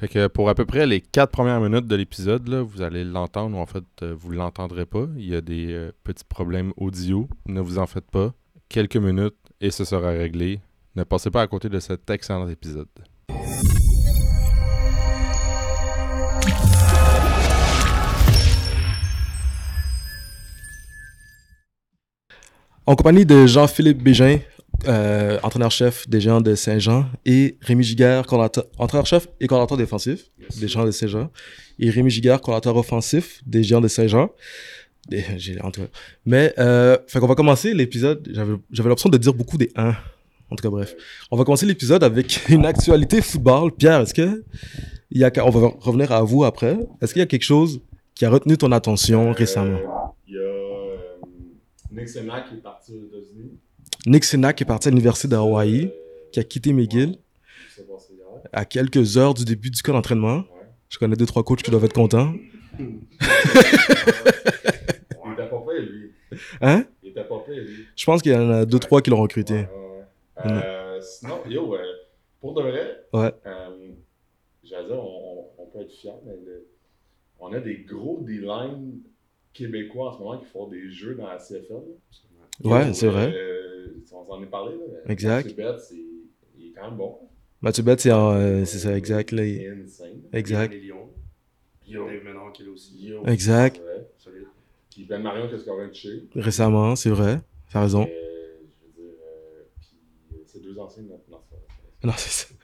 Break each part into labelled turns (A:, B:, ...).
A: Fait que pour à peu près les quatre premières minutes de l'épisode, vous allez l'entendre ou en fait, euh, vous l'entendrez pas. Il y a des euh, petits problèmes audio. Ne vous en faites pas. Quelques minutes et ce sera réglé. Ne passez pas à côté de cet excellent épisode.
B: En compagnie de Jean-Philippe Bégin, euh, entraîneur-chef des Géants de Saint-Jean, et Rémi Giguère, entraîneur-chef et coordonnateur défensif des Géants de Saint-Jean, et Rémi Giguère, coordonnateur offensif des Géants de Saint-Jean. En tout cas. Mais, euh, fait qu'on va commencer l'épisode. J'avais l'option de dire beaucoup des 1. En tout cas, bref. On va commencer l'épisode avec une actualité football. Pierre, est-ce que. Il y a, on va revenir à vous après. Est-ce qu'il y a quelque chose qui a retenu ton attention récemment?
C: Euh, Il y a euh, Nick Senac qui est parti aux États-Unis.
B: Nick Senac est parti à l'université
C: Euh,
B: qui a quitté McGill à quelques heures du début du camp d'entraînement. Je connais deux, trois coachs qui doivent être contents.
C: Il était pas prêt, lui.
B: Hein?
C: Il était pas prêt, lui.
B: Je pense qu'il y en a deux, trois qui l'ont recruté.
C: Euh, Sinon, yo, euh, pour de vrai,
B: Ouais.
C: euh, j'allais dire, on, peut être fiers, mais on a des gros D-line québécois en ce moment qui font des jeux dans la CFL.
B: Ouais,
C: Yo,
B: c'est vrai.
C: euh, on s'en est parlé. Là.
B: Exact.
C: Mathieu Betts, c'est- il est quand même bon.
B: Mathieu Bett, c'est euh, c'est ça, exact. Là,
C: Il insane.
B: Exact.
D: Les Lions. Puis il y a Dave Menard qui est aussi.
C: Yo,
B: Exact.
C: c'est vrai.
D: Solide.
C: Puis Ben Marion qui a scoré un touché.
B: Récemment, c'est vrai. T'as raison.
C: Euh, je veux dire, euh, puis euh, c'est deux anciens de notre non, c'est pas vrai.
B: Non, c'est ça.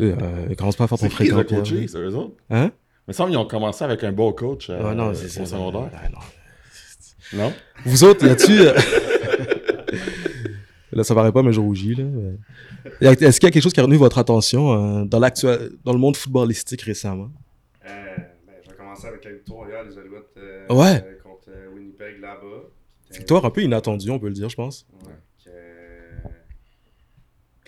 B: euh, commence pas à faire ton fréquent.
C: C'est eux autres?
B: Hein?
C: Il me semble qu'ils ont commencé avec un beau coach euh,
B: Ouais, non, c'est ça.
C: au secondaire.
B: Ouais, non.
C: Non?
B: Vous autres, y a-tu. euh, là, ça paraît pas, mais je rougis. Là. Est-ce qu'il y a quelque chose qui a retenu votre attention euh, dans, l'actuel- dans le monde footballistique récemment?
D: Euh, ben, je vais commencer avec la victoire hier des Alouettes euh,
B: Ouais.
D: euh, contre Winnipeg là-bas.
B: Victoire un peu inattendue, on peut le dire, je pense.
D: Ouais,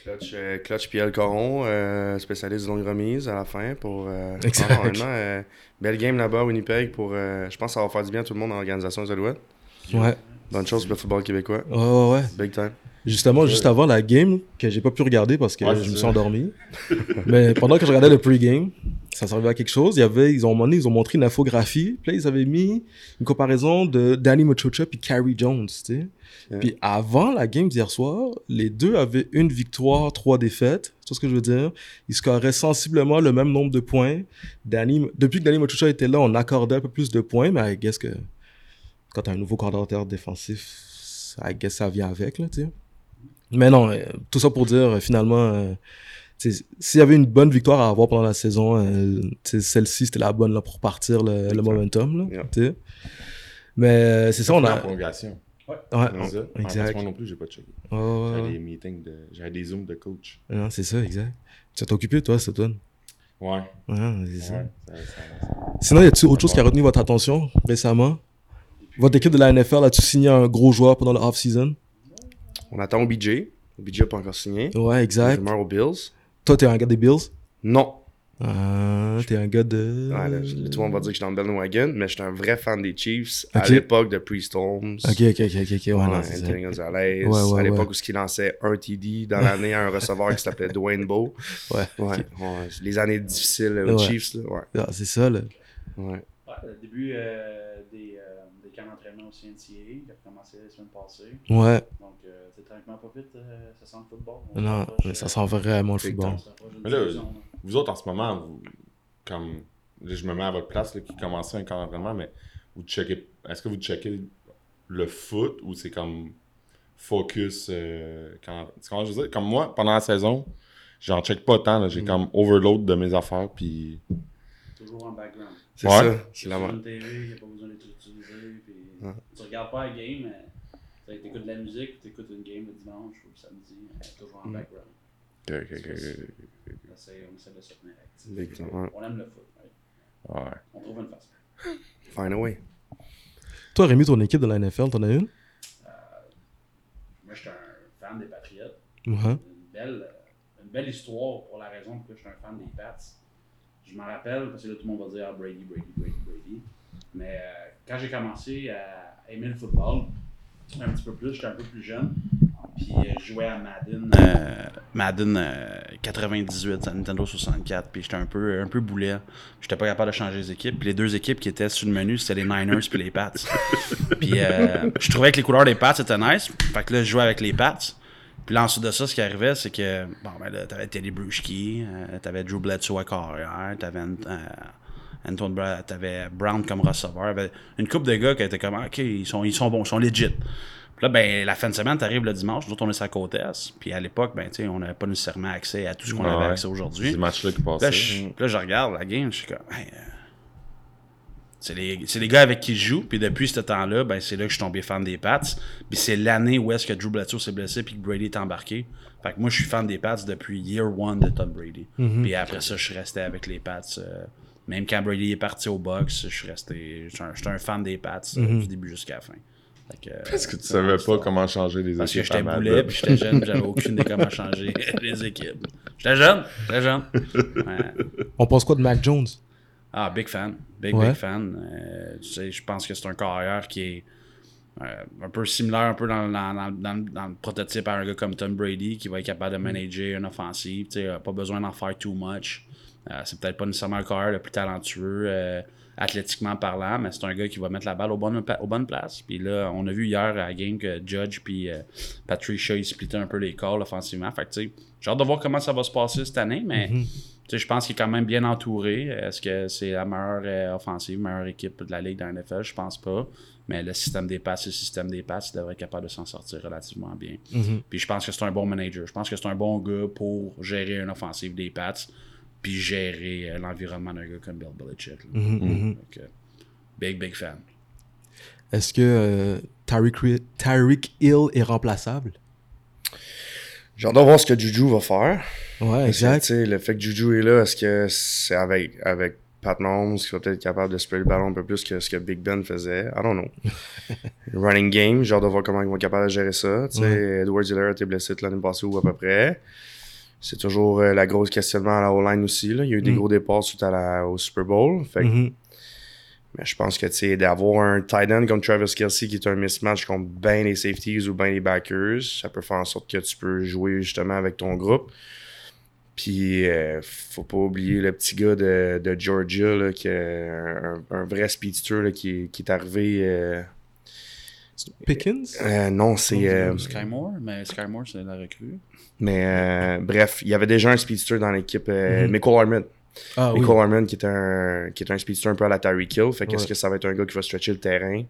D: Clutch, euh, Clutch Pierre Coron, euh, spécialiste de longue remise à la fin pour. Euh, euh, belle game là-bas à Winnipeg pour. je pense que ça va faire du bien à tout le monde dans l'organisation des Alouettes.
B: Ouais.
D: Bonne chose pour le football québécois.
B: Ouais, ouais, ouais.
D: Big time.
B: Justement, juste avant la game, que j'ai pas pu regarder parce que
C: Ouais,
B: je me suis endormi. Mais pendant que je regardais le pre-game, ça servait à quelque chose. Il y avait, ils ont, donné, ils ont montré une infographie. Puis là, ils avaient mis une comparaison de Danny Machocha puis Carrie Jones, tu sais.
D: Ouais.
B: Puis avant la game d'hier soir, les deux avaient une victoire, trois défaites. Tu vois ce que je veux dire? Ils scoraient sensiblement le même nombre de points. Danny, depuis que Danny Machocha était là, on accordait un peu plus de points, mais I guess que quand t'as un nouveau coordinateur défensif, I guess ça vient avec, là, tu sais. Mais non, euh, tout ça pour dire, euh, finalement, euh, s'il y avait une bonne victoire à avoir pendant la saison, euh, celle-ci, c'était la bonne là, pour partir le, le momentum. Là,
D: Yeah.
B: Mais euh, c'est ça, on a.
C: prolongation.
B: Ouais,
C: C'est ça?
B: exact.
C: Moi non plus, j'ai pas checké.
B: ouais, ouais,
C: J'avais
B: ouais.
C: des meetings, de... j'avais des zooms de coach.
B: Non, c'est ça, exact. Tu t'es occupé, toi, cet automne.
C: Ouais.
B: Ouais, c'est ça.
C: ouais. Ça, ça, ça-
B: Sinon, y a-t-il autre chose qui a retenu votre attention récemment? Votre équipe de la NFL, a-tu signé un gros joueur pendant le off-season?
D: On attend OBJ. OBJ n'a pas encore signé.
B: Ouais, exact.
D: Rumeur aux Bills.
B: Toi, t'es un gars des Bills?
D: Non.
B: Ah, t'es un gars de.
D: Ouais, là, je- tout le monde va dire que je suis dans le bandwagon, mais j'étais un vrai fan des Chiefs à l'époque de Pre-Storms.
B: Ok, ok, ok, ok, ok, ouais.
D: Anthony Gonzalez,
B: Ouais, ouais,
D: à l'époque
B: ouais.
D: où il lançait un TD dans l'année à un receveur qui s'appelait Dwayne Bowe.
B: Ouais,
D: Ouais, les années difficiles aux
B: Ouais.
D: Chiefs. Là. Ouais,
B: Ah, c'est ça, là.
D: ouais.
E: Ouais, le début euh, des, euh, des camps d'entraînement au CNCA qui a commencé la semaine passée.
B: Ouais,
E: Donc, euh, c'est tranquillement pas vite, euh, ça sent le football. On
B: non, mais ça
E: euh,
B: sent vraiment le
D: Big
B: football.
C: Mais là,
E: saison, là.
C: Vous autres, en ce moment, vous, comme. Là, je me mets à votre place, là, qui commençait un camp d'entraînement, mais vous checkez. Est-ce que vous checkez le foot ou c'est comme focus. euh, quand, que je veux dire? Comme moi, pendant la saison, j'en check pas tant. là. J'ai
D: Mm.
C: comme overload de mes affaires. Puis.
E: Toujours en background.
D: C'est
C: Ouais.
D: ça. C'est la
E: TV, il n'y a pas besoin d'être utilisé.
D: Ouais.
E: Tu regardes pas la game, mais tu écoutes de la musique, tu écoutes une game le dimanche ou le samedi, euh, toujours en
D: Mm.
E: background.
C: Ok, ok, ok, ok, ok.
E: On essaie, on essaie de se tenir actif. On aime le foot.
C: Ouais.
E: On trouve une façon.
D: Find a way.
B: Toi, Rémi, ton équipe de la NFL, t'en as une?
E: Moi, je suis un fan des Patriotes.
B: Ouais.
E: Une belle, une belle histoire pour la raison pour laquelle je suis un fan des Pats. Je m'en rappelle, parce que là, tout le monde va dire ah, Brady, Brady, Brady, Brady. Mais euh, quand j'ai commencé à aimer le football, un petit peu plus, j'étais un peu plus jeune. Puis euh, je jouais à Madden, euh, Madden euh, 98 à Nintendo 64. Puis j'étais un peu, un peu boulet. J'étais pas capable de changer les équipes. Puis les deux équipes qui étaient sur le menu, c'était les Niners puis les Pats. puis je trouvais que les couleurs des Pats étaient nice. Fait que là, je jouais avec les Pats. Puis là, en dessous de ça, ce qui arrivait, c'est que, bon, ben là, t'avais Teddy Bruschi, euh, t'avais Drew Bledsoe à carrière, t'avais euh, Antoine Brown, t'avais Brown comme receveur. Avait une couple de gars qui étaient comme, OK, ils sont, ils sont bons, ils sont legit. Puis là, ben, la fin de semaine, t'arrives le dimanche, nous autres, on est sur la côte Est. Puis à l'époque, ben, tu sais, on n'avait pas nécessairement accès à tout ce qu'on
C: Ouais,
E: avait accès aujourd'hui.
C: Ces matchs-là qui
E: Puis Là,
C: passaient.
E: je, puis là, je regarde la game, je suis comme, Hey, euh, c'est les, c'est les gars avec qui je joue. Puis depuis ce temps-là, ben, c'est là que je suis tombé fan des Pats. Puis c'est l'année où est-ce que Drew Bledsoe s'est blessé puis que Brady est embarqué. Fait que moi, je suis fan des Pats depuis year one de Tom Brady. Puis après ça, je suis resté avec les Pats. euh, même quand Brady est parti au box, je suis resté. Je suis un, un fan des Pats euh, du début jusqu'à la fin. Que,
C: Parce que tu savais pas comment changer les
E: parce que
C: équipes
E: j'étais boulet, puis j'étais jeune, j'avais aucune idée comment changer les équipes. J'étais jeune, j'étais jeune. Ouais.
B: On pense quoi de Mac Jones?
E: Ah, big fan. Big,
B: Ouais.
E: big fan. Euh, tu sais, je pense que c'est un carrière qui est euh, un peu similaire un peu dans, dans, dans, dans- dans le prototype à un gars comme Tom Brady qui va être capable de manager une offensive. Tu sais, euh, pas besoin d'en faire too much. Euh, c'est peut-être pas nécessairement le carrière le plus talentueux euh, athlétiquement parlant, mais c'est un gars qui va mettre la balle aux bonnes, pa- aux bonnes places. Puis là, on a vu hier à la game que Judge puis euh, Patricia, ils splittaient un peu les calls offensivement. Fait que, j'ai hâte de voir comment ça va se passer cette année, mais tu sais, je pense qu'il est quand même bien entouré. Est-ce que c'est la meilleure euh, offensive, meilleure équipe de la Ligue dans la NFL? Je pense pas. Mais le système des passes, le système des passes, il devrait être capable de s'en sortir relativement bien. Puis je pense que c'est un bon manager. Je pense que c'est un bon gars pour gérer une offensive des Pats, puis gérer euh, l'environnement d'un gars comme Bill Belichick. là. Donc, euh, big, big fan.
B: Est-ce que euh, Tyreek Hill est remplaçable?
D: De voir ce que Juju va faire.
B: Ouais,
D: que,
B: exact.
D: tu sais, le fait que Juju est là, est-ce que c'est avec, avec Pat Mahomes qui va peut-être être capable de spread le ballon un peu plus que ce que Big Ben faisait? I don't know. Running game, j'ai hâte de voir comment ils vont être capables de gérer ça. Tu sais, Edward Ziller a été blessé l'année passée ou à peu près. C'est toujours euh, la grosse questionnement à la O-line aussi. Là. Il y a eu des
B: Mm.
D: gros départs suite à la, au Super Bowl. Fait que
B: Mhm.
D: mais je pense que d'avoir un tight end comme Travis Kelsey qui est un mismatch contre bien les safeties ou bien les backers, ça peut faire en sorte que tu peux jouer justement avec ton groupe. Puis, euh, faut pas oublier le petit gars de, de Georgia, là, qui est un, vrai speedster là, qui, est- qui est arrivé. euh,
B: Pickens?
D: Euh, non, c'est. euh,
E: Sky Moore, mais Sky Moore, c'est la recrue.
D: mais euh, bref, il y avait déjà un speedster dans l'équipe. Euh,
B: Mhm.
D: Michael Harmon.
B: Ah oui.
D: Michael Harmon qui est, un, qui est un speedster un peu à la Tyreek Hill. Fait qu'est-ce
B: Ouais.
D: que ça va être un gars qui va stretcher le terrain?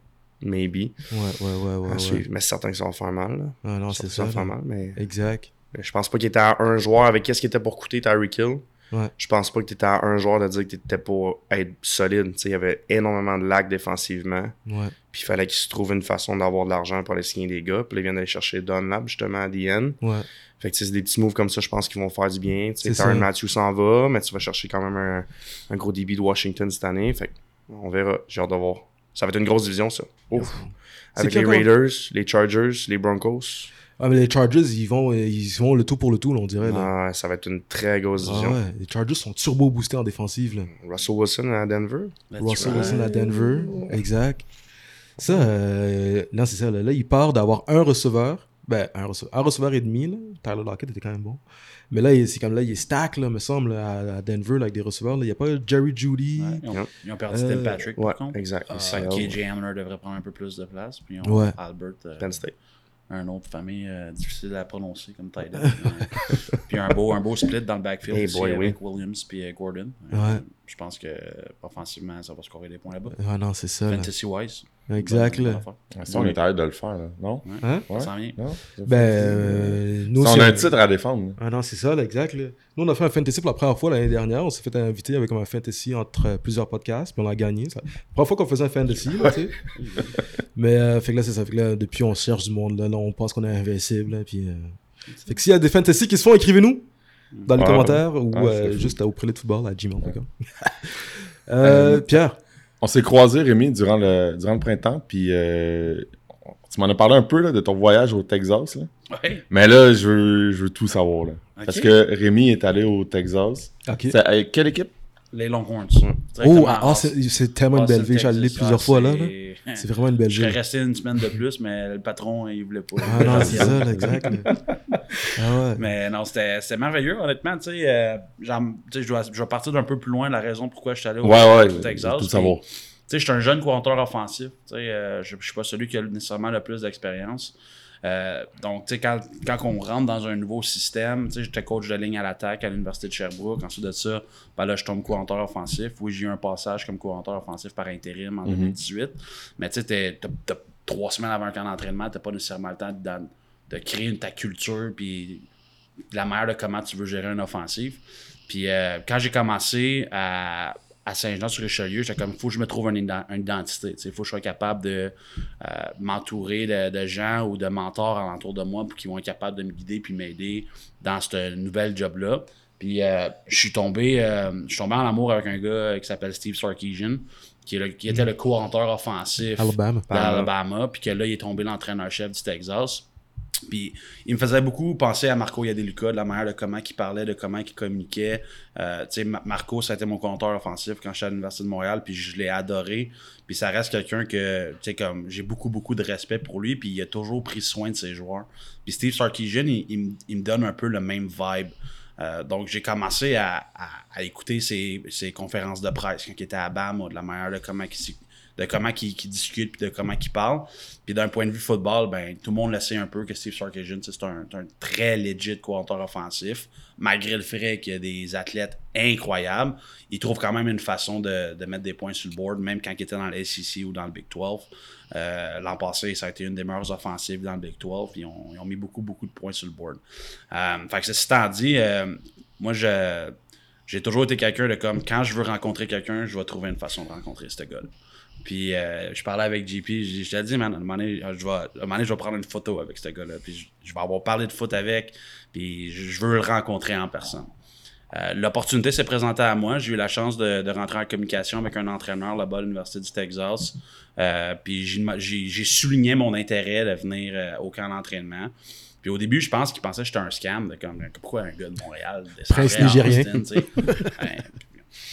D: Maybe.
B: Ouais, ouais, ouais, ouais.
D: à
B: ouais.
D: suivre. Mais c'est certain que ça va faire mal. Là.
B: Ah non,
D: Ça
B: c'est
D: va
B: ça.
D: faire mal, mais
B: Exact.
D: mais je pense pas qu'il était à un joueur avec qu'est-ce qui était pour coûter Tyreek Hill.
B: Ouais.
D: Je pense pas que tu étais à un joueur de dire que tu étais pour être solide. Il y avait énormément de lags défensivement.
B: Ouais.
D: Puis il fallait qu'il se trouve une façon d'avoir de l'argent pour aller signer des gars. Puis là, ils viennent d'aller chercher Dunlap justement à DN.
B: Ouais.
D: Fait que c'est des petits moves comme ça, je pense qu'ils vont faire du bien. Tyrann Matthew s'en va, mais tu vas chercher quand même un, un gros débit de Washington cette année. Fait que on verra. J'ai hâte de voir. Ça va être une grosse division, ça. Ouf. Avec les? Raiders, les Chargers, les Broncos.
B: Ah, mais les Chargers, ils vont, ils vont le tout pour le tout, là, on dirait. Là.
D: Ah, ça va être une très grosse
B: Ah
D: division.
B: ouais, les Chargers sont turbo boostés en défensive. Là.
D: Russell Wilson à Denver.
B: Russell Wilson à Denver, exact. Ça, euh, non, c'est ça. Là, Là, il part d'avoir un receveur. Ben, un receveur, un receveur et demi. Là. Tyler Lockett était quand même bon. Mais là, il- c'est comme là, il est stack, là, me semble, à, à Denver, là, avec des receveurs. là. Il n'y a pas Jerry Judy.
E: Ouais, ils, ont,
D: Yep.
E: ils ont perdu
B: Euh,
E: Tim Patrick, par
D: Ouais,
E: contre.
D: exact.
E: Euh, KJ Hamler devrait prendre un peu plus de place. Puis ont
B: Ouais.
E: Albert, euh,
D: Penn State.
E: Un autre famille euh, difficile à prononcer comme tight puis un beau, un beau split dans le backfield
D: Hey
E: aussi
D: boy,
E: avec Williams puis euh, Gordon. Euh. Je pense que offensivement, ça va scorer des points là-bas.
B: Ah non, c'est ça. là. Exact. Là.
C: Ça, on est arrêté de le faire, là. non?
E: Ouais,
B: Hein?
E: Ça s'en vient.
C: Non?
B: Ben, euh, nous
C: Ça,
B: aussi,
C: on a un titre à défendre. là.
B: Ah non, c'est ça, là, exact. là. Nous, on a fait un fantasy pour la première fois l'année dernière. On s'est fait inviter avec un fantasy entre euh, plusieurs podcasts, puis on a gagné. Première fois qu'on faisait un fantasy, là, tu sais. Mais, euh, fait que là, c'est ça. Fait que là, depuis, on cherche du monde. Là, Là, on pense qu'on est invincible. là, puis, euh, Fait que s'il y a des fantasy qui se font, écrivez-nous dans les
C: Ah,
B: commentaires ou
C: Ah,
B: euh, juste à au prélet de football à gmail.com. Pierre,
C: On s'est croisés, Rémi, durant le, durant le printemps, puis euh, tu m'en as parlé un peu là, de ton voyage au Texas. Là.
E: Ouais.
C: Mais là, je veux, je veux tout savoir. Là. Parce que Rémi est allé au Texas.
B: ok.
C: C'est avec quelle équipe?
E: Les Longhorns.
B: Oh, ah, ah, c'est c'est tellement une belle ville. J'allais plusieurs
E: Ah,
B: fois là. là.
E: C'est-
B: vraiment une belle
E: Je serais
B: ville.
E: resté une semaine de plus, mais le patron, il voulait pas.
B: Ah non, c'est ça, là, exact. Ah ouais.
E: Mais non, c'était merveilleux, honnêtement. Tu sais, euh, je dois- je vais partir d'un peu plus loin, la raison pourquoi je suis allé au,
C: Ouais, ouais.
E: Texas.
C: tout savoir.
E: Tu sais, je suis un jeune coureur offensif. Tu sais, euh, je ne suis pas celui qui a nécessairement le plus d'expérience. Euh, donc, tu sais, quand, quand on rentre dans un nouveau système, tu sais, j'étais coach de ligne à l'attaque à l'Université de Sherbrooke. Ensuite de ça, ben là, je tombe coureur offensif. Oui, j'ai eu un passage comme coureur offensif par intérim en 2018. Mais tu sais, t'as t'as trois semaines avant un camp d'entraînement, tu pas nécessairement le temps de, de créer une, ta culture puis la manière de comment tu veux gérer une offensive. Puis euh, quand j'ai commencé à, à Saint-Jean-sur-Richelieu, j'étais comme, il faut que je me trouve une, ident- une identité. Il faut que je sois capable de euh, m'entourer de, de gens ou de mentors alentour de moi pour qu'ils vont être capables de me guider puis m'aider dans ce nouvel job-là. Puis euh, je suis tombé, euh, je suis tombé en amour avec un gars qui s'appelle Steve Sarkeesian, qui, est le- qui était le co-auteur offensif
B: Alabama.
E: d'Alabama, puis que là, il est tombé l'entraîneur-chef du Texas. Puis il me faisait beaucoup penser à Marco Yadeluca, de la manière de comment il parlait, de comment il communiquait. Euh, Marco, ça a été mon compteur offensif quand j'étais à l'Université de Montréal, puis je l'ai adoré. Puis ça reste quelqu'un que, comme, j'ai beaucoup, beaucoup de respect pour lui, puis il a toujours pris soin de ses joueurs. Puis Steve Sarkeesian, il, il me- donne un peu le même vibe. Euh, donc, j'ai commencé à, à- écouter ses, ses conférences de presse quand il était à BAM, de la manière de comment il, de comment il, il discute puis de comment il parle. Puis d'un point de vue football, ben, tout le monde le sait un peu que Steve Sarkisian, c'est un, un très legit coordinateur offensif. Malgré le fait qu'il y a des athlètes incroyables, il trouve quand même une façon de, mettre des points sur le board, même quand il était dans le SEC ou dans le Big 12. Euh, L'an passé, ça a été une des meilleures offensives dans le Big 12, puis ils ont, ils ont mis beaucoup, beaucoup de points sur le board. Euh, fait que ceci étant dit, euh, moi, je, j'ai toujours été quelqu'un de comme, quand je veux rencontrer quelqu'un, je vais trouver une façon de rencontrer ce gars-là. Puis euh, je parlais avec JP, je, je t'ai dit, man, à un moment donné, je vais, prendre une photo avec ce gars-là. Puis je, vais avoir parlé de foot avec, puis je, veux le rencontrer en personne. Euh, L'opportunité s'est présentée à moi. J'ai eu la chance de, rentrer en communication avec un entraîneur là-bas à l'Université du Texas. Euh, puis j'ai souligné mon intérêt de venir au camp d'entraînement. Puis au début, je pense qu'il pensait que j'étais un scam. De comme, pourquoi un gars de Montréal
B: Prince nigérien.
E: Ben,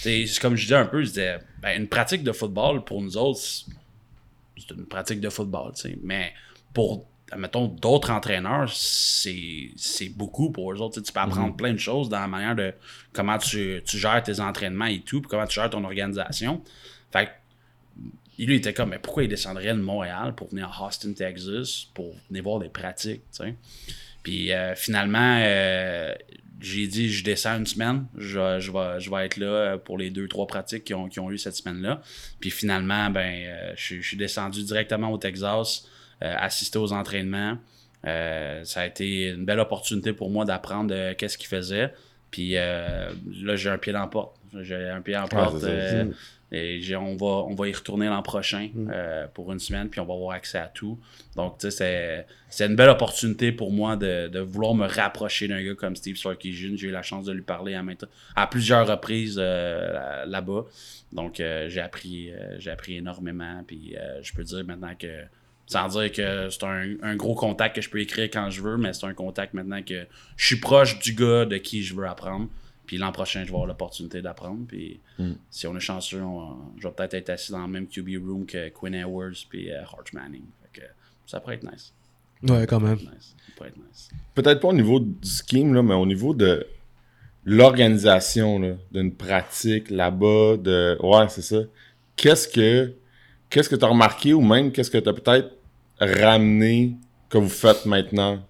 E: c'est comme je disais un peu, je disais, ben, une pratique de football pour nous autres, c'est une pratique de football, tu sais. Mais pour, mettons, d'autres entraîneurs, c'est beaucoup pour eux autres. Tu peux apprendre plein de choses dans la manière de comment tu, tu gères tes entraînements et tout, puis comment tu gères ton organisation. Fait que, lui, il était comme, mais pourquoi il descendrait de Montréal pour venir à Austin, Texas, pour venir voir des pratiques, tu sais? Puis euh, finalement, euh, j'ai dit, je descends une semaine, je, je, vais, je vais être là euh, pour les deux, trois pratiques qui ont, qui ont eu cette semaine-là. Puis finalement, ben, euh, je, suis- je suis descendu directement au Texas, assister aux entraînements. Ça a été une belle opportunité pour moi d'apprendre qu'est-ce qu'il faisait. Puis là, j'ai un pied dans la porte. J'ai un pied en porte.
C: ça.
E: euh, et on, va, on va y retourner l'an prochain euh, pour une semaine, puis on va avoir accès à tout. Donc, tu sais, c'est- une belle opportunité pour moi de, de vouloir me rapprocher d'un gars comme Steve Sarkisian. J'ai eu la chance de lui parler à, à plusieurs reprises euh, là- là-bas. Donc, euh, j'ai appris, j'ai appris énormément. Puis, je peux dire maintenant que, sans dire que c'est un, un gros contact que je peux écrire quand je veux, mais c'est un contact maintenant que je suis proche du gars de qui je veux apprendre. Puis l'an prochain, je vais avoir l'opportunité d'apprendre. Puis si on est chanceux, on- je vais peut-être être assis dans le même QB room que Quinn Edwards puis euh, Hart Manning. Fait que ça pourrait être nice.
B: Ouais, quand même.
E: Nice. Ça pourrait être nice.
C: Peut-être pas au niveau du scheme, là, mais au niveau de l'organisation là, d'une pratique là-bas, de. Ouais, c'est ça. Qu'est-ce que. Qu'est-ce que tu as remarqué ou même qu'est-ce que tu as peut-être ramené que vous faites maintenant?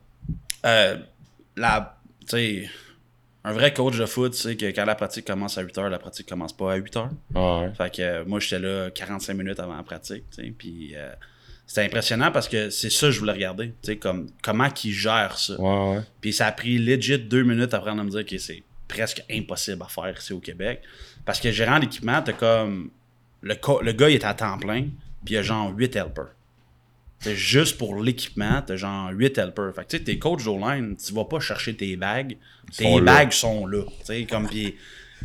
E: Euh, la, tu sais, un vrai coach de foot, tu sais que quand la pratique commence à 8h, la pratique commence pas à 8h.
C: Ah ouais.
E: Fait que euh, moi, j'étais là 45 minutes avant la pratique, tu sais, puis euh, c'était impressionnant parce que c'est ça que je voulais regarder, tu sais, comme, comment qu'ils gèrent ça.
C: Ouais, ouais.
E: Puis ça a pris legit deux minutes après de me dire que c'est presque impossible à faire ici au Québec. Parce que gérant d'équipement, t'as comme. Le, co- le gars, il est à temps plein, puis il y a genre 8 helpers. C'est juste pour l'équipement, t'as genre 8 helpers. Fait que tu sais, tes coachs d'O-line, tu vas pas chercher tes bagues. Tes
C: sont là.
E: bagues sont là. Tu sais, comme puis.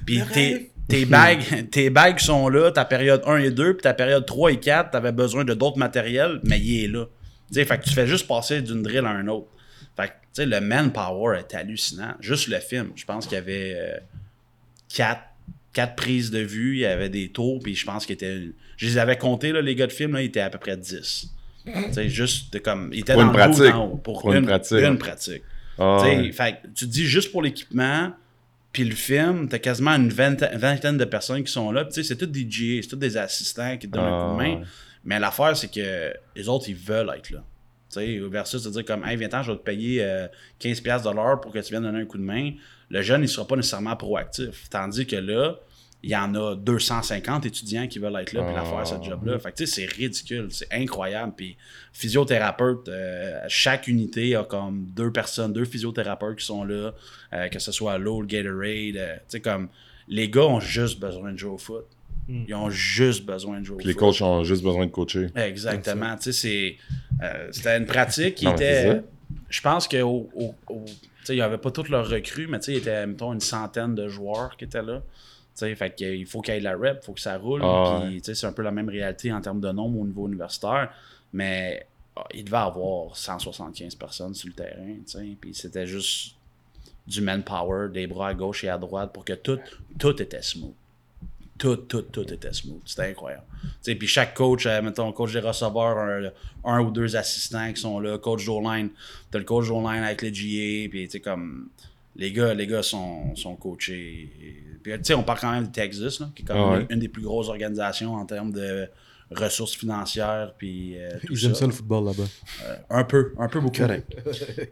E: Puis tes, tes bagues, tes bagues sont là, ta période 1 et 2, puis ta période 3 et 4, t'avais besoin de d'autres matériels, mais il est là. Tu sais, fait que tu fais juste passer d'une drill à un autre. Fait que, tu sais, le manpower est hallucinant. Juste le film, je pense qu'il y avait 4, quatre prises de vue, il y avait des tours, puis je pense qu'il était. Je les avais comptés, là, les gars de film, là, ils étaient à peu près 10. Sais, juste de comme. Ils étaient
C: Pour
E: dans
C: une
E: le
C: pratique.
E: haut, Pour,
C: Pour
E: une,
C: une pratique.
E: Une pratique.
C: Ah,
E: Tu sais,
C: ouais.
E: fait que tu te dis juste pour l'équipement, puis le film, t'as quasiment une vingtaine, vingtaine de personnes qui sont là. Puis c'est tous des GA, c'est tous des assistants qui te donnent un coup de main.
C: Ah, ouais.
E: Mais l'affaire, c'est que les autres, ils veulent être là. Tu sais, versus de dire comme, hey, viens-t'en, je vais te payer euh, 15$ piastres de l'heure pour que tu viennes donner un coup de main. Le jeune, il sera pas nécessairement proactif. Tandis que là, il y en a 250 étudiants qui veulent être là puis la faire, ce
C: Ah.
E: job-là. Fait que tu sais, c'est ridicule, c'est incroyable. Puis physiothérapeute, euh, chaque unité a comme deux personnes, deux physiothérapeutes qui sont là, euh, que ce soit l'eau, le Gatorade. euh, tu sais, comme, les gars ont juste besoin de jouer au foot. Ils ont juste besoin de jouer
C: Puis
E: au
C: les
E: foot.
C: coachs ont juste besoin de coacher.
E: Exactement. Tu sais, c'est, euh, c'était une pratique qui
C: Non,
E: était. Je pense que au, au- il n'y avait pas toutes leurs recrues, mais tu sais, il y était, mettons, une centaine de joueurs qui étaient là. Fait qu'il faut qu'il y ait de la rep, il faut que ça roule.
C: Ah,
E: c'est un peu la même réalité en termes de nombre au niveau universitaire. Mais ah, il devait avoir 175 personnes sur le terrain. Puis c'était juste du manpower, des bras à gauche et à droite pour que tout, tout était smooth tout, tout, tout était smooth. C'était incroyable. Puis chaque coach, euh, mettons, coach des receveurs, un, un ou deux assistants qui sont là, coach d'O-line, t'as le coach d'O-line avec le GA, puis comme, les gars, les gars sont, sont coachés. Puis tu sais, on parle quand même de Texas, là, qui est quand même
C: ouais.
E: une des plus grosses organisations en termes de ressources financières, puis euh, tout
B: Ils aiment
E: ça.
B: ça le football là-bas.
E: Un peu, un peu beaucoup.
D: Correct.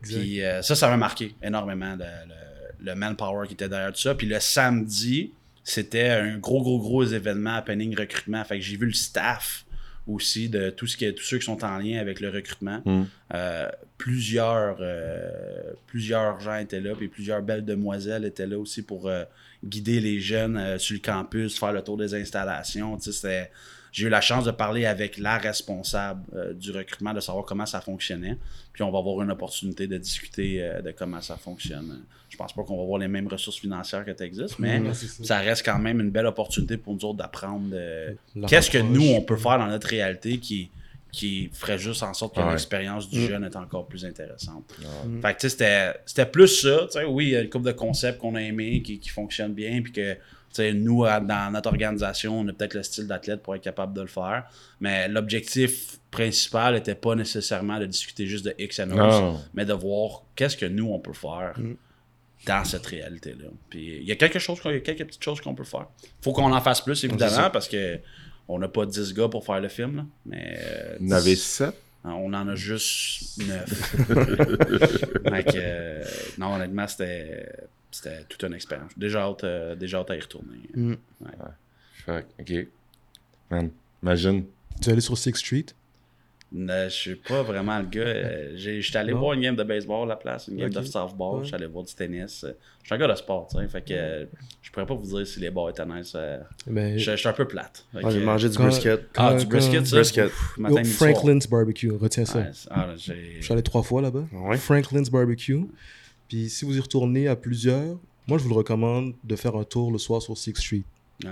E: Puis euh, ça, ça m'a marqué énormément, le, le, le manpower qui était derrière tout ça. Puis le samedi, c'était un gros, gros, gros événement happening recrutement. Fait que j'ai vu le staff aussi de tout ce qui est, tous ceux qui sont en lien avec le recrutement.
C: Mm.
E: Euh, plusieurs, euh, plusieurs gens étaient là, puis plusieurs belles demoiselles étaient là aussi pour euh, guider les jeunes sur le campus, faire le tour des installations. Tu sais, c'était- J'ai eu la chance de parler avec la responsable du recrutement, de savoir comment ça fonctionnait. Puis on va avoir une opportunité de discuter de comment ça fonctionne. Je pense pas qu'on va avoir les mêmes ressources financières que Texas, mais
B: c'est ça.
E: ça reste quand même une belle opportunité pour nous autres d'apprendre qu'est-ce que nous, on peut faire dans notre réalité qui, qui ferait juste en sorte que
C: Ouais.
E: l'expérience du jeune est encore plus intéressante.
B: Mm.
E: Fait que tu sais, c'était- c'était plus ça. tu sais, Oui, il y a une couple de concepts qu'on a aimés qui, qui fonctionnent bien, puis que tu sais, nous, dans notre organisation, on a peut-être le style d'athlète pour être capable de le faire. Mais l'objectif principal n'était pas nécessairement de discuter juste de X
C: Non.
E: mais de voir qu'est-ce que nous, on peut faire dans cette réalité-là. Puis il y a quelque chose, qu'on- il y a quelques petites choses qu'on peut faire. faut qu'on en fasse plus, évidemment, parce que on n'a pas 10 gars pour faire le film, là, mais euh,
C: Vous en avez 7.
E: on en a juste 9. euh, non, honnêtement, c'était c'était toute une expérience. Déjà hâte, euh, déjà hâte à y retourner.
C: Fait que, ok. Man, imagine.
B: Tu es allé sur Sixth Street?
E: Je suis pas vraiment le gars. euh, J'étais allé voir une game de baseball à la place, une game de softball,
B: Ouais.
E: j'étais allé voir du tennis. euh, Je suis un gars de sport, tu sais. Fait que euh, je pourrais pas vous dire si les bars étaient nice. euh,
B: Mais
E: Je je suis un peu plate.
D: J'ai mangé du
B: quand-
D: brisket.
E: Ah, du brisket,
B: quand-
E: ça?
D: Brisket.
E: Ouf,
B: Yo,
E: matin, midi, soir.
B: Franklin's Barbecue, retiens ça.
E: Ah,
B: Je suis allé trois fois là-bas.
D: Ouais.
B: Franklin's Barbecue. Puis si vous y retournez à plusieurs, moi je vous le recommande de faire un tour le soir sur Sixth Street.
E: Ouais.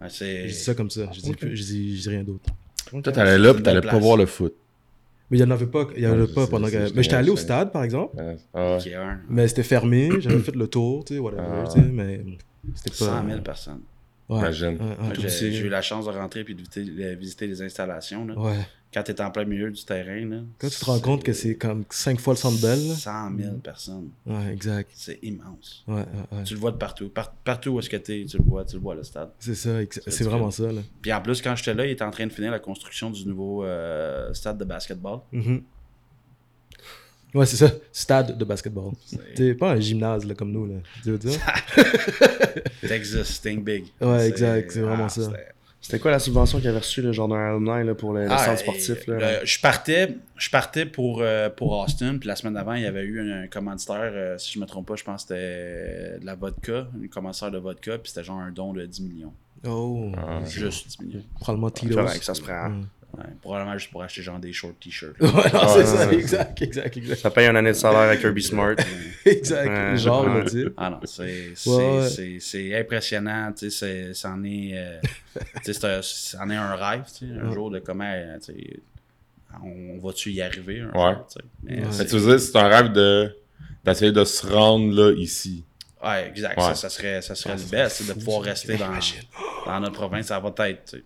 B: Je dis ça comme ça, je dis,
D: Ok.
B: plus- je dis, je dis rien d'autre.
C: Toi, t'allais là, pis t'allais pas voir le foot.
B: Mais il n'y en avait pas, il y en avait
C: Ouais,
B: pas pendant que... Mais j'étais allé au stade par exemple,
C: Ouais. Ah
B: mais c'était fermé, j'avais fait le tour, tu sais, whatever,
C: Ah.
B: tu sais, mais c'était pas...
E: 100 000 personnes.
B: Ouais.
C: Imagine.
E: J'ai eu la chance de rentrer et de visiter, de visiter les installations. Là.
B: Ouais.
E: Quand tu es en plein milieu du terrain, là,
B: Quand tu te rends compte que c'est comme 5 fois le centre belle, là.
E: 100 000 personnes.
B: Ouais, exact.
E: C'est immense.
B: Ouais, ouais, ouais.
E: Tu le vois de partout. Par- partout où est-ce que tu es, tu le vois, tu le vois le stade.
B: C'est ça,
E: C'est
B: vraiment ça, là.
E: Puis en plus, quand j'étais là, il était en train de finir la construction du nouveau euh, stade de basketball.
B: Mhm. Ouais, c'est ça. Stade de basketball. C'est pas un gymnase, là, comme nous, là. Tu veux dire?
E: Texas, think big.
B: Ouais, exact, c'est vraiment ça.
E: C'était-
D: quoi la subvention qu'il avait reçue, le genre d'un alumni là, pour le, le
E: Ah,
D: centre
E: et
D: sportif? Là?
E: le- je partais, je partais pour, euh, pour Austin, puis la semaine d'avant, il y avait eu un, un commanditaire, euh, si je me trompe pas, je pense que c'était de la vodka, un commanditaire de vodka, puis c'était genre un don de 10 millions.
B: Oh.
C: Ah.
E: Juste 10 millions.
B: Probablement Tito's.
D: correct, ça se prend.
B: Ouais.
E: Ouais, probablement juste pour acheter genre des short t-shirts.
B: Ouais, non, c'est
C: Ouais,
B: ça, exact, exact, exact.
D: Ça paye une année de salaire avec Kirby Smart.
B: Exact.
D: Ouais.
B: Genre, tu sais.
E: Ah non, c'est c'est-
B: Ouais, ouais.
E: c'est- c'est impressionnant, tu sais, c'en est, euh, tu sais, c'est un- c'en est un rêve, tu sais, un
B: Ouais.
E: jour de comment, euh, tu sais, on, on va-tu y arriver un
C: Ouais.
E: jour, tu sais. Mais
B: Ouais.
C: Mais
E: c'est-
C: tu veux dire, c'est un rêve de d'essayer de se rendre là, ici.
E: Ouais, exact.
C: Ouais.
E: Ça, ça serait, ça serait le best, de pouvoir rester dans, dans notre province. Ça va être, tu sais,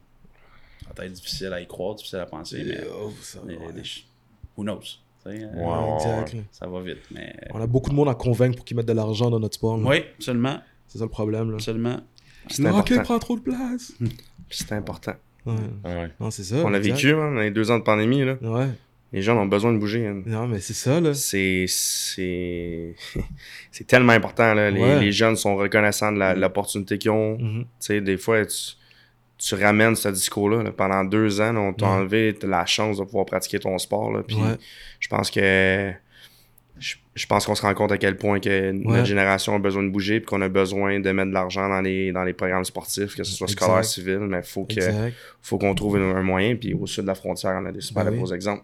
E: ça va être difficile à y croire, difficile à penser, mais,
B: Oh, ça,
E: mais
B: ouais.
E: who knows? euh,
C: Ouais.
E: Ça va vite, mais.
B: On a beaucoup de monde à convaincre pour qu'ils mettent de l'argent dans notre sport. là.
E: Oui, absolument.
B: C'est ça le problème. Là.
D: C'est
B: Le hockey
D: important.
B: prend trop de place.
D: C'est important.
B: Ouais.
C: Ouais.
B: Non, c'est ça.
D: On l'a vécu, man, dans les deux ans de pandémie, là.
B: Ouais.
D: Les gens ont besoin de bouger. hein.
B: Non, mais c'est ça, là.
D: C'est, c'est, c'est tellement important, là. Les,
B: Ouais.
D: les jeunes sont reconnaissants de la- de l'opportunité qu'ils ont.
B: Mhm.
D: Tu sais, des fois, tu, tu ramènes ce discours-là. là. Pendant deux ans, là, on t'a
B: Ouais.
D: enlevé la chance de pouvoir pratiquer ton sport. Là. Puis
B: Ouais.
D: je pense que je, je pense qu'on se rend compte à quel point que
B: Ouais.
D: notre génération a besoin de bouger puis qu'on a besoin de mettre de l'argent dans les, dans les programmes sportifs, que ce soit
B: Exact.
D: scolaire, civil, mais faut que
B: Exact.
D: faut qu'on trouve un, un moyen. Puis au sud de la frontière, on a des super
B: Ben oui.
D: beaux exemples.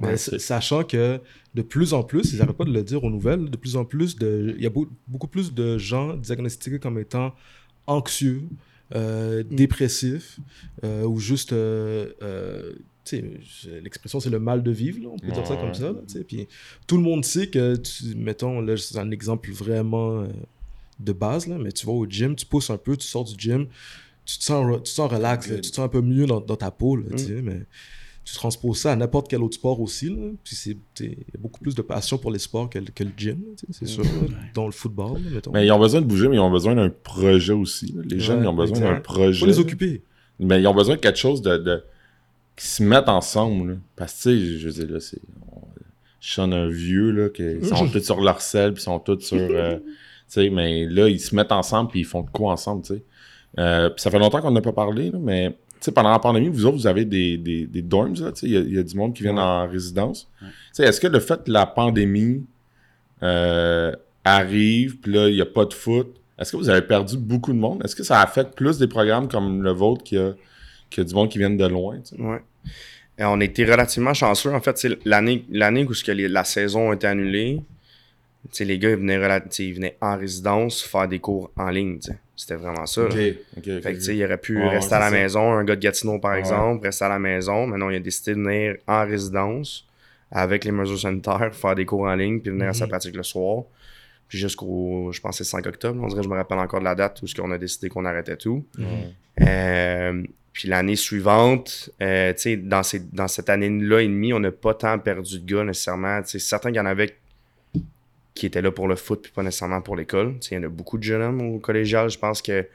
B: Mais s- sachant que de plus en plus, ils n'arrêtent pas de le dire aux nouvelles, de plus en plus, de, il y a beau- beaucoup plus de gens diagnostiqués comme étant anxieux, euh, dépressifs, euh, ou juste, euh, euh, l'expression c'est le mal de vivre, là, on peut dire ça
C: Ouais.
B: comme ça. là. Puis tout le monde sait que, tu, mettons, là c'est un exemple vraiment de base, là, mais tu vas au gym, tu pousses un peu, tu sors du gym, tu te sens, tu te sens relax, là, tu te sens un peu mieux dans, dans ta peau, là, tu sais, mais tu transposes ça à n'importe quel autre sport aussi. Là. Puis c'est, il y a beaucoup plus de passion pour les sports que, le- que le gym, c'est sûr. dans le football, mettons.
C: Mais ils ont besoin de bouger, mais ils ont besoin d'un projet aussi. là. Les jeunes, ils ont besoin d'un projet.
B: Faut les occuper.
C: Mais ils ont besoin de quelque chose de. de... qui se mettent ensemble. là. Parce que, tu sais, je veux dire, là, c'est. Je sonne un vieux, là, qui ils sont tous sur leur sel, puis ils sont tous sur. euh, tu sais, mais là, ils se mettent ensemble, puis ils font de quoi ensemble, tu sais. Euh, ça fait longtemps qu'on n'a pas parlé, là, mais. Sais, pendant la pandémie, vous autres, vous avez des, des, des dorms, il y a- y, du monde qui vient en résidence. Sais, est-ce que le fait que la pandémie euh, arrive, puis là, il n'y a pas de foot, est-ce que vous avez perdu beaucoup de monde? Est-ce que ça affecte plus des programmes comme le vôtre qui a, qui a du monde qui viennent de loin?
D: Et on a été relativement chanceux. En fait, c'est l'année, l'année où ce que les- la saison a été annulée, tu sais, les gars ils venaient, ils venaient en résidence faire des cours en ligne. C'était vraiment ça. Fait que, il aurait pu
C: Ouais,
D: rester à la
C: c'est ça.
D: maison, un gars de Gatineau par
C: Ouais.
D: exemple, rester à la maison. Maintenant, il a décidé de venir en résidence avec les mesures sanitaires, faire des cours en ligne, puis venir à sa
B: Mhm.
D: pratique le soir. Puis jusqu'au, je pense, c'est 5 octobre. On dirait que je me rappelle encore de la date où qu'on a décidé qu'on arrêtait tout. Euh, puis l'année suivante, euh, dans, ces- dans cette année-là et demie, on n'a pas tant perdu de gars nécessairement. Tu sais, certains qu'il y en avait qui étaient là pour le foot puis pas nécessairement pour l'école. Il y en a beaucoup de jeunes hommes au collégial. Je pense que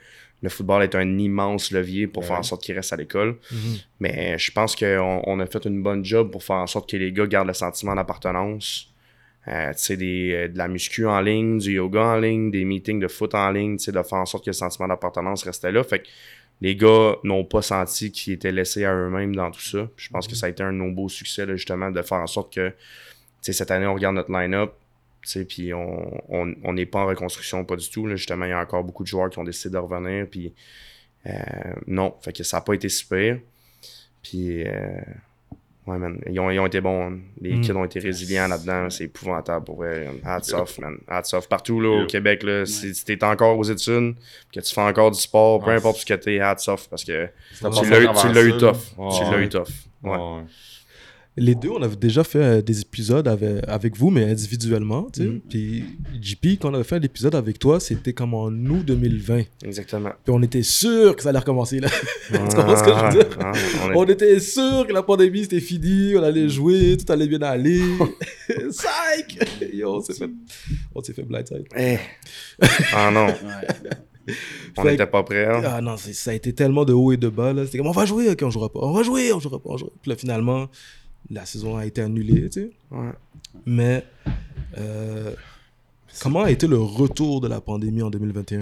D: le football est un immense levier pour
C: Ouais.
D: faire en sorte qu'ils restent à l'école.
B: Mhm.
D: Mais je pense qu'on on a fait une bonne job pour faire en sorte que les gars gardent le sentiment d'appartenance. Euh, des, euh, de la muscu en ligne, du yoga en ligne, des meetings de foot en ligne, de faire en sorte que le sentiment d'appartenance restait là. Fait que les gars n'ont pas senti qu'ils étaient laissés à eux-mêmes dans tout ça. Puis je pense que ça a été un de nos beaux succès, là, justement, de faire en sorte que, cette année, on regarde notre line-up, puis on on- on n'est pas en reconstruction, pas du tout. Là. Justement, il y a encore beaucoup de joueurs qui ont décidé de revenir, puis euh, non, fait que ça n'a pas été super. Puis, euh, ouais, man, ils ont, ils ont été bons. Les
B: Mm.
D: kids ont été résilients là-dedans. C'est épouvantable pour vrai. Hats off, man. Hats off. Partout là, au
C: Yeah.
D: Québec, là, si, si t'es encore aux études, que tu fais encore du sport, peu importe ce que t'es, hats off. Parce que tu l'as eu- tu tough. Tu
C: Ouais.
D: l'as eu tough. Ouais.
B: Les deux, on avait déjà fait euh, des épisodes avec, avec vous, mais individuellement. tu sais.
D: Mhm.
B: Puis JP, quand on avait fait l'épisode avec toi, c'était comme en août 2020.
D: Exactement.
B: Puis on était sûr que ça allait recommencer. Là. tu comprends ce que je veux dire?
D: Ah, on est-
B: On était sûr que la pandémie c'était fini, on allait jouer, tout allait bien aller. Psych! Yo, on s'est fait, on s'est fait blindside.
D: Eh. Ah non, on
B: Fait-
D: n'était pas prêts. hein.
B: Ah non, ça a été tellement de haut et de bas. C'était comme on va jouer, ok, on jouera pas. On va jouer, on jouera pas. On jouera. Puis là, finalement, la saison a été annulée. Tu sais.
D: Ouais.
B: Mais euh, comment a été le retour de la pandémie en 2021?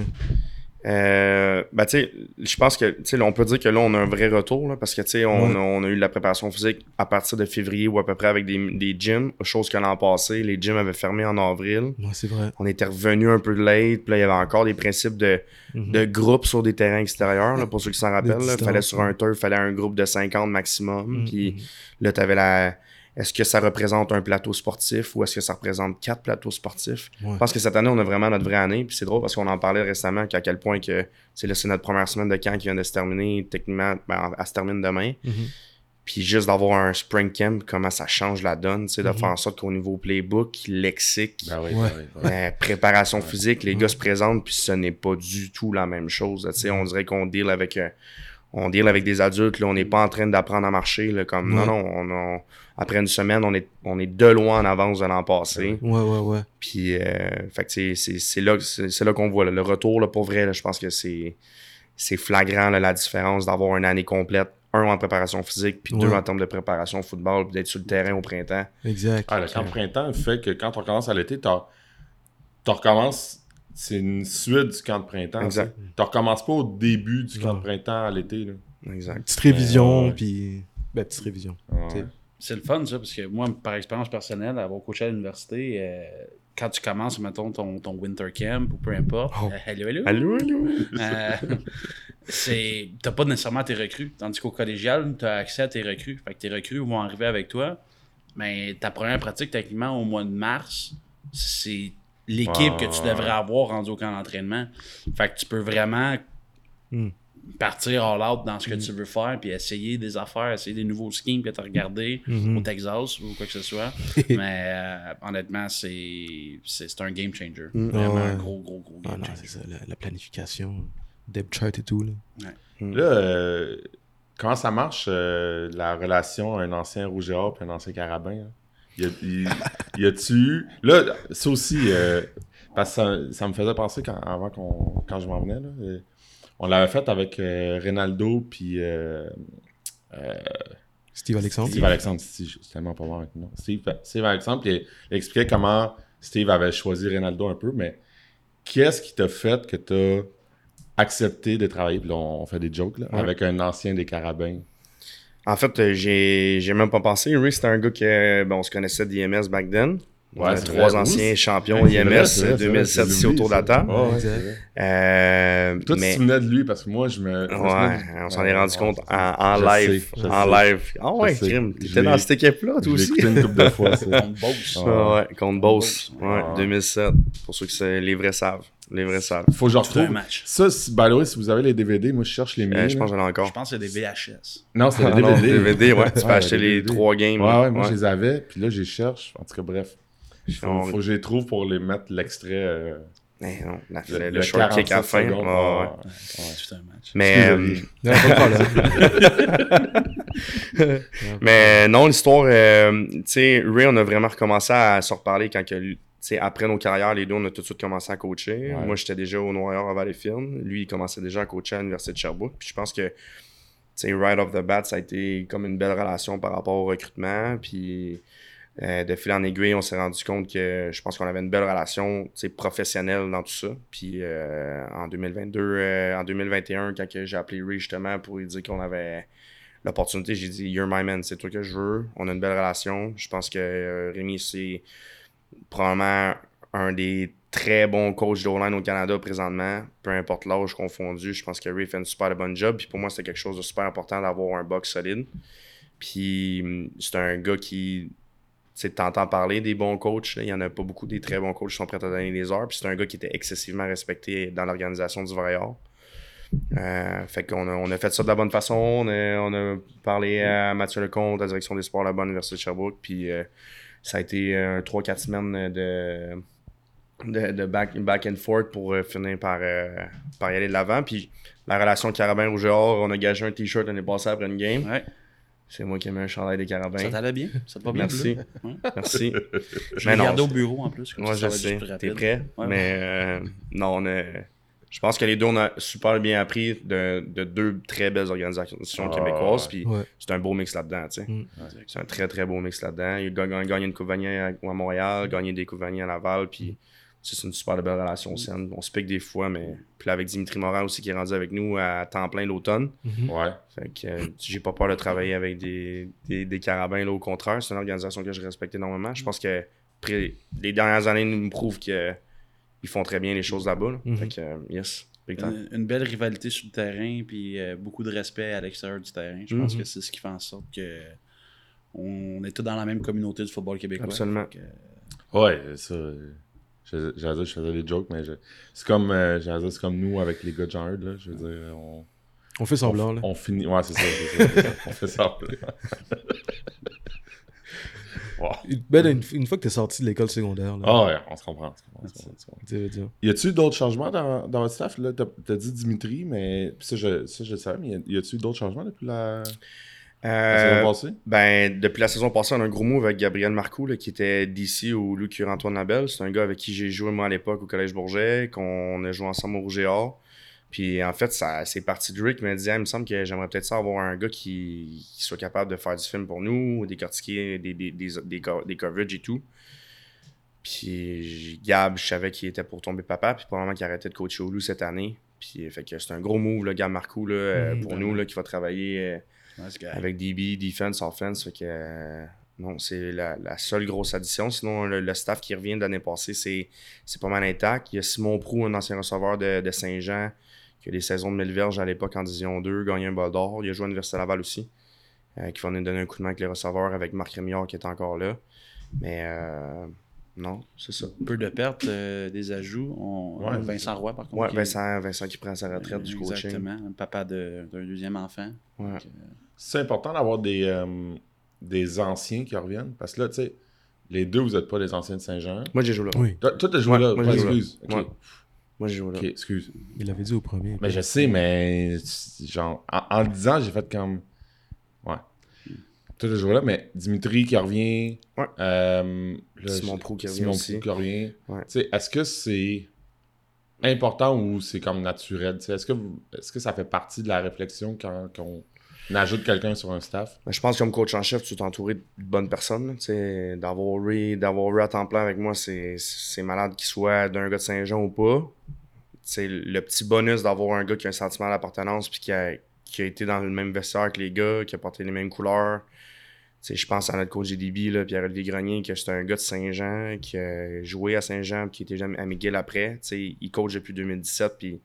D: Euh, ben, tu sais, je pense que, tu sais, là, on peut dire que là, on a un vrai retour, là, parce que, tu sais, on, on a eu de la préparation physique à partir de février ou à peu près avec des, des gyms, chose que l'an passé, les gyms avaient fermé en avril.
B: Ouais, c'est vrai.
D: On était revenu un peu late, puis là, il y avait encore des principes de,
B: Mhm.
D: de groupe sur des terrains extérieurs, là, pour ceux qui s'en rappellent. là.
B: distance,
D: fallait sur un turf, fallait un groupe de 50 maximum,
B: Mhm.
D: puis là, tu avais la... Est-ce que ça représente un plateau sportif ou est-ce que ça représente quatre plateaux sportifs?
B: Ouais.
D: Je pense que cette année, on a vraiment notre vraie année. Puis c'est drôle parce qu'on en parlait récemment qu'à quel point que c'est là, c'est notre première semaine de camp qui vient de se terminer. Techniquement, ben, elle se termine demain.
B: Mhm.
D: Puis juste d'avoir un spring camp, comment ça change la donne, tu sais, de
B: Mhm.
D: faire en sorte qu'au niveau playbook, lexique,
C: Ben oui,
B: Ouais.
C: ben oui, ouais.
D: préparation physique, les gars se présentent, puis ce n'est pas du tout la même chose. là, Tu sais, on dirait qu'on deal avec, euh, on deal avec des adultes, là, on n'est pas en train d'apprendre à marcher, là, comme, non, non, on, on- après une semaine, on est, on est de loin en avance de l'an passé.
B: Ouais, ouais, ouais.
D: Puis, euh, fait que c'est- c'est c'est là, c'est c'est là qu'on voit là, le retour, là, pour vrai, là, je pense que c'est c'est flagrant là, la différence d'avoir une année complète, un en préparation physique, puis deux en termes de préparation football, puis d'être sur le terrain au printemps.
B: Exact.
C: Ah, le camp printemps fait que quand on commence à l'été, t'as- tu recommences. C'est une suite du camp de printemps.
D: Exact.
C: Tu recommences pas au début du camp de printemps à l'été. là.
D: Exact.
B: Petite révision, puis. Ben, petite révision.
C: Ouais.
E: C'est le fun, ça, parce que moi, par expérience personnelle, avoir coaché à l'université, euh, quand tu commences, mettons, ton, ton winter camp ou peu importe,
B: Oh.
E: euh, hello, hello,
D: Allô, allô?
E: euh, c'est t'as pas nécessairement tes recrues. Tandis qu'au collégial, tu as accès à tes recrues. Fait que tes recrues vont arriver avec toi. Mais ta première pratique, techniquement, au mois de mars, c'est l'équipe que tu
C: Ouais.
E: devrais avoir rendu au camp d'entraînement. Fait que tu peux vraiment
B: Hmm.
E: Partir all out dans ce que tu veux faire, puis essayer des affaires, essayer des nouveaux schemes que tu as regardés
B: Mhm.
E: au Texas ou quoi que ce soit. Mais euh, honnêtement, c'est c'est c'est un game changer.
D: Mm.
E: Vraiment
B: Ouais.
E: un gros, gros, gros
B: Ah
E: game
B: non,
E: changer.
B: c'est ça, la, la planification, depth chart et tout. Là.
C: Là, euh, comment ça marche, euh, la relation un ancien rouge et un ancien carabin? hein? Y a- y- y a-tu eu... Là, ça aussi, euh, parce que ça, ça me faisait penser quand, avant qu'on, quand je m'en venais, là, euh, on l'avait fait avec euh, Ronaldo puis euh, euh,
B: Steve Alexandre.
C: Steve Alexandre. Steve, je suis tellement pas bon avec nom. Steve, Steve Alexandre, puis il, il expliquait comment Steve avait choisi Ronaldo un peu, mais qu'est-ce qui t'a fait que t'as accepté de travailler, puis là, on, on fait des jokes, là,
D: Ouais.
C: avec un ancien des Carabins?
D: En fait, j'ai j'ai même pas pensé. Ray, c'était un gars que ben, on se connaissait d'IMS back then.
C: Ouais,
D: trois
C: vrai.
D: anciens champions
C: Ouais,
D: IMS
C: c'est vrai, c'est vrai,
D: 2007
C: je
D: ici autour de la table.
C: Ouais, ouais.
D: Euh,
C: Toi, tu
D: mais
C: te souvenais de lui parce que moi, je me. je
D: ouais, on s'en
C: Ouais,
D: est rendu
C: ouais,
D: compte en, en live.
C: sais,
D: en
C: sais.
D: live. Ah ouais,
C: sais.
D: crime.
C: Je
D: T'étais dans cette équipe-là, toi aussi?
C: écouté une couple de fois.
E: bosse.
C: Ouais.
D: Ah ouais, contre Boss.
E: Boss.
D: Ouais,
C: Ouais.
D: 2007. Pour ceux qui se- les vrais savent. Les vrais savent.
C: Faut que je retrouve.
E: match?
C: Ça, si, by the way, si vous avez les DVD, moi, je cherche les miens.
D: Euh, je pense que j'en ai encore.
E: Je pense que c'est des VHS.
C: Non, c'est
D: Ah
C: les DVD.
D: DVD, ouais. Tu peux
C: Ouais,
D: acheter
C: les
D: trois games.
C: Ouais, ouais, moi,
D: ouais.
C: je les avais. Puis là, je les cherche. En tout cas, bref. Faut, que je les trouve pour les mettre l'extrait. euh,
D: non, la-
C: le,
D: le,
C: le
D: short kick à la
C: 47
D: fin.
C: secondes.
D: ouais, ouais.
C: Ouais, ouais.
E: Tout un match.
D: Mais, euh,
B: Non,
D: mais l'histoire, euh, tu sais, Ray, on a vraiment recommencé à se reparler quand que, tu sais, après nos carrières, les deux, on a tout de suite commencé à coacher.
C: Ouais.
D: Moi, j'étais déjà au Noir à Valleyfield. Lui, il commençait déjà à coacher à l'Université de Sherbrooke. Puis je pense que, tu sais, right off the bat, ça a été comme une belle relation par rapport au recrutement. Puis euh, de fil en aiguille, on s'est rendu compte que je pense qu'on avait une belle relation professionnelle dans tout ça. Puis euh, en 2022, euh, en 2021, quand j'ai appelé Ray justement pour lui dire qu'on avait l'opportunité, j'ai dit You're my man, c'est toi que je veux. On a une belle relation. Je pense que Rémi, c'est probablement un des très bons coachs d'O-line au Canada présentement, peu importe l'âge confondu. Je pense que Ray fait une super de bonne job. Puis pour moi, c'était quelque chose de super important d'avoir un box solide. Puis hum, c'est un gars qui, tu sais, t'entends parler des bons coachs. Il y en a pas beaucoup des très bons coachs qui sont prêts à donner les heures. Puis c'est un gars qui était excessivement respecté dans l'organisation du Varior. Euh, fait qu'on a, on a fait ça de la bonne façon. On a, on a parlé à Mathieu Lecomte, à la direction des sports là-bas à l'Université de Sherbrooke. Puis euh, ça a été euh, 3-4 semaines de, de, back, back and forth pour euh, finir par, euh, par y aller de l'avant. Puis la relation Carabin Rouge et Or, on a gagé un t-shirt l'année passée après une game. C'est moi qui ai mis un chandail des Carabins.
E: Ça t'allait bien? Ça te va bien?
D: Merci.
E: Bleu? Ouais.
D: Merci.
E: Je
D: Mais non,
E: au bureau en plus.
D: Moi, je sais. T'es prêt?
E: Ouais.
D: Mais euh, non, on a, je pense que les deux, on a super bien appris de, de deux très belles organisations
C: Ah,
D: québécoises. Puis c'est un beau mix là-dedans. tu sais.
B: Mm.
D: C'est un très, très beau mix là-dedans. Il a gagné, gagné une Coupe à, Montréal, gagné des Coupes Vanier à Laval. Puis c'est une super belle relation saine. On se pique des fois, mais. Puis là, avec Dimitri Morin aussi qui est rendu avec nous à temps plein l'automne.
B: Mhm.
C: Ouais.
D: Fait que euh, j'ai pas peur de travailler avec des, des, des carabins, là, au contraire. C'est une organisation que je respecte énormément. Je pense que après, les dernières années nous prouvent qu'ils font très bien les choses là-bas. là.
B: Mhm.
D: Fait que, euh, yes.
E: Une, une belle rivalité sur le terrain, puis euh, beaucoup de respect à l'extérieur du terrain. Je pense
D: Mhm.
E: que c'est ce qui fait en sorte que on est tous dans la même communauté du football québécois.
D: Absolument.
E: Que,
C: Ouais, ça. Je- J'allais dire, je faisais des jokes, mais je- c'est comme, euh, dire, comme nous avec les gars de Jean là. Je veux dire, on,
B: On fait semblant, là.
C: On finit. Ouais, c'est ça. ça. On fait semblant. Wow.
B: Ben, une, une fois que t'es sorti de l'école secondaire, là,
C: Ah ouais, on se comprend. on se on on. Y a-tu d'autres changements dans, dans votre staff? Là, t'as, dit Dimitri, mais puis ça, je, ça, je le savais, mais y a-tu d'autres changements depuis la, la saison
D: Euh,
C: passée?
D: ben, depuis la saison passée, on a un gros move avec Gabriel Marcoux, là, qui était d'ici au Luc Antoine Labelle. C'est un gars avec qui j'ai joué moi à l'époque au Collège Bourget, qu'on a joué ensemble au Rouge et Or. Puis en fait, ça, c'est parti de Rick, qui m'a dit Ah, il me semble que j'aimerais peut-être ça avoir un gars qui, qui soit capable de faire du film pour nous, décortiquer des, des, des, des, des coverages et tout. Puis Gab, je savais qu'il était pour tomber papa, puis probablement qu'il arrêtait de coacher au Loup cette année. Puis fait que c'est un gros move, là, Gab Marcoux, là, euh, pour nous, là, qui va travailler.
E: Nice guy.
D: avec DB, defense, offense. Fait que euh, non, c'est la, la seule grosse addition. Sinon, le, le staff qui revient de l'année passée, c'est, c'est pas mal intact. Il y a Simon Prou, un ancien receveur de, de Saint-Jean, qui a des saisons de 1000 verges à l'époque en Division 2, gagné un bol d'or. Il a joué à l'Université Laval aussi, euh, qui va nous donner un coup de main avec les receveurs, avec Marc Rémillard qui est encore là. Mais euh, non, c'est ça.
E: Peu de pertes, euh, des ajouts. On...
C: Ouais.
E: Vincent Roy, par contre.
D: Ouais,
E: qui-
D: Vincent, Vincent qui prend sa retraite du coaching.
E: Exactement. Un papa de- d'un deuxième enfant.
D: Ouais.
E: Donc, euh,
C: C'est important d'avoir des, euh, des anciens qui reviennent. Parce que là, tu sais, les deux, vous n'êtes pas les anciens de Saint-Jean.
D: Moi, j'ai joué là.
B: Oui,
C: Toi, toi, t'as joué
D: Ouais,
C: là.
D: moi,
C: Ouais,
D: j'ai joué là.
C: excuse.
D: Ouais. Moi, j'ai joué là.
C: Ok, excuse.
B: il avait dit au premier.
C: Mais je sais, mais genre, en, en le disant, j'ai fait comme. Ouais. Toi, t'as joué là, mais Dimitri qui revient.
D: Ouais.
C: euh, là,
D: Simon Prou qui revient
C: Simon
D: aussi.
C: Qui revient.
D: Ouais.
C: Tu sais, est-ce que c'est important ou c'est comme naturel? Tu sais, Est-ce que, vous- est-ce que ça fait partie de la réflexion quand, quand on ajoute quelqu'un sur un staff?
D: Ben, je pense que comme coach en chef, tu t'es entouré de bonnes personnes. D'avoir Ray, à temps plein avec moi, c'est malade qu'il soit d'un gars de Saint-Jean ou pas. C'est le petit bonus d'avoir un gars qui a un sentiment d'appartenance puis qui a, qui a été dans le même vestiaire que les gars, qui a porté les mêmes couleurs. Je pense à notre coach GDB, là, Pierre-Olivier Grenier, que c'est un gars de Saint-Jean, qui a joué à Saint-Jean, puis qui était jamais à McGill après. Tu sais, il coach depuis 2017, puis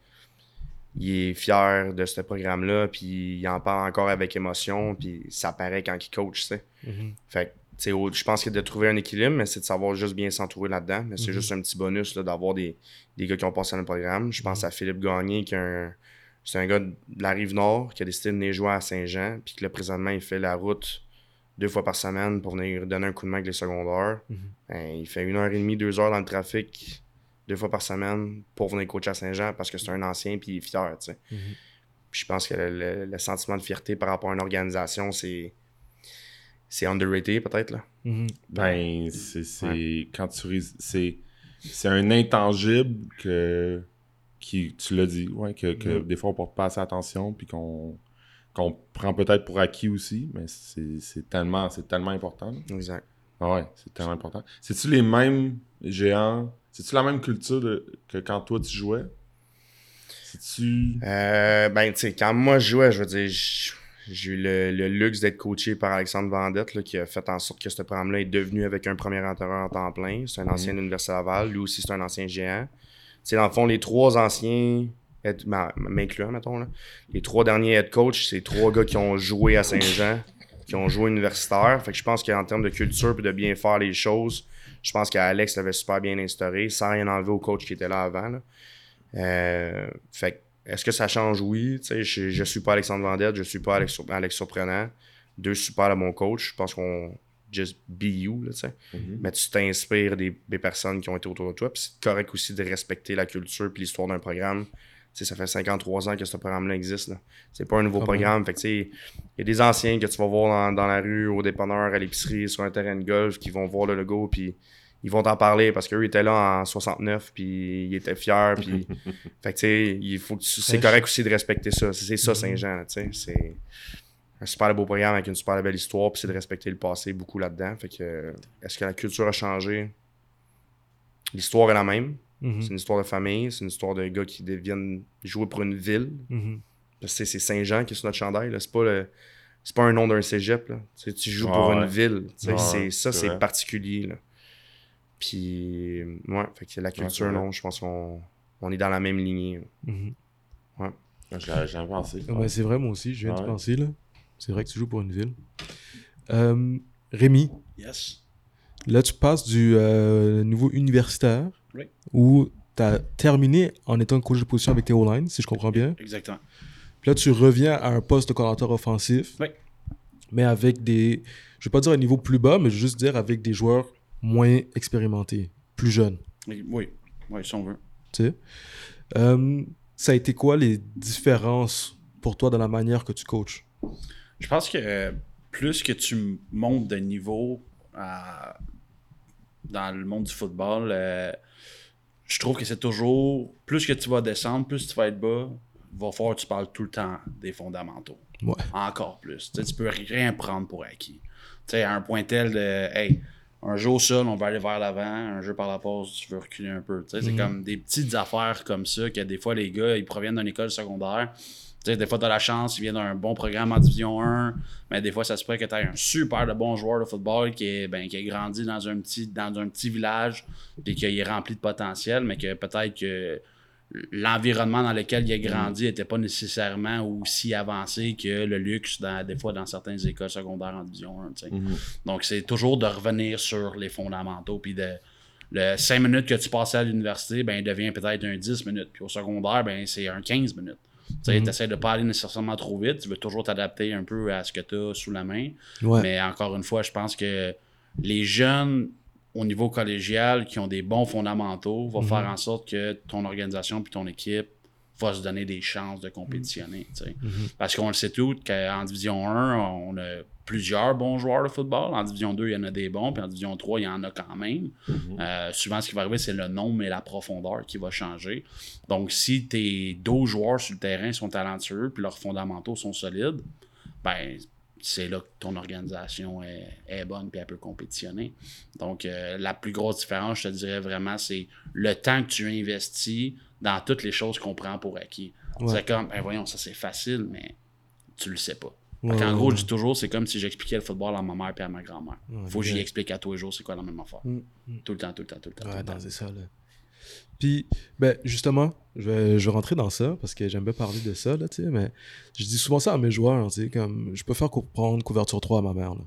D: il est fier de ce programme-là, puis il en parle encore avec émotion, puis ça paraît quand il coach, tu sais.
B: Mhm.
D: Fait que, tu sais, au- je pense que de trouver un équilibre, mais c'est de savoir juste bien s'entourer là-dedans. Mais c'est
B: Mhm.
D: juste un petit bonus là, d'avoir des, des gars qui ont passé dans le programme. Je pense à Philippe Gagné, qui est un, c'est un gars de la Rive-Nord, qui a décidé de venir jouer à Saint-Jean, puis que là, présentement, il fait la route deux fois par semaine pour venir donner un coup de main avec les secondaires. Ben, il fait une heure et demie, deux heures dans le trafic, deux fois par semaine, pour venir coacher à Saint-Jean, parce que c'est un ancien, puis il est fier, tu sais.
B: Mhm.
D: Puis je pense que le, le- le sentiment de fierté par rapport à une organisation, c'est c'est underrated peut-être là.
B: Mhm.
C: Ben, c'est. c'est Quand tu. C'est. C'est un intangible que. Qui, tu l'as dit, ouais, que, que
B: Mhm.
C: des fois on porte pas assez attention, puis qu'on qu'on prend peut-être pour acquis aussi, mais c'est c'est tellement, c'est tellement important. là.
D: Exact.
C: Ah ouais, c'est tellement important. C'est-tu les mêmes géants? C'est-tu la même culture de- que quand toi tu jouais? C'est-tu.
D: Euh, ben tu sais, quand moi je jouais, je veux dire, j'ai eu le, le luxe d'être coaché par Alexandre Vendette là, qui a fait en sorte que ce programme-là est devenu avec un premier entraîneur en temps plein. C'est un ancien de l'Université Laval, lui aussi c'est un ancien géant. Tu sais, dans le fond, les trois anciens, head- ma- m'incluant, mettons, là, les trois derniers head coach, c'est trois gars qui ont joué à Saint-Jean, qui ont joué universitaire. Fait que je pense qu'en termes de culture et de bien faire les choses, je pense qu'Alex l'avait super bien instauré, sans rien enlever au coach qui était là avant. là. Euh, fait est-ce que ça change? Oui. Je, je suis pas Alexandre Vendette, je suis pas Alex, Alex Surprenant. Deux super bons coachs. Je pense qu'on just be you, là.
C: Mhm.
D: Mais tu t'inspires des, des personnes qui ont été autour de toi. Puis c'est correct aussi de respecter la culture puis l'histoire d'un programme. Ça fait 53 ans que ce programme-là existe. C'est pas un nouveau
B: Quand même.
D: programme. Fait que, tu sais, il y a des anciens que tu vas voir dans, dans la rue, au dépanneur, à l'épicerie, sur un terrain de golf, qui vont voir le logo, puis ils vont t'en parler parce qu'eux étaient là en 69, puis ils étaient fiers, puis... fait que, tu sais, il faut que tu- c'est correct aussi de respecter ça. C'est ça,
B: Mhm.
D: Saint-Jean, tu sais. C'est un super beau programme avec une super belle histoire, puis c'est de respecter le passé beaucoup là-dedans. Fait que, est-ce que la culture a changé? L'histoire est la même.
B: Mhm.
D: C'est une histoire de famille, c'est une histoire de gars qui deviennent jouer pour une ville.
B: Mhm.
D: Parce que c'est Saint-Jean qui est sur notre chandail. C'est pas le. C'est pas un nom d'un cégep. Là. Tu sais, tu joues
C: Ah
D: pour
C: ouais.
D: une ville. Tu sais,
C: Ah
D: c'est,
C: ouais,
D: ça,
C: c'est
D: particulier. Là. Puis, ouais, fait que la culture, non, je pense qu'on on est dans la même lignée.
B: Mhm.
C: J'ai jamais pensé.
B: Ah ben, c'est vrai, moi aussi, je viens
C: Ouais.
B: de penser, là. C'est vrai que tu joues pour une ville. Euh, Rémi,
E: Yes.
B: là, tu passes du euh, niveau universitaire,
E: Oui.
B: où tu as terminé en étant coach de position avec Théo Line, si je comprends bien.
E: Exactement.
B: Puis là, tu reviens à un poste de coordinateur offensif.
E: Oui.
B: Mais avec des. Je vais pas dire un niveau plus bas, mais je vais juste dire avec des joueurs moins expérimentés, plus jeunes.
E: Oui, oui, oui, si on veut.
B: Tu sais. Euh, ça a été quoi les différences pour toi dans la manière que tu coaches?
E: Je pense que euh, plus que tu montes de niveau à- dans le monde du football, euh, je trouve que c'est toujours. Plus que tu vas descendre, plus tu vas être bas, va falloir que tu parles tout le temps des fondamentaux.
B: Ouais.
E: Encore plus. Tu tu peux rien prendre pour acquis. Tu sais, à un point tel de. Hey, un jeu au sol, on va aller vers l'avant. Un jeu par la pause, tu veux reculer un peu. Tu sais, C'est comme des petites affaires comme ça que des fois, les gars, ils proviennent d'une école secondaire. Tu des fois, tu as la chance, ils viennent d'un bon programme en Division 1, mais des fois, ça se pourrait que tu aies un super de bon joueur de football qui est, ben, qui est grandi dans un petit, dans un petit village et qui est rempli de potentiel, mais que peut-être que l'environnement dans lequel il a grandi n'était pas nécessairement aussi avancé que le luxe, dans, des fois, dans certaines écoles secondaires en Division 1. tu sais. Donc, c'est toujours de revenir sur les fondamentaux, puis de le 5 minutes que tu passais à l'université, ben, il devient peut-être un 10 minutes. Puis au secondaire, ben, c'est un 15 minutes. Tu
B: Mhm.
E: essaies de pas aller nécessairement trop vite. Tu veux toujours t'adapter un peu à ce que tu as sous la main.
B: Ouais.
E: Mais encore une fois, je pense que les jeunes au niveau collégial qui ont des bons fondamentaux vont faire en sorte que ton organisation puis ton équipe va se donner des chances de compétitionner. sais. Parce qu'on le sait tout qu'en Division 1, on a plusieurs bons joueurs de football. En Division 2, il y en a des bons. Puis en Division 3, il y en a quand même. Euh, souvent, ce qui va arriver, c'est le nombre et la profondeur qui va changer. Donc, si tes 12 joueurs sur le terrain sont talentueux puis leurs fondamentaux sont solides, ben c'est là que ton organisation est, est bonne puis elle peut compétitionner. Donc, euh, la plus grosse différence, je te dirais vraiment, c'est le temps que tu investis dans toutes les choses qu'on prend pour acquis.
B: Ouais.
E: C'est comme, ben voyons, ça c'est facile, mais tu le sais pas.
B: Ouais,
E: en
B: ouais,
E: gros,
B: ouais.
E: je dis toujours, c'est comme si j'expliquais le football à ma mère et à ma grand-mère.
B: Ouais,
E: Faut que j'y explique à tous les jours c'est quoi la même affaire.
B: Mm,
E: Tout le temps, tout le temps, tout le temps. tout
B: Ouais,
E: le temps.
B: non, c'est ça, là. Puis, ben, justement, je vais, je vais rentrer dans ça parce que j'aime bien parler de ça, là, tu sais, mais je dis souvent ça à mes joueurs, tu sais, comme, je peux faire comprendre couverture 3 à ma mère, là.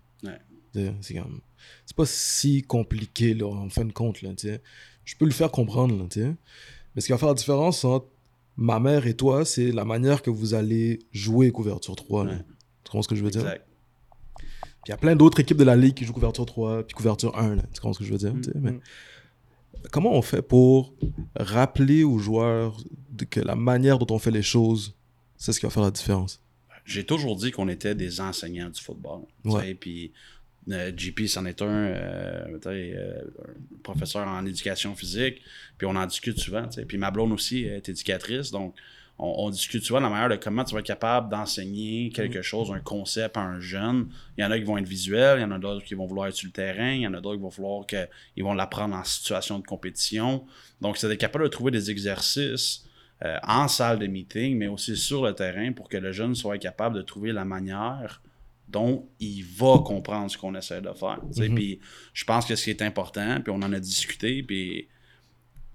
E: Ouais.
B: C'est comme, c'est pas si compliqué, là, en fin de compte, là, tu sais. Je peux le faire comprendre, là, tu sais. Mais ce qui va faire la différence entre ma mère et toi, c'est la manière que vous allez jouer couverture 3, là.
E: Ouais.
B: Tu comprends ce que je veux dire?
E: Exact.
B: Puis il y a plein d'autres équipes de la ligue qui jouent couverture 3 puis couverture 1, là. Tu comprends ce que je veux dire? sais, mais comment on fait pour rappeler aux joueurs que la manière dont on fait les choses, c'est ce qui va faire la différence?
E: J'ai toujours dit qu'on était des enseignants du football.
B: Ouais.
E: Puis euh, JP, c'en est un, euh, euh, un professeur en éducation physique. Puis on en discute souvent. Puis ma blonde aussi est éducatrice. Donc on, on discute souvent de la manière de comment tu vas être capable d'enseigner quelque
B: Mm.
E: chose, un concept à un jeune. Il y en a qui vont être visuels, il y en a d'autres qui vont vouloir être sur le terrain, il y en a d'autres qui vont vouloir qu'ils vont l'apprendre en situation de compétition. Donc, c'est d'être capable de trouver des exercices euh, en salle de meeting, mais aussi sur le terrain pour que le jeune soit capable de trouver la manière dont il va comprendre ce qu'on essaie de faire.
B: Mhm.
E: Puis je pense que ce qui est important, puis on en a discuté, puis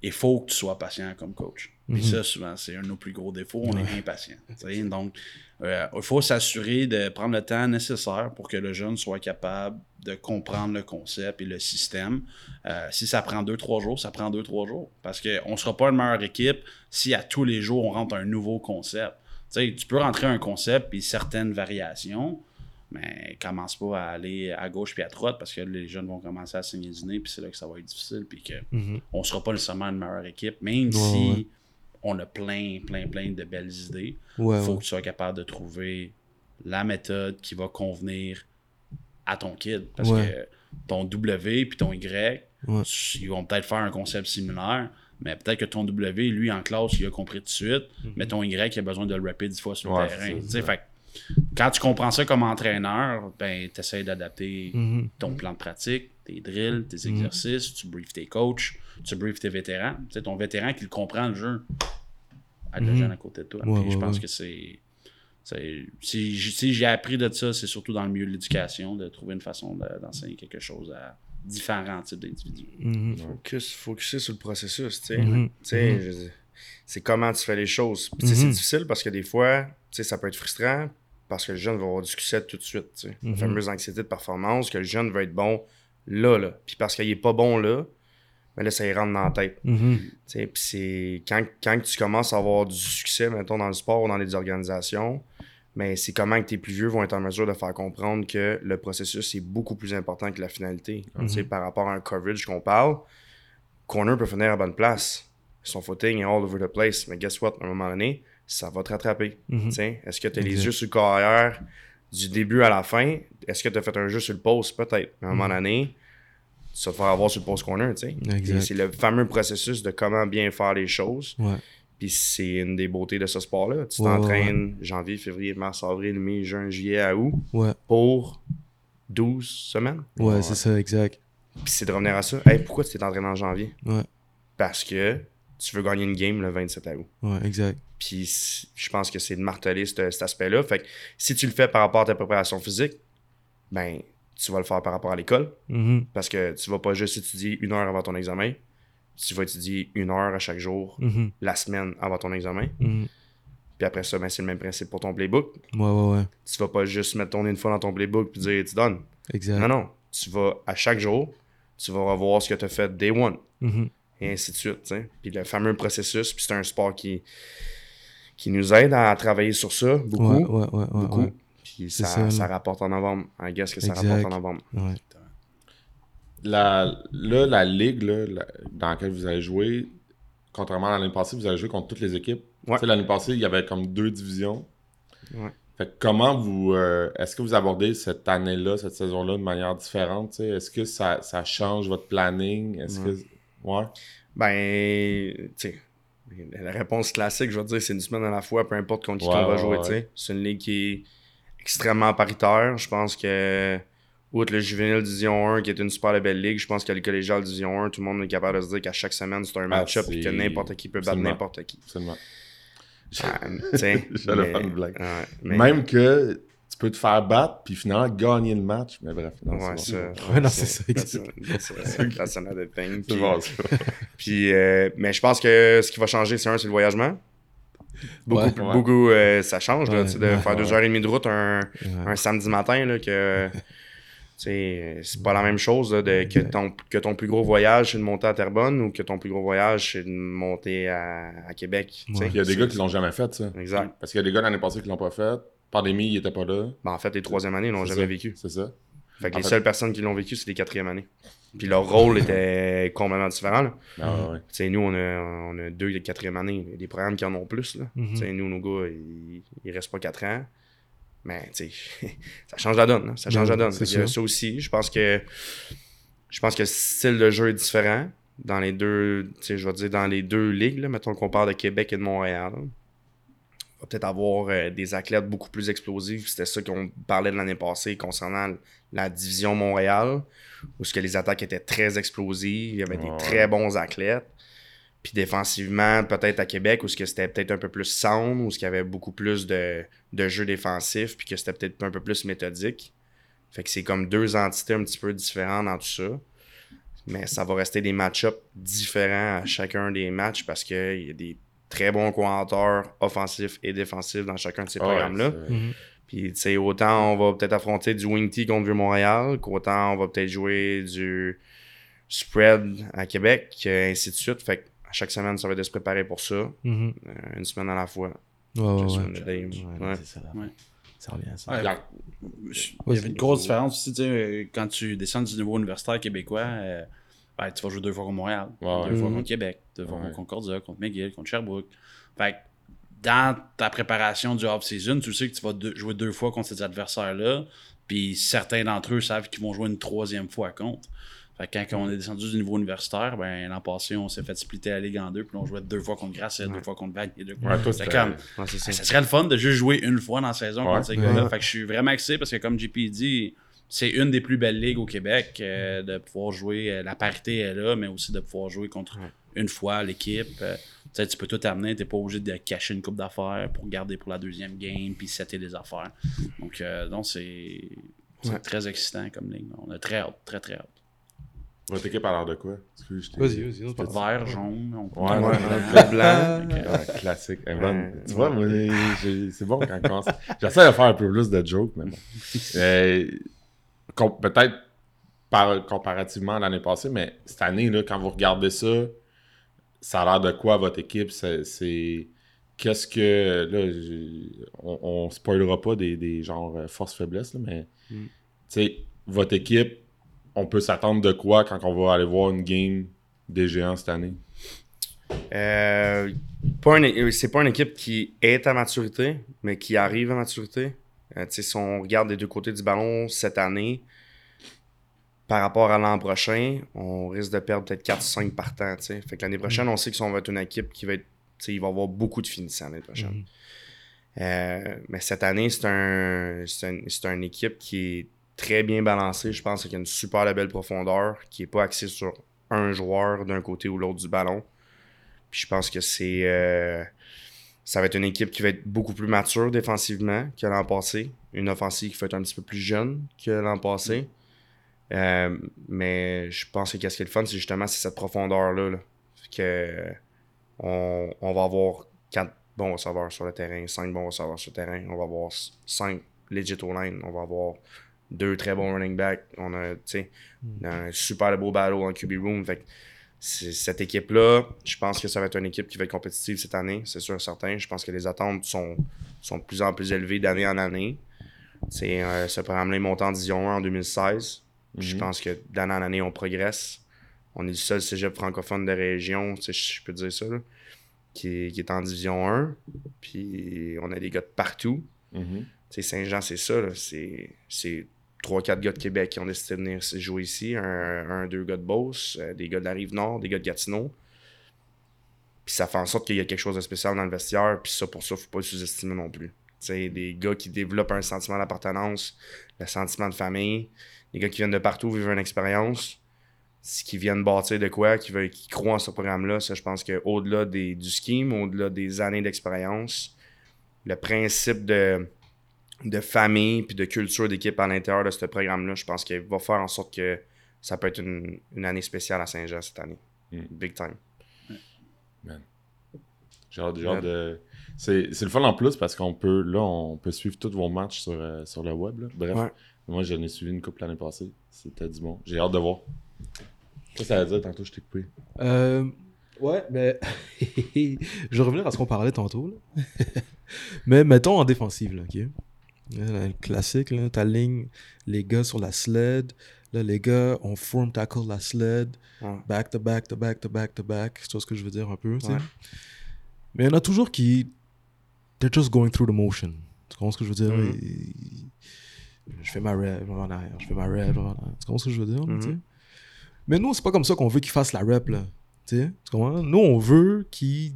E: il faut que tu sois patient comme coach. Puis
B: Mhm.
E: ça, souvent, c'est un de nos plus gros défauts, on est impatient. Donc, euh, il faut s'assurer de prendre le temps nécessaire pour que le jeune soit capable de comprendre le concept et le système. Euh, si ça prend deux, trois jours, ça prend deux, trois jours. Parce qu'on ne sera pas une meilleure équipe si à tous les jours on rentre un nouveau concept. Tu peux rentrer un concept et certaines variations, mais commence pas à aller à gauche puis à droite parce que les jeunes vont commencer à saigner du nez puis c'est là que ça va être difficile puis que
B: Mhm.
E: on sera pas nécessairement une meilleure équipe, même
B: Ouais,
E: si
B: ouais.
E: On a plein, plein, plein de belles idées.
B: Ouais,
E: Il faut
B: ouais.
E: que tu sois capable de trouver la méthode qui va convenir à ton kid. Parce
B: Ouais.
E: que ton W puis ton Y,
B: Ouais.
E: ils vont peut-être faire un concept similaire, mais peut-être que ton W, lui, en classe, il a compris tout de suite,
B: Mhm.
E: mais ton Y, il a besoin de le rapper dix fois sur
C: Ouais,
E: le
C: c'est
E: terrain. fait quand tu comprends ça comme entraîneur, ben, tu essaies d'adapter
B: Mhm.
E: ton plan de pratique, tes drills, tes
B: Mhm.
E: exercices, tu briefes tes coachs, tu briefes tes vétérans. Tu sais, ton vétéran qui le comprend le jeu, aide le
B: Mhm.
E: jeune à côté de toi.
B: Ouais,
E: Puis je pense
B: ouais.
E: que c'est. c'est- Si, j'ai appris de ça, c'est surtout dans le milieu de l'éducation, de trouver une façon de- d'enseigner quelque chose à différents types d'individus.
B: Mhm.
D: Focus, focuser sur le processus, tu sais.
B: Mhm. Mhm.
D: c'est comment tu fais les choses. Sais, C'est
B: Mhm.
D: difficile parce que des fois, tu sais, ça peut être frustrant parce que le jeune va avoir du succès tout de suite. tu sais.
B: Mhm.
D: La fameuse anxiété de performance, que le jeune veut être bon là, là. Puis parce qu'il est pas bon là, mais là, ça y rentre dans la tête.
B: Mhm.
D: Puis c'est quand, quand tu commences à avoir du succès, mettons, dans le sport ou dans les organisations, mais c'est comment que tes plus vieux vont être en mesure de faire comprendre que le processus est beaucoup plus important que la finalité. Sais, Par rapport à un coverage qu'on parle, corner peut finir à bonne place. Son footing est all over the place. Mais guess what? À un moment donné, ça va te rattraper.
B: Mhm.
D: Sais, Est-ce que tu as les yeux sur le carrière du début à la fin? Est-ce que tu as fait un jeu sur le post? Peut-être. À un moment donné, te faire avoir sur le post corner. tu sais. C'est le fameux processus de comment bien faire les choses.
B: Ouais.
D: Puis c'est une des beautés de ce sport-là. Tu
B: Ouais,
D: t'entraînes janvier, février, mars, avril, mai, juin, juillet à août
B: Ouais.
D: pour 12 semaines.
B: Ouais, c'est ça, exact.
D: Puis c'est de revenir à ça. Hey, pourquoi tu t'es entraîné en janvier?
B: Ouais.
D: Parce que tu veux gagner une game le 27 août.
B: Ouais, exact.
D: Puis je pense que c'est de marteler ce- cet aspect-là. Fait que si tu le fais par rapport à ta préparation physique, ben tu vas le faire par rapport à l'école.
B: Mhm.
D: Parce que tu vas pas juste étudier une heure avant ton examen. Tu vas étudier une heure à chaque jour,
B: Mhm.
D: la semaine avant ton examen.
B: Mhm.
D: Puis après ça, ben, c'est le même principe pour ton playbook.
B: Ouais, ouais, ouais.
D: Tu vas pas juste mettre ton une fois dans ton playbook puis dire tu donnes.
B: Exact.
D: Non, non. Tu vas à chaque jour, tu vas revoir ce que tu as fait day one. Et ainsi de suite. Puis le fameux processus, puis c'est un sport qui, qui nous aide à travailler sur ça beaucoup.
B: Ouais, ouais, ouais, ouais.
D: beaucoup.
B: Ouais.
D: Puis ça,
B: ça,
D: ça,
B: là.
D: rapporte en novembre. I guess que ça
B: Exact.
D: rapporte en novembre.
B: Ouais.
C: La, là, la ligue là, la- dans laquelle vous avez joué, contrairement à l'année passée, vous avez joué contre toutes les équipes.
D: Ouais.
C: Tu sais, L'année passée, il y avait comme deux divisions.
D: Ouais.
C: Fait que comment vous. euh, Est-ce que vous abordez cette année-là, cette saison-là de manière différente? tu sais? Est-ce que ça, ça change votre planning? Est-ce que. Ouais.
D: Ben, tu sais, la réponse classique, je vais te dire, c'est une semaine à la fois, peu importe contre qui
C: Ouais,
D: on va
C: ouais,
D: jouer.
C: ouais.
D: tu sais. C'est une ligue qui est extrêmement paritaire. Je pense que, outre le juvénile Division 1, qui est une super belle ligue, je pense que le collégial Division 1, tout le monde est capable de se dire qu'à chaque semaine, c'est un match-up
C: Ah, c'est-
D: et que n'importe qui peut battre n'importe qui.
C: Absolument.
D: Ah,
C: J'allais faire une blague.
D: ouais, mais-
C: Même que tu peux te faire battre, puis finalement gagner le match. Mais bref, non,
D: Ouais,
C: c'est
D: ça.
C: bon.
B: Ouais, non, c'est ça.
C: C'est
D: Puis-
C: ça.
D: Mais je pense que ce qui va changer, c'est un, c'est le voyagement. Beaucoup,
B: Ouais.
D: plus-
C: Ouais.
D: beaucoup euh, ça change, là,
B: Ouais,
D: tu sais, de
B: ouais,
D: faire deux heures et demie de route un,
B: Ouais.
D: un samedi matin, là, que c'est pas la même chose là, de, que, ton, que ton plus gros voyage, c'est de monter à Terrebonne ou que ton plus gros voyage, c'est de monter à, à Québec.
C: Il y a des gars qui l'ont jamais fait, ça.
D: Exact.
C: Parce qu'il y a des gars l'année passée qui l'ont pas fait. Pandémie, ils étaient pas là.
D: Ben, en fait, les troisième années, ils l'ont jamais
C: ça.
D: vécu.
C: C'est ça.
D: Fait que
C: En
D: les
C: fait-
D: seules personnes qui l'ont vécu, c'est les quatrième années. Puis leur rôle était complètement différent. là.
C: Ah, ouais,
D: nous, on a, on a deux et quatrième année. Il y a des programmes qui en ont plus. Là.
B: Mhm.
D: Tu sais, Nous, nos gars, ils, ils restent pas quatre ans. Mais tu sais, ça change la donne. là. Ça change la donne. ça aussi, je pense que je pense que le style de jeu est différent dans les deux, tu sais, je vais dire dans les deux ligues. Là. Mettons qu'on parle de Québec et de Montréal. On va peut-être avoir euh, des athlètes beaucoup plus explosifs. C'était ça qu'on parlait de l'année passée concernant la division Montréal, où ce que les attaques étaient très explosives. Il y avait des
C: Ouais.
D: très bons athlètes. Puis défensivement, peut-être à Québec, où ce que c'était peut-être un peu plus sound, où ce qu'il y avait beaucoup plus de, de jeux défensifs, puis que c'était peut-être un peu plus méthodique. Fait que c'est comme deux entités un petit peu différentes dans tout ça. Mais ça va rester des match-ups différents à chacun des matchs parce qu'il y a des très bons coordinateurs offensifs et défensifs dans chacun de ces
C: Ah
D: programmes-là. Puis, tu sais, autant on va peut-être affronter du Wing T contre Vieux-Montréal, qu'autant on va peut-être jouer du spread à Québec, et ainsi de suite. Fait que à chaque semaine, ça va être de se préparer pour ça,
B: Mhm.
D: euh, une semaine à la fois.
B: Ouais, ça. Ça revient à ça.
E: Ouais. Il y avait une grosse différence aussi, tu sais, euh, quand tu descends du niveau universitaire québécois, euh, ben, tu vas jouer deux fois contre Montréal,
C: Ouais,
E: deux
B: ouais.
E: fois
B: Mhm.
E: contre Québec, deux fois contre Concordia, contre McGill, contre Sherbrooke. Fait que dans ta préparation du off-season, tu sais que tu vas deux- jouer deux fois contre ces adversaires-là, puis certains d'entre eux savent qu'ils vont jouer une troisième fois contre. Fait que quand on est descendu du niveau universitaire, ben, l'an passé, on s'est fait splitter la ligue en deux, puis on jouait deux fois contre Grasset, deux fois contre Vanier, deux fois
C: Ouais, toi,
E: comme,
D: Ouais, c'est ça.
E: ça serait le fun de juste jouer une fois dans la saison
C: Ouais.
E: contre ces gars-là.
B: Ouais.
E: Fait que je suis vraiment excité parce que, comme JP dit, c'est une des plus belles ligues au Québec euh, de pouvoir jouer. euh, la parité est là, mais aussi de pouvoir jouer contre
D: Ouais.
E: une fois l'équipe. Euh, sais, tu peux tout amener, t'es pas obligé de cacher une coupe d'affaires pour garder pour la deuxième game puis setter des affaires. Donc, euh, donc c'est
D: Ouais.
E: très excitant comme ligue. On a très hâte, très très hâte.
C: Votre équipe a l'air de quoi?
B: Vas-y, vas-y.
E: Vert, jaune, on peut
C: Ouais, ouais,
E: blanc.
D: Bleu, blanc.
C: Ouais, classique.
D: Ouais.
C: tu vois, c'est bon quand on commence. J'essaie de faire un peu plus de jokes, mais bon. Euh, Peut-être par, comparativement à l'année passée, mais cette année, là, quand vous regardez ça, ça a l'air de quoi votre équipe? C'est. Qu'est-ce que. Là, on, on spoilera pas des, des genres euh, force-faiblesse, mais.
D: Mm.
C: Tu sais, votre équipe, on peut s'attendre de quoi quand on va aller voir une game des géants cette année?
D: Euh, pas une- c'est pas une équipe qui est à maturité, mais qui arrive à maturité. Euh, si on regarde des deux côtés du ballon cette année, par rapport à l'an prochain, on risque de perdre peut-être 4-5 partants. tu sais. Fait que l'année prochaine, on sait qu'on va être une équipe qui va être. il va y avoir beaucoup de finissants l'année prochaine. Euh, mais cette année, c'est un, une équipe qui est très bien balancée. Je pense qu'il y a une super belle profondeur, qui n'est pas axée sur un joueur d'un côté ou l'autre du ballon. Puis je pense que c'est. euh, ça va être une équipe qui va être beaucoup plus mature défensivement que l'an passé. Une offensive qui va être un petit peu plus jeune que l'an passé. Euh, mais je pense que ce qui est le fun, c'est justement c'est cette profondeur-là. là. Que on, on va avoir quatre bons receveurs sur le terrain, cinq bons receveurs sur le terrain. On va avoir cinq legit line. On va avoir deux très bons running backs. On a, sais, un super beau battle en QB room. Fait que cette équipe-là, je pense que ça va être une équipe qui va être compétitive cette année, c'est sûr et certain. Je pense que les attentes sont, sont de plus en plus élevées d'année en année. C'est euh, programme-là est monté en Division 1 en 2016. Je
C: Mhm.
D: pense que d'année en année, on progresse. On est le seul cégep francophone de région, je peux dire ça, là, qui, est, qui est en Division 1. Puis on a des gars de partout.
C: Mhm.
D: Saint-Jean, c'est ça. C'est, c'est 3-4 gars de Québec qui ont décidé de venir se jouer ici. Un, un, deux gars de Beauce, euh, des gars de la Rive-Nord, des gars de Gatineau. Puis ça fait en sorte qu'il y a quelque chose de spécial dans le vestiaire. Puis ça, pour ça, faut pas le sous-estimer non plus. Des gars qui développent un sentiment d'appartenance, le sentiment de famille. Des gars qui viennent de partout vivre une expérience. ce Qui viennent bâtir de quoi, qui, veulent, qui croient en ce programme-là. Ça, je pense qu'au-delà du scheme, au-delà des années d'expérience, le principe de de famille puis de culture d'équipe à l'intérieur de ce programme-là, je pense qu'il va faire en sorte que ça peut être une, une année spéciale à Saint-Jean cette année.
C: Mm.
D: Big time.
C: Hâte, j'ai hâte de. C'est, c'est le fun en plus parce qu'on peut, là, on peut suivre tous vos matchs sur, euh, sur le web. là. Bref,
D: Ouais.
C: Moi, j'en ai suivi une couple l'année passée. C'était du bon. J'ai hâte de voir. Qu'est-ce que ça veut dire? Tantôt, je t'ai coupé.
B: Euh, ouais, mais je vais revenir à ce qu'on parlait tantôt. là. mais mettons en défensive, là, ok? Là, le classique, là, ta ligne, les gars sur la sled. Là, les gars, on form tackle la sled.
D: Ouais.
B: Back to back to back to back to back. Tu vois ce que je veux dire un peu, tu sais?
D: Ouais.
B: Mais il y en a toujours qui. They're just going through the motion. Tu comprends ce que je veux dire?
D: Mhm.
B: Ils- Je fais ma rep, je vais en arrière. Je fais ma rep, je vais en arrière. Tu comprends ce que je veux dire?
D: Mhm.
B: Mais nous, c'est pas comme ça qu'on veut qu'ils fassent la rep, là. Tu comprends? Nous, on veut qu'ils,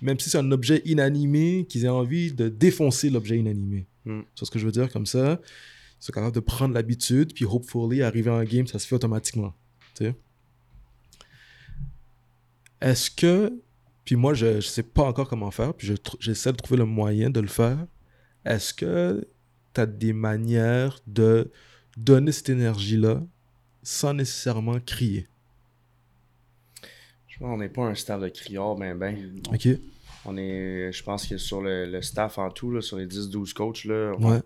B: même si c'est un objet inanimé, qu'ils aient envie de défoncer l'objet inanimé.
D: Mm.
B: Tu vois ce que je veux dire? Comme ça, ils sont capables de prendre l'habitude, puis hopefully, arriver en game, ça se fait automatiquement. Tu sais? Est-ce que, puis moi, je, je sais pas encore comment faire, puis je j'essaie de trouver le moyen de le faire. Est-ce que tu as des manières de donner cette énergie-là sans nécessairement crier?
D: Je pense qu'on n'est pas un staff de criards, ben ben.
B: Ok?
D: On est, je pense que sur le, le staff en tout, là, sur les 10-12 coachs, là, on-
B: Ouais.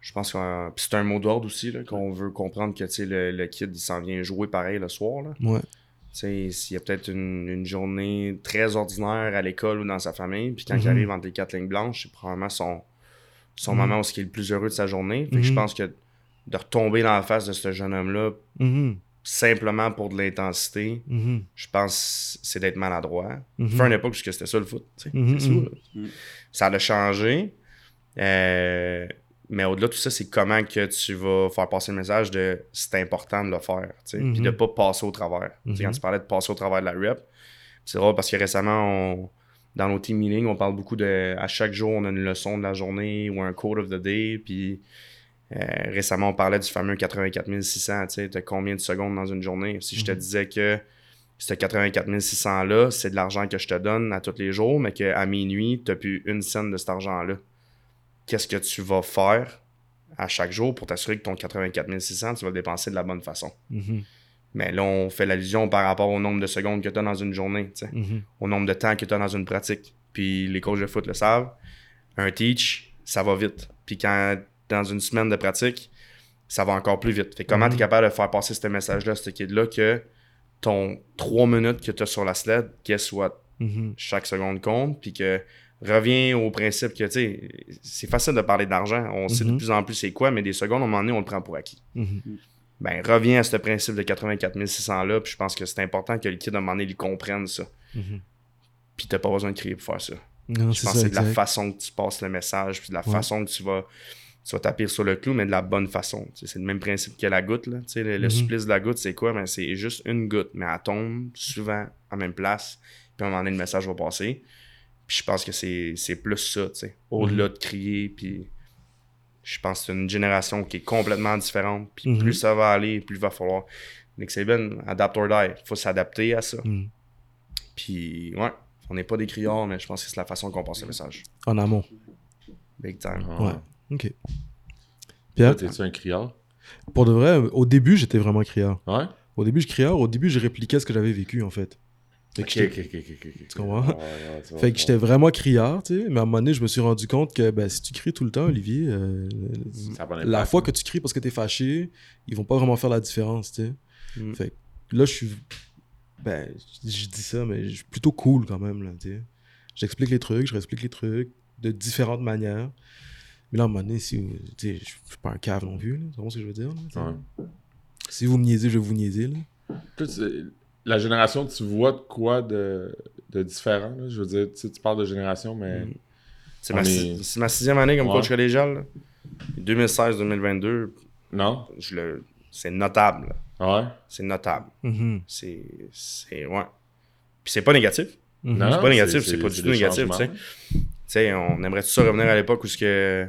D: je pense que c'est un mot d'ordre aussi, qu'on veut comprendre que le, le kid il s'en vient jouer pareil le soir. Là.
B: Ouais.
D: S'il y a peut-être une, une journée très ordinaire à l'école ou dans sa famille, puis quand il
B: Mhm.
D: arrive entre les quatre lignes blanches, c'est probablement son, son moment où il est le plus heureux de sa journée. Fait que je
B: Mhm.
D: pense que de retomber dans la face de ce jeune homme-là,
B: Mhm.
D: simplement pour de l'intensité, je pense c'est d'être maladroit. Fait une époque puisque c'était ça le foot.
B: mhm.
D: ça, là. Ça a changé. Euh, mais au-delà de tout ça, c'est comment que tu vas faire passer le message de c'est important de le faire. Puis
B: Mhm.
D: de pas passer au travers. Quand tu parlais de passer au travers de la rep, c'est drôle parce que récemment, on- dans nos team meetings, on parle beaucoup de. À chaque jour, on a une leçon de la journée ou un code of the day. Puis euh, récemment, on parlait du fameux 84 600. Tu sais, t'as combien de secondes dans une journée? Si je te
B: Mhm.
D: disais que ce 84 600-là, c'est de l'argent que je te donne à tous les jours, mais qu'à minuit, tu n'as plus une scène de cet argent-là. Qu'est-ce que tu vas faire à chaque jour pour t'assurer que ton 84 600, tu vas le dépenser de la bonne façon?
B: Mhm.
D: Mais là, on fait l'allusion par rapport au nombre de secondes que tu as dans une journée,
B: Mhm.
D: au nombre de temps que tu as dans une pratique. Puis les coachs de foot le savent. Un teach, ça va vite. Puis quand, dans une semaine de pratique, ça va encore plus vite. Fait que comment
B: Mhm.
D: tu es capable de faire passer ce message-là à ce kid-là que ton 3 minutes que tu as sur la sled, guess what?
B: Mhm.
D: chaque seconde compte, puis que reviens au principe que, tu sais, c'est facile de parler d'argent. On sait de
B: Mhm.
D: plus en plus c'est quoi, mais des secondes, à un moment donné, on le prend pour acquis. Ben, reviens à ce principe de 84 600-là, puis je pense que c'est important que le kid, à un moment donné, il comprenne ça.
B: Mhm.
D: Puis t'as pas besoin de crier pour faire ça.
B: Non,
D: Je pense que c'est de la façon que tu passes le message, puis de la
B: Ouais.
D: façon que tu vas, tu vas taper sur le clou, mais de la bonne façon. C'est le même principe que la goutte. Là. Le, le
B: Mhm.
D: supplice de la goutte, c'est quoi? Ben, c'est juste une goutte, mais elle tombe souvent à même place, puis à un moment donné, le message va passer. Puis je pense que c'est c'est plus ça. Au-delà
B: Mhm.
D: de crier, puis je pense que c'est une génération qui est complètement différente. Puis
B: Mhm.
D: plus ça va aller, plus il va falloir. Nick Saban, adapt or die. Il faut s'adapter à ça.
B: Mhm.
D: Puis, ouais, on n'est pas des criards, mais je pense que c'est la façon qu'on passe le message.
B: En amont.
D: Big time.
C: Ah.
B: Ouais. Ok. Pierre,
C: T'es-tu un criard?
B: pour de vrai, au début, j'étais vraiment criard.
C: Ouais?
B: Au début, je criais. Au début, je répliquais ce que j'avais vécu, en fait. Fait que. Tu comprends?
C: Ouais, ouais, tu vois,
B: Fait que j'étais vraiment criard, tu sais. Mais à un moment donné, je me suis rendu compte que ben, si tu cries tout le temps, Olivier, euh, la fois que tu cries parce que t'es fâché, ils vont pas vraiment faire la différence, tu sais.
D: Mm.
B: Fait que là, je suis. Ben, je dis ça, mais je suis plutôt cool quand même, là, tu sais. J'explique les trucs, je réexplique les trucs de différentes manières. Mais là, à un moment donné, si, vous- tu sais, je suis pas un cave non plus, là. Tu comprends ce que je veux dire, là.
C: Ouais.
B: Si vous me niaisez, je vais vous niaiser, là.
C: Toi, tu- la génération, tu vois de quoi de, de différent? là? Je veux dire, tu sais, tu parles de génération, mais.
B: Mm.
D: C'est ma,
C: est-
D: si- c'est ma sixième année comme
C: Ouais.
D: coach collégial. là. 2016-2022,
C: Non?
D: je le- c'est notable. là.
C: Ouais?
D: C'est notable.
B: Mhm.
D: C'est. c'est ouais. Puis c'est pas négatif.
C: Non,
D: C'est pas négatif,
C: c'est-
D: c'est pas du tout négatif, tu sais.
C: changements.
D: Tu sais, on aimerait tout ça revenir à l'époque où ce que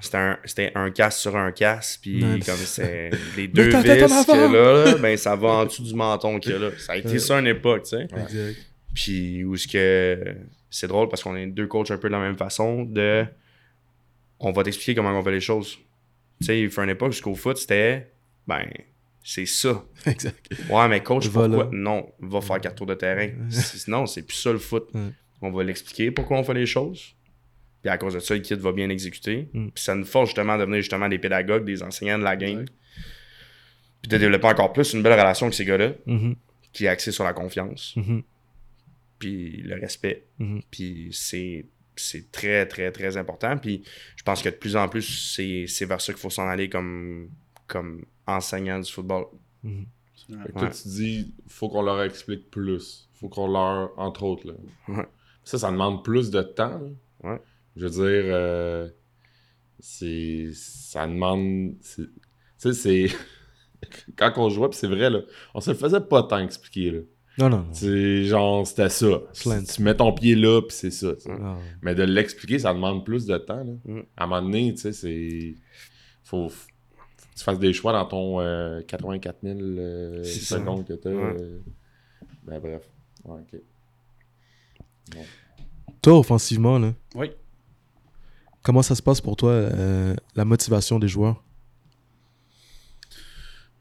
D: c'était un, casse sur un casse, puis comme c'est les deux vis
B: tête en
D: qu'il y a
B: avant!
D: là, là, ben ça va en dessous du menton qu'il y a là. Ça a été ça une époque, tu sais.
B: Exact.
D: Puis où ce que c'est drôle parce qu'on est deux coachs un peu de la même façon de on va t'expliquer comment on fait les choses. Tu sais, il fait une époque jusqu'au foot, c'était ben c'est ça.
B: Exact.
D: Ouais, mais coach, pourquoi? Non, va faire quatre tours de terrain. C'est- Non, c'est plus ça le foot.
B: Ouais.
D: On va l'expliquer pourquoi on fait les choses. Puis à cause de ça, le kid va bien exécuter.
B: Mm.
D: Puis ça nous force justement à devenir justement des pédagogues, des enseignants de la game. Puis de développer encore plus une belle relation avec ces gars-là,
B: Mhm.
D: qui est axée sur la confiance,
B: Mhm.
D: puis le respect.
B: Mhm.
D: Puis c'est c'est très, très, très important. Puis je pense que de plus en plus, c'est c'est vers ça qu'il faut s'en aller comme, comme enseignant du football.
C: Que toi, tu dis, faut qu'on leur explique plus. Faut qu'on leur, entre autres, là.
D: Ouais.
C: Ça, ça demande plus de temps.
D: Ouais.
C: Je veux dire, euh, c'est. Ça demande. c'est- Tu sais, c'est. Quand on jouait, puis c'est vrai, là, on se le faisait pas tant expliquer, là.
B: Non, non, non.
C: C'est genre, c'était ça. Tu mets ton pied là, puis c'est ça.
B: Ah,
C: Mais de l'expliquer, ça demande plus de temps. Là.
D: Mm.
C: À un moment donné, tu sais, c'est. Faut, faut que tu fasses des choix dans ton euh, 84 000 euh,
B: C'est ça.
C: secondes que tu as.
D: Ouais.
C: Ben bref. Ouais, ok.
B: Toi, offensivement, là,
E: Oui.
B: Comment ça se passe pour toi, euh, la motivation des joueurs?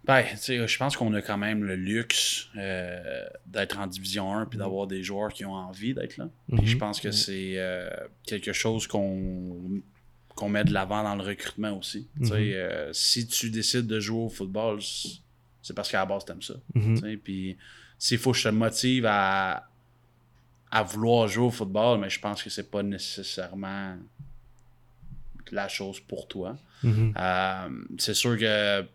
E: Ben, je pense qu'on a quand même le luxe euh, d'être en Division 1 puis d'avoir des joueurs qui ont envie d'être là. Je
B: Mhm.
E: pense que c'est euh, quelque chose qu'on qu'on met de l'avant dans le recrutement aussi.
B: Mhm.
E: si tu décides de jouer au football, c'est- parce qu'à la base, t'aimes ça.
B: Mhm.
E: Puis s'il faut que je te motive à, à vouloir jouer au football, mais je pense que c'est pas nécessairement la chose pour toi.
B: Mhm.
E: Euh, c'est sûr que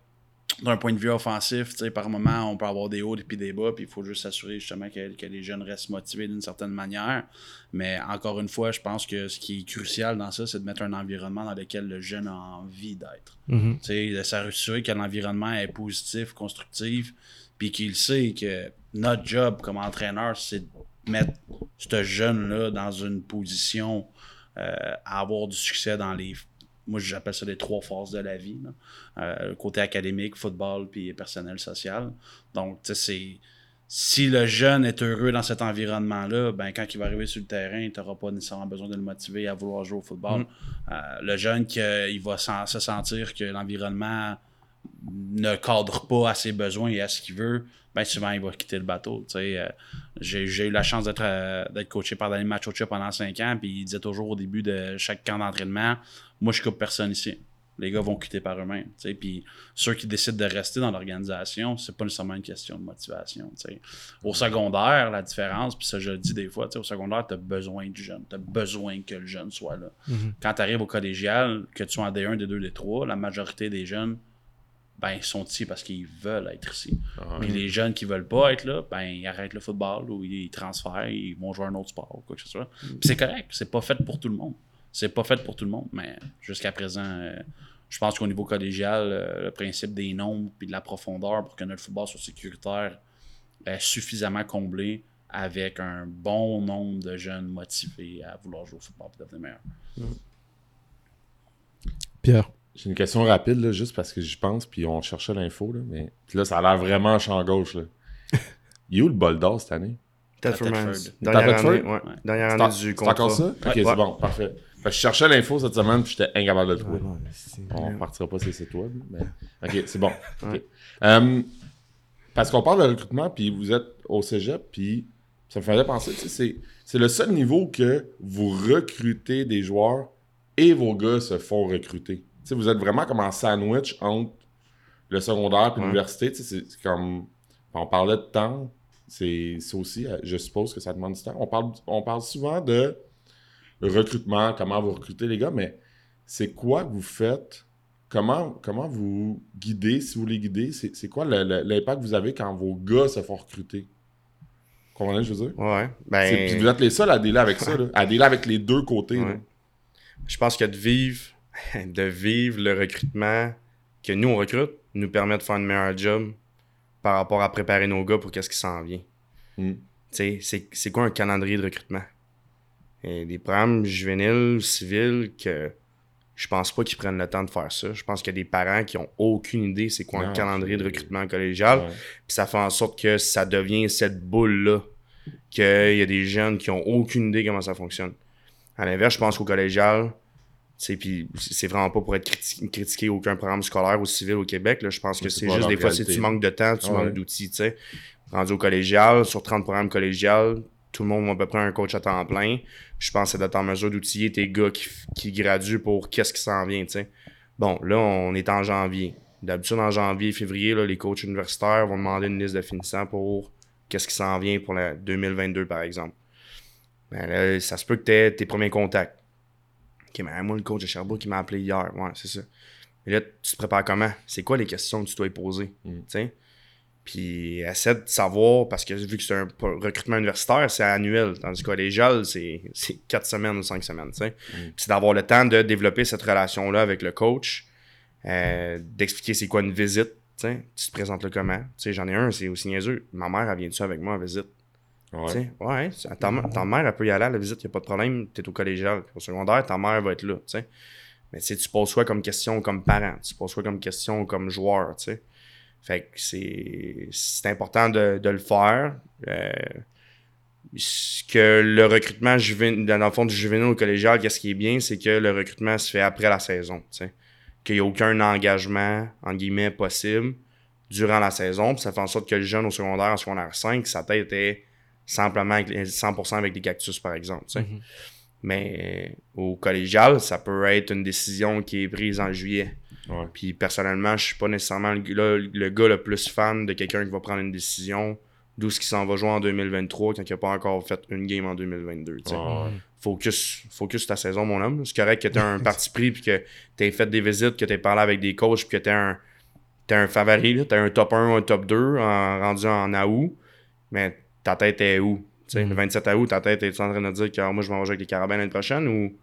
E: d'un point de vue offensif, par moment, on peut avoir des hauts et puis des bas, puis il faut juste s'assurer justement que, que les jeunes restent motivés d'une certaine manière. Mais encore une fois, je pense que ce qui est crucial dans ça, c'est de mettre un environnement dans lequel le jeune a envie d'être. Tu sais, de s'assurer que l'environnement est positif, constructif, puis qu'il sait que notre job comme entraîneur, c'est de mettre ce jeune-là dans une position à avoir du succès dans les. Moi, j'appelle ça les trois phases de la vie. là. Euh, le côté académique, football, puis personnel, social. Donc, tu sais, c'est. Si le jeune est heureux dans cet environnement-là, ben quand il va arriver sur le terrain, tu n'auras pas nécessairement besoin de le motiver à vouloir jouer au football. Euh, le jeune, qui, euh, il va se sentir que l'environnement ne cadre pas à ses besoins et à ce qu'il veut, ben souvent il va quitter le bateau. Euh, j'ai, eu la chance d'être, euh, coaché par Danny Machocha pendant cinq ans, puis il disait toujours au début de chaque camp d'entraînement Moi, je coupe personne ici. Les gars vont quitter par eux-mêmes. Puis ceux qui décident de rester dans l'organisation, c'est pas nécessairement une question de motivation. Au secondaire, la différence, puis ça je le dis des fois, au secondaire, tu as besoin du jeune. Tu as besoin que le jeune soit là. Quand tu arrives au collégial, que tu sois en D1, D2, D3, la majorité des jeunes, ben, ils sont ici parce qu'ils veulent être ici. Puis les jeunes qui veulent pas être là, ben, ils arrêtent le football ou ils transfèrent, ils vont jouer un autre sport ou quoi que ce soit. Puis c'est correct, c'est pas fait pour tout le monde. C'est pas fait pour tout le monde, mais jusqu'à présent, euh, je pense qu'au niveau collégial, euh, le principe des nombres puis de la profondeur pour que notre football soit sécuritaire est suffisamment comblé avec un bon nombre de jeunes motivés à vouloir jouer au football et devenir meilleurs.
B: Pierre?
C: J'ai une question rapide, là, juste parce que j'y pense, puis on cherchait l'info, là, mais puis là, ça a l'air vraiment champ gauche. Là. Il est où le bol d'or cette année?
D: Tedford. Dernière année, ouais. Dernière
C: C'est
D: année du
C: c'est
D: contrat.
C: encore ça? Ok,
D: Ouais.
C: c'est bon, parfait. Fait que je cherchais l'info cette semaine, puis j'étais incapable de le trouver.
B: c'est-
C: On partira pas sur ces sites web, mais... Ok, c'est bon. Euh, parce qu'on parle de recrutement, puis vous êtes au cégep, puis ça me faisait penser, tu sais, c'est, c'est le seul niveau que vous recrutez des joueurs et vos gars se font recruter. Sais, vous êtes vraiment comme en sandwich entre le secondaire et
D: Ouais.
C: l'université. C'est, comme... On parlait de temps, c'est, aussi, euh, je suppose que ça demande du temps. On parle, on parle souvent de recrutement, comment vous recrutez les gars, mais c'est quoi que vous faites? Comment, comment vous guidez, si vous les guidez, c'est, quoi l'impact que vous avez quand vos gars se font recruter? Comprenez ce que je veux dire?
D: Ouais. Ben,
C: puis vous êtes les seuls à dealer avec ça, là, à dealer avec les deux côtés.
D: Ouais. je pense que de vivre, de vivre le recrutement que nous, on recrute, nous permet de faire un meilleur job par rapport à préparer nos gars pour qu'est-ce qui s'en vient.
C: Mm.
D: C'est c'est quoi un calendrier de recrutement? Et des programmes juvéniles, civils, que je pense pas qu'ils prennent le temps de faire ça. Je pense qu'il y a des parents qui ont aucune idée c'est quoi un calendrier de recrutement collégial.
C: Ouais.
D: Puis ça fait en sorte que ça devient cette boule-là. Qu'il y a des jeunes qui ont aucune idée comment ça fonctionne. À l'inverse, je pense qu'au collégial, puis c'est vraiment pas pour être criti- critiqué aucun programme scolaire ou civil au Québec. Là. Je pense que
C: c'est
D: juste des fois, si tu manques de temps, tu
C: Ah ouais.
D: manques d'outils. tu sais. Rendu au collégial, sur 30 programmes collégial, tout le monde a à peu près un coach à temps plein. Je pense que c'est d'être en mesure d'outiller tes gars qui, qui graduent pour qu'est-ce qui s'en vient. tu sais. Bon, là, on est en janvier. D'habitude, en janvier, février, là, les coachs universitaires vont demander une liste de finissants pour qu'est-ce qui s'en vient pour la 2022, par exemple. Ben là, ça se peut que tu aies tes premiers contacts. Ok, mais moi, le coach de Sherbrooke qui m'a appelé hier. Ouais, c'est ça. Mais là, tu te prépares comment? C'est quoi les questions que tu dois y poser?
C: Mm.
D: Sais? Puis essaie de savoir, parce que vu que c'est un recrutement universitaire, c'est annuel. Tandis que collégial, c'est c'est quatre semaines ou cinq semaines. tu sais? Puis c'est d'avoir le temps de développer cette relation-là avec le coach, euh, d'expliquer c'est quoi une visite. tu te présentes là comment? J'en ai un, c'est aussi niaiseux. Ma mère, elle vient-tu avec moi en visite?
C: Ouais.
D: Ouais, ta, ta mère, elle peut y aller à la visite, il n'y a pas de problème. Tu es au collégial. Au secondaire, ta mère va être là. Mais tu poses quoi comme question comme parent? Tu poses quoi comme question comme joueur? Fait que c'est important de, de le faire. Euh, que le recrutement dans le fond du juvénile au collégial, qu'est-ce qui est bien, c'est que le recrutement se fait après la saison. Qu'il n'y a aucun engagement, en guillemets, possible durant la saison. Puis ça fait en sorte que le jeune au secondaire, en secondaire 5, sa tête est simplement avec les- 100% avec des cactus, par exemple.
B: Mhm.
D: Mais euh, au collégial, ça peut être une décision qui est prise en juillet.
C: Ouais.
D: Puis personnellement, je suis pas nécessairement le, le- le gars le plus fan de quelqu'un qui va prendre une décision d'où ce qui s'en va jouer en 2023 quand il n'a pas encore fait une game en 2022. tu sais.
C: Ouais.
D: Focus, focus ta saison, mon homme. C'est correct que tu un parti pris puis que tu fait des visites, que tu parlé avec des coachs puis que tu un, t'es un favori, tu un top 1 ou un top 2 en, rendu en août. Mais ta tête est où? Sais, Le 27 août, ta tête est en train de dire que ah, moi je vais jouer avec les Carabins l'année prochaine ou?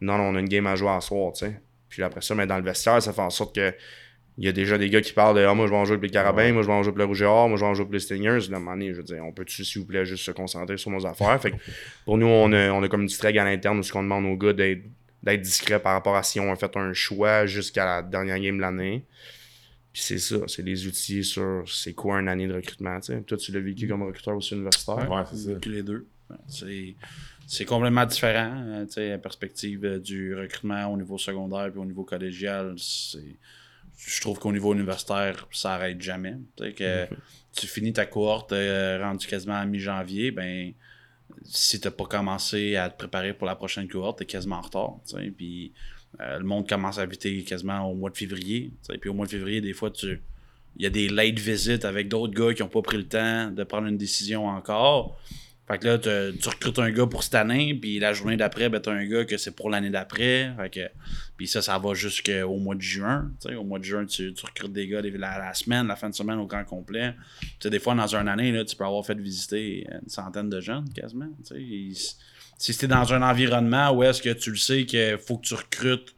D: Non, non, on a une game à jouer à soir, tu sais. Puis après ça, mais dans le vestiaire, ça fait en sorte que il y a déjà des gars qui parlent de ah, moi je vais en jouer pour les Carabins, moi je vais en jouer pour le Rouge et Or, moi je vais en jouer pour les Stingers. Là, donné, je veux dire, on peut-tu, s'il vous plaît, juste se concentrer sur nos affaires? Fait que pour nous, on a, on a comme une règle à l'interne où ce qu'on demande aux gars d'être, d'être discrets par rapport à si on a fait un choix jusqu'à la dernière game de l'année. Puis c'est ça, c'est les outils sur c'est quoi une année de recrutement. tu sais. Toi, tu l'as vécu comme recruteur aussi universitaire.
C: Ouais, c'est ça.
E: Puis les deux. C'est, c'est complètement différent. tu sais, la perspective euh, du recrutement au niveau secondaire puis au niveau collégial. C'est, je trouve qu'au niveau universitaire, ça n'arrête jamais. Tu sais, que tu finis ta cohorte euh, rendu quasiment à mi-janvier, ben si t'as pas commencé à te préparer pour la prochaine cohorte, t'es quasiment en retard. tu sais. Puis euh, le monde commence à habiter quasiment au mois de février. tu. Puis au mois de février, des fois, tu il y a des late visits avec d'autres gars qui ont pas pris le temps de prendre une décision encore. Fait que là, tu recrutes un gars pour cette année, puis la journée d'après, ben, t'as un gars que c'est pour l'année d'après. Fait que, puis ça, ça va jusqu'au mois de juin. tu. Au mois de juin, tu, tu recrutes des gars la, la semaine, la fin de semaine au camp complet. Tu des fois, dans une année, là, tu peux avoir fait visiter une centaine de jeunes, quasiment. tu. Si- si t'es dans un environnement où est-ce que tu le sais qu'il faut que tu recrutes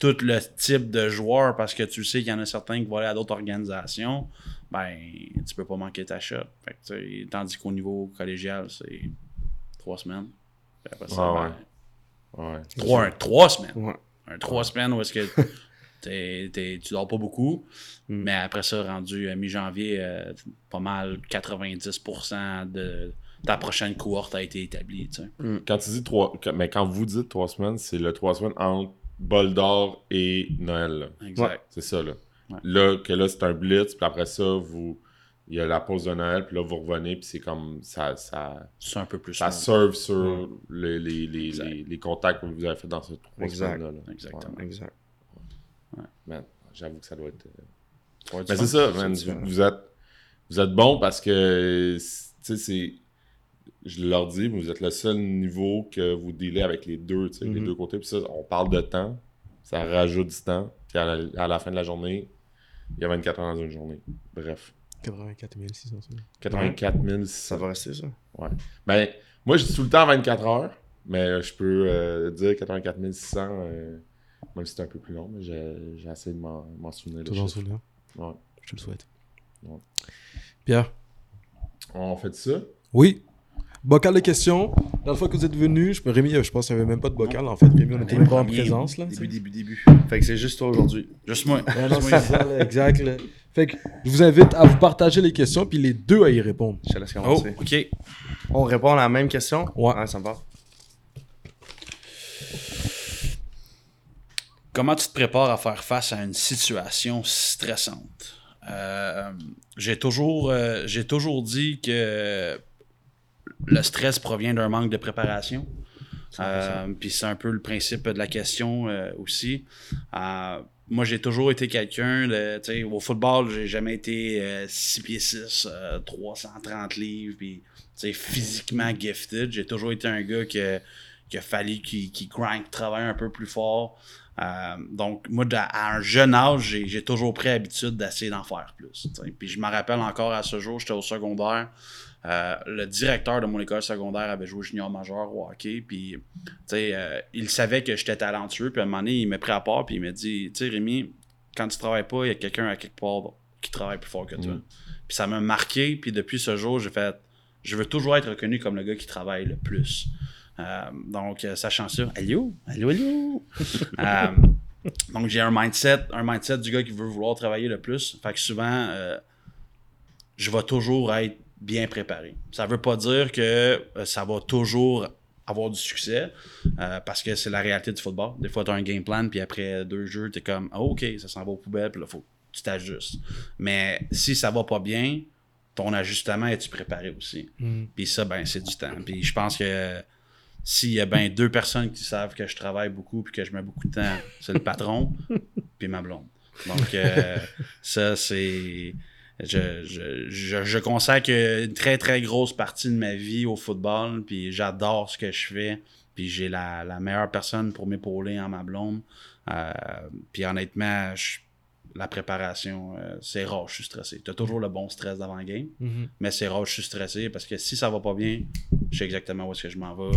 E: tout le type de joueurs parce que tu sais qu'il y en a certains qui vont aller à d'autres organisations, ben, tu peux pas manquer ta shot. Fait que, tu tandis qu'au niveau collégial, c'est trois semaines. Après ça,
C: Ouais,
E: ben,
C: Ouais.
E: trois, un- trois semaines.
D: Ouais.
E: Un trois semaines où est-ce que t'es- t'es- tu dors pas beaucoup.
D: Mm.
E: Mais après ça, rendu euh, mi-janvier, euh, pas mal 90% de ta prochaine cohorte a été établie. tu sais.
C: Quand tu dis trois. mais quand vous dites trois semaines, c'est le trois semaines entre bol d'or et Noël. là.
E: Exact.
C: C'est ça, là.
E: Ouais.
C: Là, que là, c'est un blitz, puis après ça, vous. Il y a la pause de Noël, puis là, vous revenez, puis c'est comme. Ça, ça,
E: C'est un peu plus
C: ça serve sur les, les, les, les, les contacts que vous avez fait dans ces trois
D: Exact.
C: semaines-là. là.
E: Exactement.
C: Ouais.
D: Exact.
C: Man, j'avoue que ça doit être. euh,
E: Ouais,
C: Mais c'est ça, man. Vous, vous êtes, vous êtes bon parce que, tu sais, c'est. Je leur dis, vous êtes le seul niveau que vous dealez avec les deux, tu sais, les
D: Mhm.
C: deux côtés. Puis ça, on parle de temps, ça rajoute du temps. Puis à la, à la fin de la journée, il y a 24 heures dans une journée. Bref.
B: 84 600.
C: 84 000.
D: Ça va rester ça.
C: Ben, moi, je dis tout le temps 24 heures, mais je peux euh, dire 84 600, euh, même si c'est un peu plus long, mais j'ai de m'en souvenir. chiffre.
B: souvenir.
C: Ouais.
B: Je te le souhaite.
C: Ouais.
B: Pierre?
C: On fait ça?
B: Oui. Bocal de questions. La dernière fois que vous êtes venu, je, Rémi, je pense qu'il n'y avait même pas de bocal en fait. Rémi, on était pas en présence là.
E: Début, début, début.
D: Fait que c'est juste toi aujourd'hui.
E: Juste moi.
B: Ouais, non,
E: Juste
B: c'est
E: moi.
B: ça, là, exact. là. Fait que je vous invite à vous partager les questions puis les deux à y répondre.
D: Je te laisse
E: Oh,
D: commencer.
E: ok.
D: On répond à la même question?
B: Ouais.
D: ça me va.
E: Comment tu te prépares à faire face à une situation stressante? Euh, j'ai toujours, euh, j'ai toujours dit que le stress provient d'un manque de préparation. Euh, Puis c'est un peu le principe de la question euh, aussi. Euh, moi, j'ai toujours été quelqu'un de. Au football, j'ai jamais été 6 pieds 6, 330 livres, puis physiquement gifted. J'ai toujours été un gars que, qu'il a fallu qu'il qu'il grind, travaille un peu plus fort. Donc, moi, à un jeune âge, j'ai toujours pris l'habitude d'essayer d'en faire plus. Puis je me rappelle encore à ce jour, j'étais au secondaire. Euh, le directeur de mon école secondaire avait joué junior majeur au hockey. Puis, tu sais, euh, il savait que j'étais talentueux. Puis à un moment donné, il m'a pris à part. Puis il m'a dit Tu sais, Rémi, quand tu travailles pas, il y a quelqu'un à quelque part qui travaille plus fort que toi. Puis ça m'a marqué. Puis depuis ce jour, j'ai fait Je veux toujours être reconnu comme le gars qui travaille le plus. Euh, donc, sachant ça, allô, allô, allô? Donc, j'ai un mindset, un mindset du gars qui veut vouloir travailler le plus. Fait que souvent, je vais toujours être bien préparé. Ça veut pas dire que euh, ça va toujours avoir du succès, euh, parce que c'est la réalité du football. Des fois, tu as un game plan, puis après deux jeux, tu es comme, Ah, OK, ça s'en va aux poubelles, puis là, faut que tu t'ajustes. Mais si ça va pas bien, ton ajustement, es-tu préparé aussi? Puis ça, ben, c'est du temps. Puis je pense que s'il y a ben deux personnes qui savent que je travaille beaucoup puis que je mets beaucoup de temps, c'est le patron puis ma blonde. Donc euh, ça, c'est... Je, je, je, je consacre une très, très grosse partie de ma vie au football, puis j'adore ce que je fais, puis j'ai la, la meilleure personne pour m'épauler en ma blonde. Euh, puis honnêtement, je- la préparation, euh, c'est rare, je suis stressé. Tu as toujours le bon stress d'avant le game, mais c'est rare, je suis stressé parce que si ça va pas bien, je sais exactement où est-ce que je m'en vais.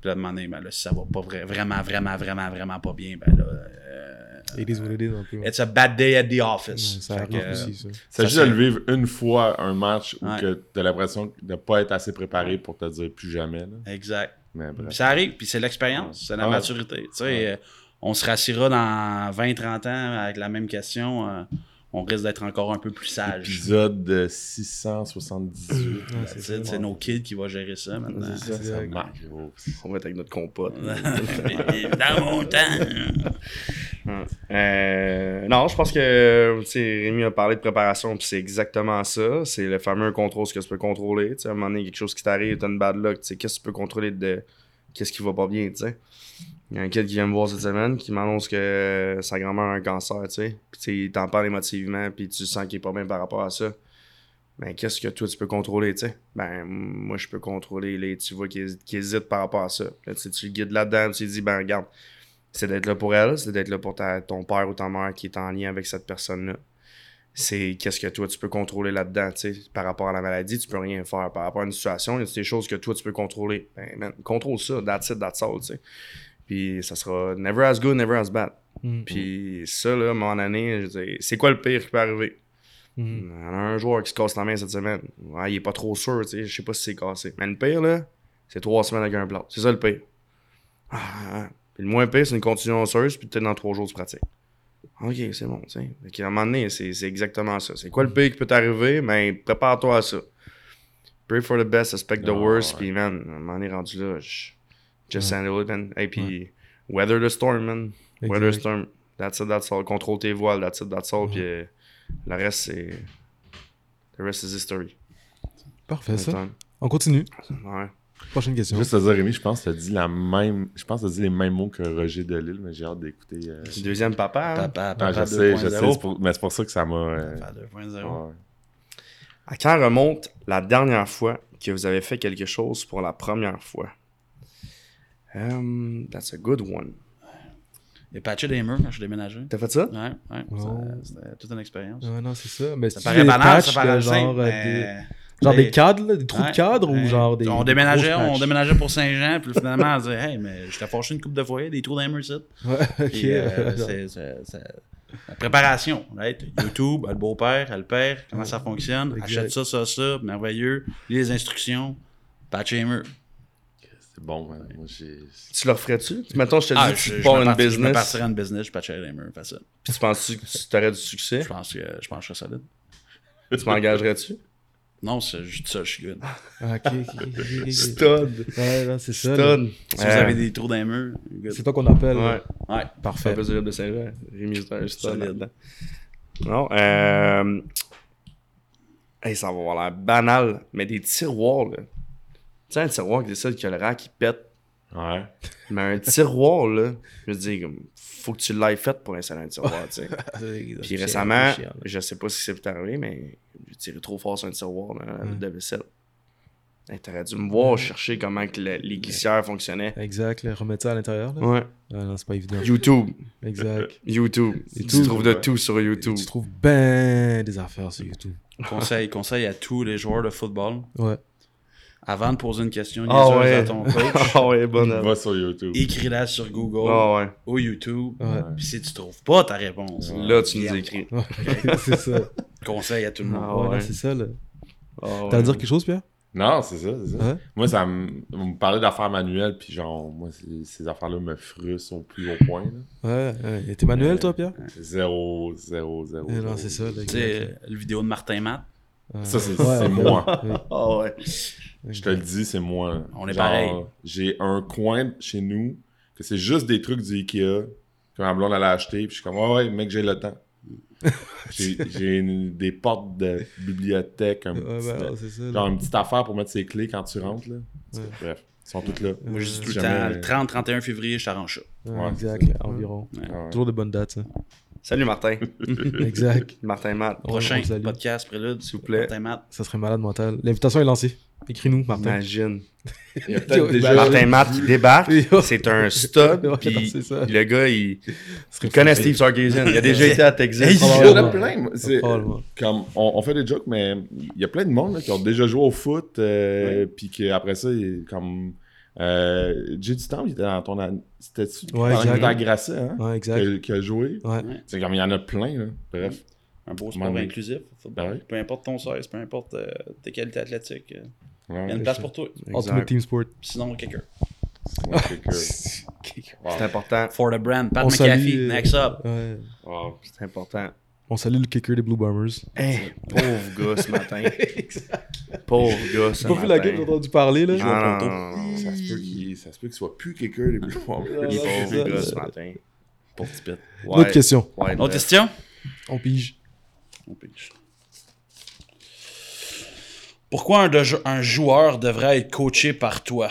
E: Puis là, demander, ben là, si ça va pas vra- vraiment, vraiment, vraiment, vraiment pas bien, ben là, euh,
B: It is what it is un peu.
E: it's a bad day at the
B: Ouais,
E: office.
B: ça
E: Fait
B: arrive
E: que, euh,
B: aussi, ça.
C: C'est juste de
E: c'est-
C: le vivre une fois un match où
E: Ouais.
C: que t'as l'impression de ne pas être assez préparé pour te dire plus jamais. là.
E: Exact.
C: Mais bref.
E: Puis ça arrive, puis c'est l'expérience, c'est la
C: Ouais.
E: maturité. Tu sais, euh, on se rassira dans 20-30 ans avec la même question. euh, on risque d'être encore un peu plus sage.
C: Épisode de 678.
E: That's it, C'est nos kids qui vont gérer ça maintenant.
C: C'est ça, ça marche, gros.
D: On va être avec notre compote.
E: Dans mon temps.
D: Euh, non, je pense que tu sais, Rémi a parlé de préparation, puis c'est exactement ça. C'est le fameux contrôle, ce que tu peux contrôler. Tu à un moment donné, quelque chose qui t'arrive, t'as une bad luck, tu sais, qu'est-ce que tu peux contrôler de qu'est-ce qui va pas bien, tu sais. Il y a un kid qui vient me voir cette semaine qui m'annonce que sa grand-mère a un cancer, tu sais. Puis tu il t'en parle émotivement, puis tu sens qu'il est pas bien par rapport à ça. Ben, qu'est-ce que toi, tu peux contrôler, tu sais? Ben, moi, je peux contrôler les... Tu vois qu'il hésite par rapport à ça. Là, tu le guides là-dedans, tu lui dis, ben, regarde, c'est d'être là pour elle, c'est d'être là pour ta- ton père ou ta mère qui est en lien avec cette personne-là. C'est qu'est-ce que toi, tu peux contrôler là-dedans, tu sais? Par rapport à la maladie, tu peux rien faire. Par rapport à une situation, il y a des choses que toi, tu peux contrôler. Ben, man, contrôle ça, that's it, that's all, tu sais. Puis ça sera never as good, never as bad.
B: Mm.
D: Puis ça, là, veux dire, c'est quoi le pire qui peut arriver?
B: Mm.
D: Il y en a un joueur qui se casse la main cette semaine. Ouais, il est pas trop sûr, tu sais, je sais pas si c'est cassé. Mais le pire, là, c'est trois semaines avec un plat. C'est ça le pire. Ah, ah. Puis le moins pire, c'est une continuation osseuse, puis peut-être dans trois jours, tu pratiques. Ok, c'est bon, tu sais. Qu'à un moment donné, c'est c'est exactement ça. C'est quoi le pire qui peut t'arriver? Ben, prépare-toi à ça. Pray for the best, expect the
C: Ah,
D: worst,
C: ouais.
D: puis man, à un moment donné, rendu là, je- just handle it, man. Et puis, weather the storm, man. Weather the storm. That's it, that's all. Contrôle tes voiles, that's it, that's all. Puis euh, le reste, c'est. The rest is history.
B: Parfait, ça. On continue.
D: Ouais.
B: Prochaine question.
C: Juste à dire, Rémi, je pense que tu as dit la même. Je pense que dit les mêmes mots que Roger Delille, mais j'ai hâte d'écouter. euh,
D: Deuxième papa. hein?
E: Papa,
C: Ah,
E: papa
C: je sais, je
E: 2.0.
C: sais, c'est pour- mais c'est pour ça que ça m'a. euh,
E: Papa 2.0.
C: ouais.
D: À quand remonte la dernière fois que vous avez fait quelque chose pour la première fois? Um, that's a good one.
E: J'ai patché des murs quand je suis déménagé.
D: T'as fait ça?
E: Ouais, ouais.
B: Oh.
E: C'était toute une expérience.
B: Ouais, non, c'est ça. Mais
E: Ça
B: c'est
E: paraît banal, ça paraît
B: de genre,
E: simple,
B: euh,
E: mais-
B: des, genre
E: mais-
B: des cadres, là, des trous
E: Ouais,
B: de cadres
E: ouais.
B: ou genre des.
E: On déménageait, on déménageait pour Saint-Jean, puis finalement, on disait, hey, mais j'étais fâché une coupe de foyer, des trous murs, ça.
B: Ouais, ok.
E: Puis, euh, c'est- c'est- c'est- la préparation, right? YouTube, le beau-père, le père, comment ça fonctionne,
B: Exact.
E: achète ça, ça, ça, merveilleux, lis les instructions, patch les murs.
C: C'est bon. Moi, j'ai.
D: Tu le referais-tu? Mettons, je te dis
E: Ah,
D: que
E: je,
D: tu
E: je
D: pars une
E: parti- je me
D: business.
E: partirais une business, je patcherais les murs, facile.
D: Puis tu penses-tu que tu aurais du succès?
E: Je pense que je pense que je serais solide.
D: Tu m'engagerais-tu?
E: Non, c'est juste ça, je suis good.
B: Ah, ok.
D: Stud.
B: Ouais, non, c'est ça.
D: Stud.
E: Si vous avez des trous dans les murs, good.
B: C'est toi qu'on appelle.
D: Ouais.
E: Ouais.
D: Pas
B: Parfait.
D: besoin de Saint-Jean. Rémi, c'est un stud là-dedans. Non, euh... Hey, ça va avoir l'air banal, mais des tiroirs, là. Tu sais, un tiroir qui décide que le rack, il pète.
C: Ouais.
D: Mais un tiroir, là, je veux dire, comme, faut que tu l'aies fait pour installer un tiroir, tu sais. Puis récemment, je sais pas si c'est arrivé, mais j'ai tiré trop fort sur un tiroir là, de vaisselle. Hey, T'aurais dû me voir chercher comment que le- les glissières fonctionnaient.
B: Exact, là, remettre ça à l'intérieur.
D: Ouais.
B: Ah, non, c'est pas évident.
D: YouTube.
B: Exact.
D: YouTube. tu trouves de
C: ouais.
D: tout sur YouTube.
B: Tu trouves ben des affaires sur YouTube.
E: Conseil, conseil à tous les joueurs de football.
B: Ouais.
E: Avant de poser une question
D: Ah
E: niaiseuse
D: ouais.
E: à ton coach,
D: Ah ouais, bonne.
C: Va sur YouTube.
E: écris-la sur Google
D: Ah ouais.
E: ou YouTube. Puis si tu trouves pas ta réponse,
D: Là, tu nous écris.
B: Ouais, c'est ça.
E: Conseil à tout le monde.
D: Ah
B: Ouais, non,
D: ouais.
B: c'est ça, là.
D: Ah ouais.
B: T'as à dire quelque chose, Pierre?
C: Non, c'est ça, c'est ça.
B: Ouais.
C: Moi, ça me, vous me parlez d'affaires manuelles, puis genre, moi, ces, affaires-là me frustrent au plus haut point. Là.
B: Ouais, ouais. Et T'es manuel, toi, Pierre?
C: Zéro, zéro, zéro.
B: Eh non, c'est ça.
E: Tu sais, le vidéo de Martin Matt?
C: Ça, c'est
B: Ouais,
C: c'est
B: ouais.
C: moi.
D: Ah ouais.
C: Je te le dis, c'est moi.
E: On est
C: Genre,
E: pareil.
C: J'ai un coin chez nous que c'est juste des trucs du Ikea que ma blonde allait acheter. Puis je suis comme, ouais, ouais, mec, j'ai le temps. j'ai des portes de bibliothèque, un
B: Ouais,
C: petit-
B: ben, non, ça.
C: genre une petite affaire pour mettre ses clés quand tu rentres. Là.
B: Ouais.
C: Bref, ils sont toutes là.
E: moi je dis tout le temps, le 30-31 février, je t'arrange ça.
B: Ouais,
C: Ouais,
B: exact, environ.
C: Ouais.
B: Toujours de bonnes dates, ça.
D: Salut Martin.
B: exact.
D: Martin Matt.
E: Prochain podcast prélude,
D: S'il vous plaît.
E: Martin Matt.
B: Ça serait malade mental. L'invitation est lancée. Écris-nous, Martin.
D: Imagine.
C: Il y a peut-être
B: Yo,
C: déjà-
D: Martin Matt qui débarque. C'est un stud.
B: Ouais,
D: Puis le gars, il, il connaît. Steve Sarkisian. Il a déjà été à Texas.
C: Il y en a plein. comme on, on fait des jokes, mais il y a plein de monde là, qui ont déjà joué au foot, euh, puis qu'après ça, il, comme euh, Jay du temps, il était dans ton an- c'était-tu
B: Ouais,
C: pendant
B: exact.
C: à Grasset, hein,
B: Ouais, exact.
C: qui, a- joué?
B: Ouais.
C: C'est comme il y en a plein, là. Bref.
E: Un beau sport inclusif. football.
C: Ben oui.
E: Peu importe ton size, peu importe euh, tes qualités athlétiques. euh, Il y a une place pour toi.
B: Ultimate Team Sport.
E: Sinon, kicker.
C: c'est que- wow.
D: Important.
E: For the brand. Pat
B: On
E: McAfee,
B: salue, euh,
E: next up.
B: Ouais.
C: Wow.
D: C'est important.
B: On salue le kicker des Blue Bombers.
D: Hein, pauvre gars ce matin. Pauvre gars ce
B: J'ai pas
D: matin.
B: vu la game, j'ai entendu parler, là.
D: Ah, non, non, non,
C: Ça se peut qu'il qu'il soit plus quelqu'un des Blue Bombers.
B: Ouais,
D: Pauvre gars
B: ça.
D: ce matin.
E: Pour petit pit.
D: Ouais.
B: Autre question.
D: Ouais,
E: Autre
D: de-
E: question?
B: On pige.
E: On pitch. Pourquoi un, de- un joueur devrait être coaché par toi?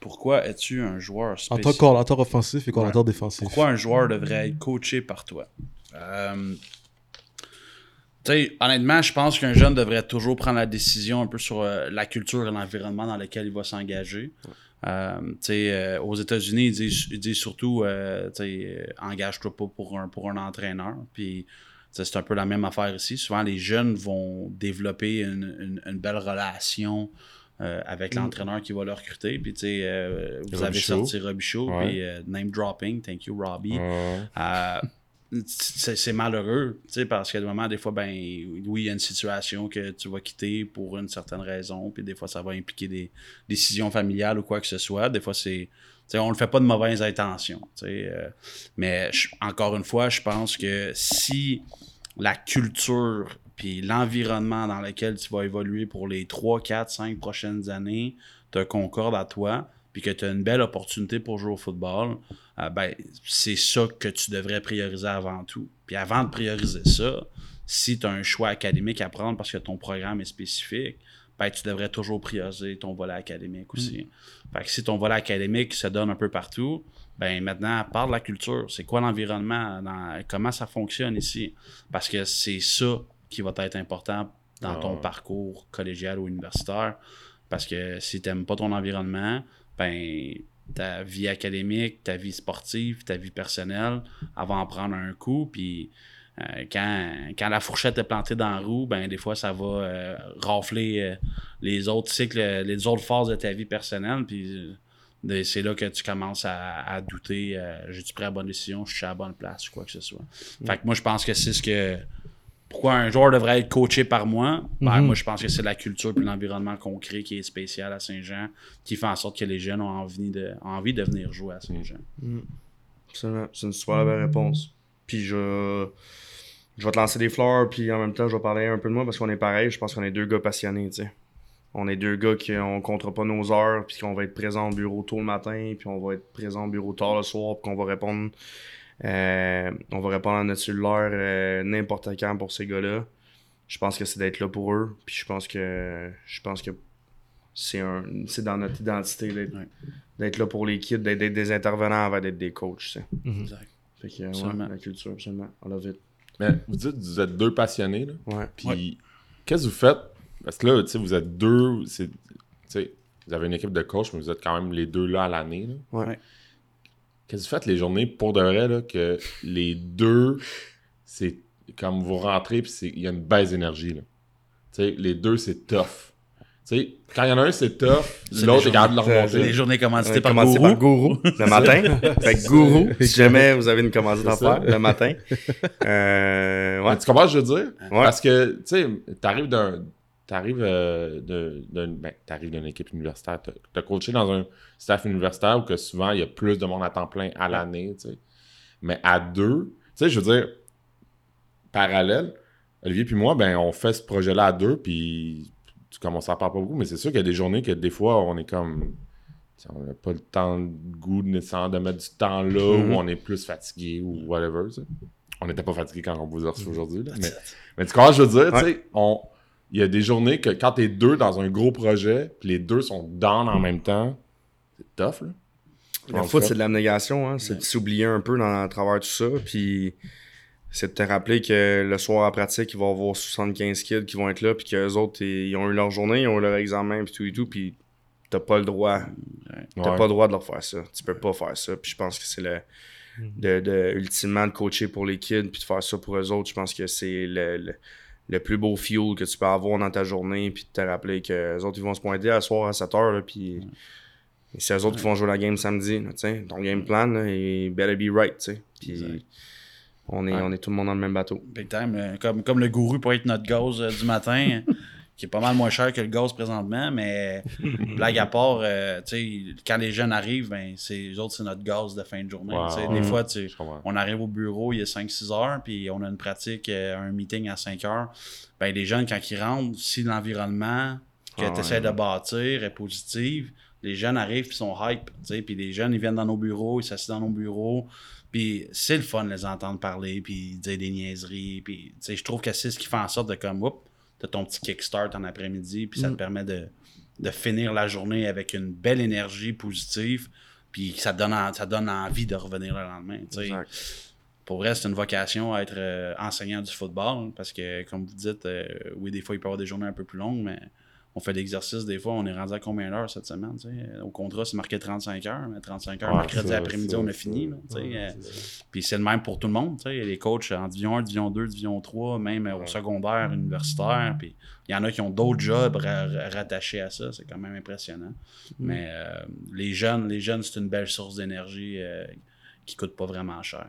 E: Pourquoi es-tu un joueur
B: En
E: spécial?
B: tant que coordinateur offensif et coordinateur défensif.
E: Pourquoi un joueur devrait être coaché par toi? Euh, honnêtement, je pense qu'un jeune devrait toujours prendre la décision un peu sur euh, la culture et l'environnement dans lequel il va s'engager. Euh, tu sais, euh, aux États-Unis, ils disent, ils disent surtout, euh, euh, engage-toi pas pour un, pour un entraîneur. Puis, c'est un peu la même affaire ici. Souvent, les jeunes vont développer une, une- une belle relation euh, avec l'entraîneur qui va le recruter. Puis, tu sais, euh, vous avez sorti Robichaud,
C: Ouais.
E: puis euh, name dropping, thank you Robbie.
C: Ouais.
E: C'est malheureux, parce qu'à des moments, des fois, ben, oui, il y a une situation que tu vas quitter pour une certaine raison, puis des fois, ça va impliquer des décisions familiales ou quoi que ce soit. Des fois, c'est. on le fait pas de mauvaises intentions. euh, mais encore une fois, je pense que si la culture puis l'environnement dans lequel tu vas évoluer pour les 3, 4, 5 prochaines années te concorde à toi, puis que tu as une belle opportunité pour jouer au football, euh, ben, c'est ça que tu devrais prioriser avant tout. Puis avant de prioriser ça, si tu as un choix académique à prendre parce que ton programme est spécifique, ben, tu devrais toujours prioriser ton volet académique aussi. Fait que si ton volet académique se donne un peu partout, ben maintenant, parle de la culture. C'est quoi l'environnement? comment ça fonctionne ici? Parce que c'est ça qui va être important dans ton
C: Ah.
E: parcours collégial ou universitaire. Parce que si tu n'aimes pas ton environnement, ben ta vie académique, ta vie sportive, ta vie personnelle, elle va en prendre un coup. Puis euh, quand, quand la fourchette est plantée dans la roue, ben des fois ça va euh, rafler euh, les autres cycles, les autres phases de ta vie personnelle. Puis euh, c'est là que tu commences à, à douter j'ai-tu pris la bonne décision, je suis à la bonne place, ou quoi que ce soit. Fait que moi, je pense que c'est ce que. Pourquoi un joueur devrait être coaché par moi? Ben,
B: Mhm.
E: Moi, je pense que c'est la culture et l'environnement qu'on crée qui est spécial à Saint-Jean, qui fait en sorte que les jeunes ont envie de, ont envie de venir jouer à Saint-Jean.
D: Absolument. C'est une super belle réponse. Puis je, je vais te lancer des fleurs, puis en même temps, je vais parler un peu de moi parce qu'on est pareil. Je pense qu'on est deux gars passionnés, tu sais. On est deux gars qui on comptera pas nos heures, puis qu'on va être présent au bureau tôt le matin, puis on va être présent au bureau tard le soir, puis qu'on va répondre. Euh, on va répondre à notre cellulaire euh, n'importe quand pour ces gars-là. Je pense que c'est d'être là pour eux, puis je pense que je pense que c'est un c'est dans notre identité d'être
E: Ouais.
D: d'être là pour les kids, d'être d'être des intervenants avant d'être des coachs. tu sais.
E: Exact.
D: Fait que, ouais, la culture, absolument. On it.
C: Mais vous dites vous êtes deux passionnés, là.
D: Ouais.
C: Puis, qu'est-ce que vous faites? Parce que là, tu sais, vous êtes deux. c'est- Tu sais, vous avez une équipe de coach, mais vous êtes quand même les deux là à l'année. là.
D: Ouais.
C: Qu'est-ce que vous faites les journées pour de vrai, là, que les deux, c'est comme vous rentrez, puis c'est- il y a une baisse d'énergie, là. Tu sais, les deux, c'est tough. Tu sais, quand il y en a un, c'est tough, l'autre
E: les
C: est capable de le
D: journées-
C: remonter.
E: Les journées commanditées par Gourou.
D: par Gourou le matin. fait que Gourou, si jamais vous avez une commandite à faire le matin. Euh. Ouais,
C: tu comprends ce que je veux dire?
D: Ouais.
C: Parce que, tu sais, t'arrives d'un. T'arrives euh, de- d'un. Ben, d'une équipe universitaire. T'as t'as coaché dans un staff universitaire où que souvent il y a plus de monde à temps plein à l'année, tu sais. Mais à deux, tu sais, je veux dire, parallèle, Olivier puis moi, ben, on fait ce projet-là à deux, puis tu commences à parler pas beaucoup, mais c'est sûr qu'il y a des journées que des fois, on est comme. tu On n'a pas le temps, le goût nécessairement de mettre du temps là,
D: Mhm.
C: ou on est plus fatigué, ou whatever, tu sais. On n'était pas fatigué quand on vous a reçu aujourd'hui, là, mais mais tu comprends je veux dire?
D: Ouais.
C: tu sais, on- Il y a des journées que quand t'es deux dans un gros projet, puis les deux sont down en même temps, c'est tough, là.
D: Le
C: En
D: foot,
C: fait.
D: c'est de l'abnégation. Hein? C'est de s'oublier un peu dans, à travers tout ça. Puis c'est de te rappeler que le soir à pratique, il va y avoir 75 kids qui vont être là. Puis qu'eux autres, ils ils ont eu leur journée, ils ont eu leur examen, puis tout et tout. Puis t'as pas le droit. T'as
C: Ouais.
D: pas le droit de leur faire ça. Tu peux pas faire ça. Puis je pense que c'est le. De, de- ultimement, de coacher pour les kids, puis de faire ça pour eux autres, je pense que c'est le, le, le plus beau fuel que tu peux avoir dans ta journée, puis de te rappeler que les autres, ils vont se pointer à soir à 7 h, puis et c'est eux autres qui vont jouer la game samedi. là. Ton game plan, là, il better be right. tu sais. Puis on est,
C: Ouais.
D: on est tout le monde dans le même bateau.
E: Big time, euh, comme, comme le gourou pour être notre gaz euh, du matin, euh, qui est pas mal moins cher que le gaz présentement, mais blague à part, euh, tu sais, quand les jeunes arrivent, ben, c'est, les autres, c'est notre gaz de fin de journée.
C: Wow.
E: Des fois,
C: comprends.
E: on arrive au bureau, il y a 5-6 heures, puis on a une pratique, euh, un meeting à 5 heures. Ben, les jeunes, quand ils rentrent, si l'environnement que
D: Ah
E: tu
D: ouais.
E: essaies de bâtir est positif, les jeunes arrivent puis sont hype. tu sais, Puis les jeunes, ils viennent dans nos bureaux, ils s'assiedent dans nos bureaux. Puis c'est le fun de les entendre parler, puis dire des niaiseries. Puis tu sais, je trouve que c'est ce qui fait en sorte de comme, oups, t'as ton petit kickstart en après-midi, puis ça te permet de, de finir la journée avec une belle énergie positive, puis ça te donne, en- ça te donne envie de revenir le lendemain.
D: Exact.
E: Pour vrai, c'est une vocation à être euh, enseignant du football, parce que, comme vous dites, euh, oui, des fois, il peut y avoir des journées un peu plus longues, mais on fait l'exercice, des fois, on est rendu à combien d'heures cette semaine? tu sais? Au contrat, c'est marqué 35 heures, mais 35 heures,
C: Ouais,
E: mercredi après-midi, on a fini. là, tu sais,
C: Ouais,
E: euh, puis c'est le même pour tout le monde. tu sais. Les coachs en Division 1, Division 2, Division 3, même euh, au secondaire, universitaire. Puis il y en a qui ont d'autres jobs ra- ra- rattachés à ça. C'est quand même impressionnant. Mais euh, les jeunes, les jeunes, c'est une belle source d'énergie euh, qui coûte pas vraiment cher.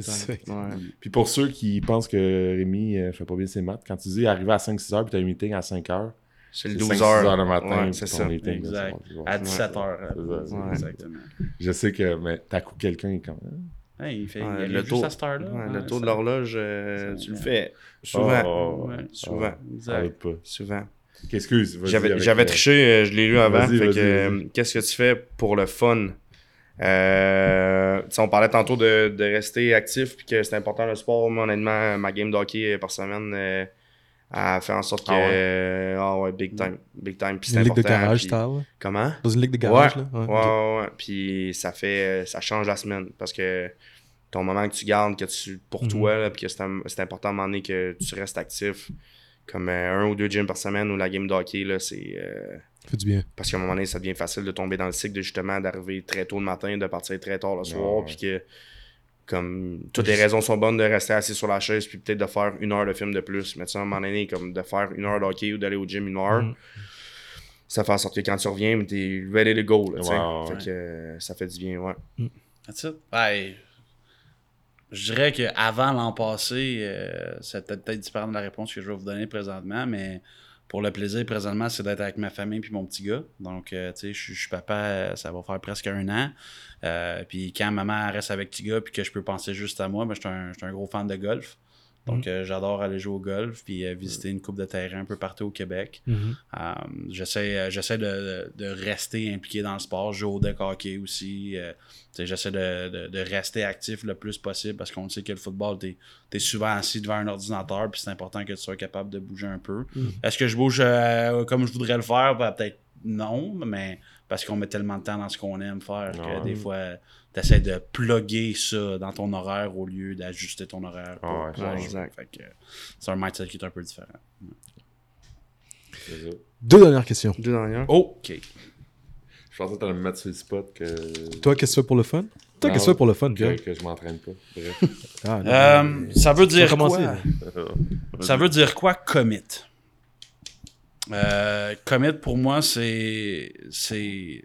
B: C'est-
D: Ouais.
C: Puis pour ceux qui pensent que Rémi euh, fait pas bien ses maths, quand tu dis arriver à 5-6 heures puis t'as un meeting à 5 heures,
D: C'est le
C: c'est
D: 12
C: 5-6
D: heures.
C: heures le matin.
D: Ouais, c'est ça.
C: meeting,
E: Exact. À 17 heures.
D: Ouais.
E: Exactement.
C: Je sais que, mais t'as coup quelqu'un il
E: fait il arrive
D: le
E: à cette heure-là.
D: Ouais, le taux de
E: ça-
D: l'horloge, euh, tu le fais souvent.
C: Oh,
E: Ouais,
D: souvent.
E: Exact.
C: Pas.
D: Souvent.
C: Excuse. vas-y
D: J'avais
C: le-
D: triché, euh, je l'ai lu avant. Euh. Qu'est-ce que tu fais pour le fun? Euh, on parlait tantôt de, de rester actif puis que c'est important le sport. Moi, honnêtement, ma game de hockey euh, par semaine euh, a fait en sorte que.
C: Ah ouais?
D: euh, Ah ouais, big time. Big time. Puis c'est
B: Une ligue de
D: important,
B: garage.
D: Comment?
B: Dans une ligue de
D: Ouais,
B: garage, là?
D: ouais, ouais, ouais. Puis ça fait, ça change la semaine parce que ton moment que tu gardes, que tu, pour
B: Mhm.
D: toi, là, puis que c'est un- c'est important à un moment donné que tu restes actif, comme euh, un ou deux gyms par semaine ou la game de hockey, là, c'est euh,
B: Fait du bien.
D: parce qu'à un moment donné, ça devient facile de tomber dans le cycle de justement d'arriver très tôt le matin, de partir très tard le soir, puis que comme toutes les raisons sont bonnes de rester assis sur la chaise puis peut-être de faire une heure de film de plus mais tu sais à un moment donné comme de faire une heure de hockey ou d'aller au gym une heure
B: Mhm.
D: ça fait en sorte que quand tu reviens t'es ready to go là.
C: Ouais,
D: fait que ça fait du bien ouais
E: That's it. Ouais. Je dirais qu'avant l'an passé, euh, c'était peut-être différent de la réponse que je vais vous donner présentement, mais pour le plaisir, présentement, c'est d'être avec ma famille puis mon petit gars. Donc, euh, tu sais, je suis- papa, euh, ça va faire presque un an. Euh, puis quand maman reste avec petit gars puis que je peux penser juste à moi, ben, je suis un gros fan de golf. Donc, euh, j'adore aller jouer au golf puis euh, visiter une coupe de terrain un peu partout au Québec.
B: Mhm.
E: Euh, j'essaie euh, j'essaie de, de rester impliqué dans le sport, jouer au deck hockey aussi. j'essaie de, de- de rester actif le plus possible parce qu'on sait que le football, tu es, souvent assis devant un ordinateur puis c'est important que tu sois capable de bouger un peu. Est-ce que je bouge comme je voudrais le faire? Ben, Peut-être non, mais parce qu'on met tellement de temps dans ce qu'on aime faire que des fois, tu essaies de plugger ça dans ton horaire au lieu d'ajuster ton horaire. pour
C: Ouais,
D: exact.
E: C'est un mindset qui est un peu différent.
C: Ça.
B: Deux dernières questions.
D: deux dernières
E: OK.
C: Je pensais que t'allais me mettre sur le spot que.
B: Toi, qu'est-ce que tu fais pour le fun? Toi, qu'est-ce que tu fais pour le fun,
C: que,
B: Pierre?
C: que je m'entraîne pas. Bref.
B: Ah, non,
E: Euh, ça veut dire quoi? Ça veut dire quoi commit? Euh, commit pour moi, c'est. c'est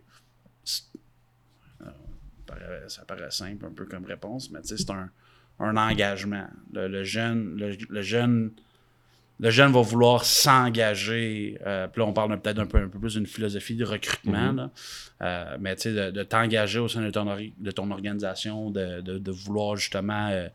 E: paraît- ça paraît simple un peu comme réponse, mais c'est un, un engagement. Le, le jeune, le, le jeune. Le jeune va vouloir s'engager. euh, puis là, on parle peut-être un peu, un peu plus d'une philosophie de recrutement. là. Euh, mais tu sais, de, de t'engager au sein de ton, ori- de ton organisation, de, de, de vouloir justement euh,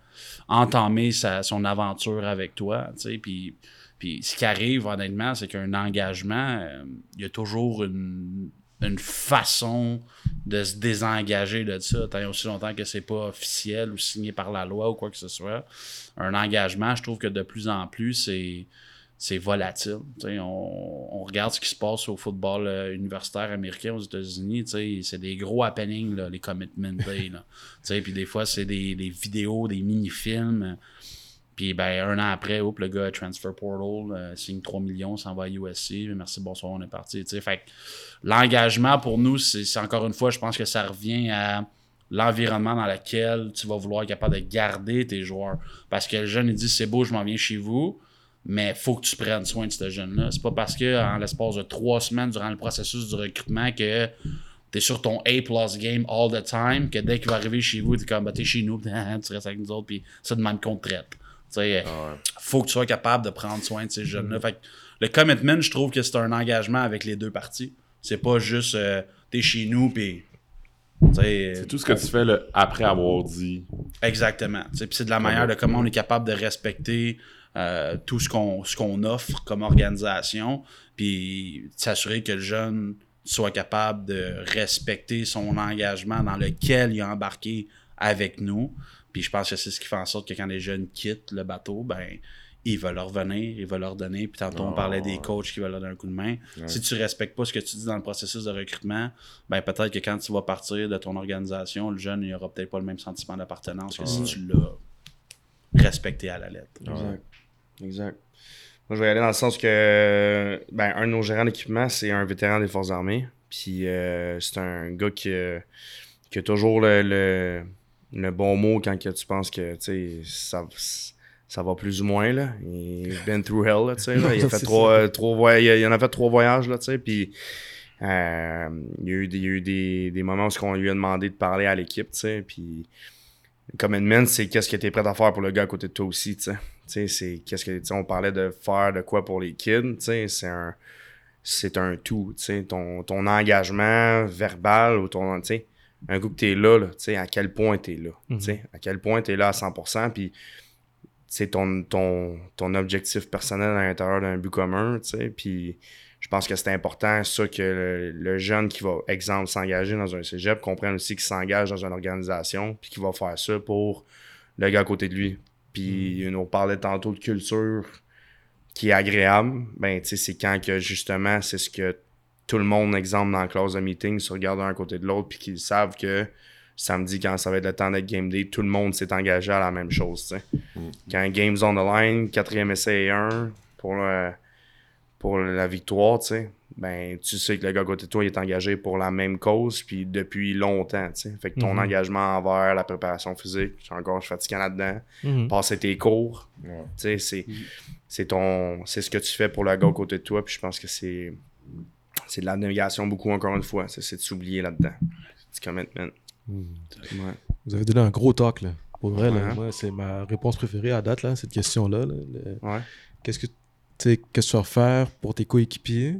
E: entamer sa, son aventure avec toi. tu sais. Puis, puis ce qui arrive, honnêtement, c'est qu'un engagement, euh, il y a toujours une, une façon de se désengager de ça, tant aussi longtemps que c'est pas officiel ou signé par la loi ou quoi que ce soit. Un engagement, je trouve que de plus en plus, c'est c'est volatile. On, on regarde ce qui se passe au football euh, universitaire américain aux États-Unis. C'est des gros happenings, là, les commitment day. Puis des fois, c'est des, des vidéos, des mini-films. Puis ben, un an après, oups, le gars transfer portal, euh, signe 3 millions, s'en va à USC. Merci, bonsoir, on est parti. Fait l'engagement pour nous, c'est encore une fois, je pense que ça revient à l'environnement dans lequel tu vas vouloir être capable de garder tes joueurs. Parce que le jeune, il dit c'est beau, je m'en viens chez vous, mais faut que tu prennes soin de ce jeune-là. C'est pas parce que en l'espace de trois semaines durant le processus du recrutement que t'es sur ton A+ game all the time, que dès qu'il va arriver chez vous, t'es comme, bah, t'es chez nous, tu restes avec nous autres, puis ça de même qu'on te traite. Sais,
C: Ah
E: faut que tu sois capable de prendre soin de ces jeunes-là. Fait que le commitment, je trouve que c'est un engagement avec les deux parties. C'est pas juste euh, t'es chez nous puis
C: C'est tout ce que tu fais là, après avoir dit.
E: Exactement. C'est de la manière de comment on est capable de respecter euh, tout ce qu'on ce qu'on offre comme organisation, puis s'assurer que le jeune soit capable de respecter son engagement dans lequel il a embarqué avec nous. Puis je pense que c'est ce qui fait en sorte que quand les jeunes quittent le bateau, ben il va leur revenir, il va leur donner. Puis tantôt, on
C: Oh.
E: parlait des coachs qui veulent leur donner un coup de main. Si tu respectes pas ce que tu dis dans le processus de recrutement, ben peut-être que quand tu vas partir de ton organisation, le jeune, il aura peut-être pas le même sentiment d'appartenance que si tu l'as respecté à la lettre.
D: Exact. Exact. Moi, je vais y aller dans le sens que ben, un de nos gérants d'équipement, c'est un vétéran des Forces armées. Puis euh, c'est un gars qui, euh, qui a toujours le, le, le bon mot quand que tu penses que ça, ça va plus ou moins. Là. Il a been through hell. Là, là. Il, a fait trois, trois voy- il, en a fait trois voyages. Là, puis euh, il y a eu, des, il y a eu des, des moments où on lui a demandé de parler à l'équipe. Puis commitment, c'est qu'est-ce que tu es prêt à faire pour le gars à côté de toi aussi. c'est qu'est-ce que on parlait de faire de quoi pour les kids, c'est un c'est un tout, ton, ton engagement verbal ou ton tu sais, un coup que tu es là, là tu sais, à quel point tu es là, tu sais, à quel point tu es là à 100% puis c'est ton, ton, ton objectif personnel à l'intérieur d'un but commun, tu sais, puis je pense que c'est important ça que le, le jeune qui va exemple s'engager dans un cégep comprenne aussi qu'il s'engage dans une organisation puis qu'il va faire ça pour le gars à côté de lui. Puis on parlait tantôt de culture qui est agréable, ben tu sais c'est quand que justement c'est ce que tout le monde exemple dans la classe de meeting se regarde d'un côté de l'autre puis qu'ils savent que samedi quand ça va être le temps d'être game day, tout le monde s'est engagé à la même chose, tu sais. Quand game's on the line, quatrième essai et un pour le- pour la victoire, tu sais, ben tu sais que le gars à côté de toi il est engagé pour la même cause puis depuis longtemps, tu sais. Fait que ton
B: Mhm.
D: engagement envers la préparation physique, je suis encore je suis fatigué là-dedans,
B: Mhm.
D: passer tes cours,
C: Ouais.
D: tu sais, c'est c'est ton c'est ce que tu fais pour le gars à côté de toi puis je pense que c'est c'est de la navigation beaucoup encore une fois, c'est de s'oublier là-dedans. C'est commitment. Ouais.
B: Vous avez donné un gros talk, là. Pour vrai.
D: Ouais.
B: Moi, c'est ma réponse préférée à date, là, cette question-là. là. Le-
D: Ouais.
B: Qu'est-ce que tu sais, qu'est-ce que tu vas faire pour tes coéquipiers?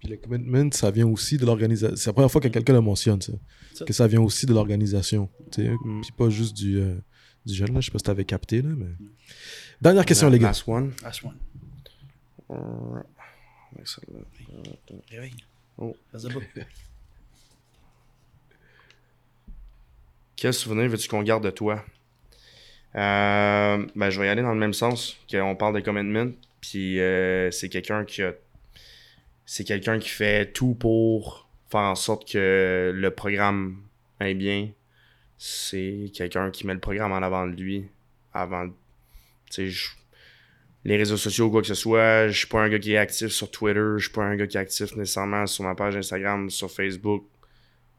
B: Puis le commitment, ça vient aussi de l'organisation. C'est la première fois que quelqu'un le mentionne, ça.
E: Ça.
B: Que ça vient aussi de l'organisation. tu sais.
D: Mm.
B: Puis pas juste du, euh, du jeune, là. Je sais pas si t'avais capté, là, mais... Dernière question, les gars.
D: Last one.
E: Last one.
D: Ouais, celle-là.
E: Réveille.
D: Oh. Quel souvenir veux-tu qu'on garde de toi? Euh, ben, je vais y aller dans le même sens qu'on parle de commitment. Puis euh, c'est quelqu'un qui a. C'est quelqu'un qui fait tout pour faire en sorte que le programme aille bien. C'est quelqu'un qui met le programme en avant de lui. Avant. Tu sais, je- les réseaux sociaux quoi que ce soit, je suis pas un gars qui est actif sur Twitter, je suis pas un gars qui est actif nécessairement sur ma page Instagram, sur Facebook.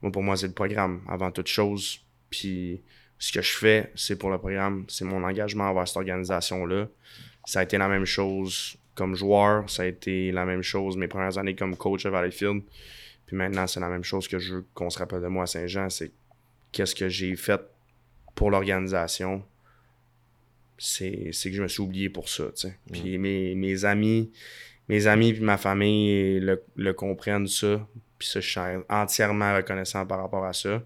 D: Moi, pour moi, c'est le programme avant toute chose. Puis ce que je fais, c'est pour le programme, c'est mon engagement envers cette organisation-là. Ça a été la même chose comme joueur, ça a été la même chose mes premières années comme coach à Valleyfield. Puis maintenant, c'est la même chose que je veux qu'on se rappelle de moi à Saint-Jean, c'est qu'est-ce que j'ai fait pour l'organisation. C'est que je me suis oublié pour ça, sais. Puis mes, mes amis, mes amis puis ma famille le, le comprennent ça. Puis ça, je suis entièrement reconnaissant par rapport à ça.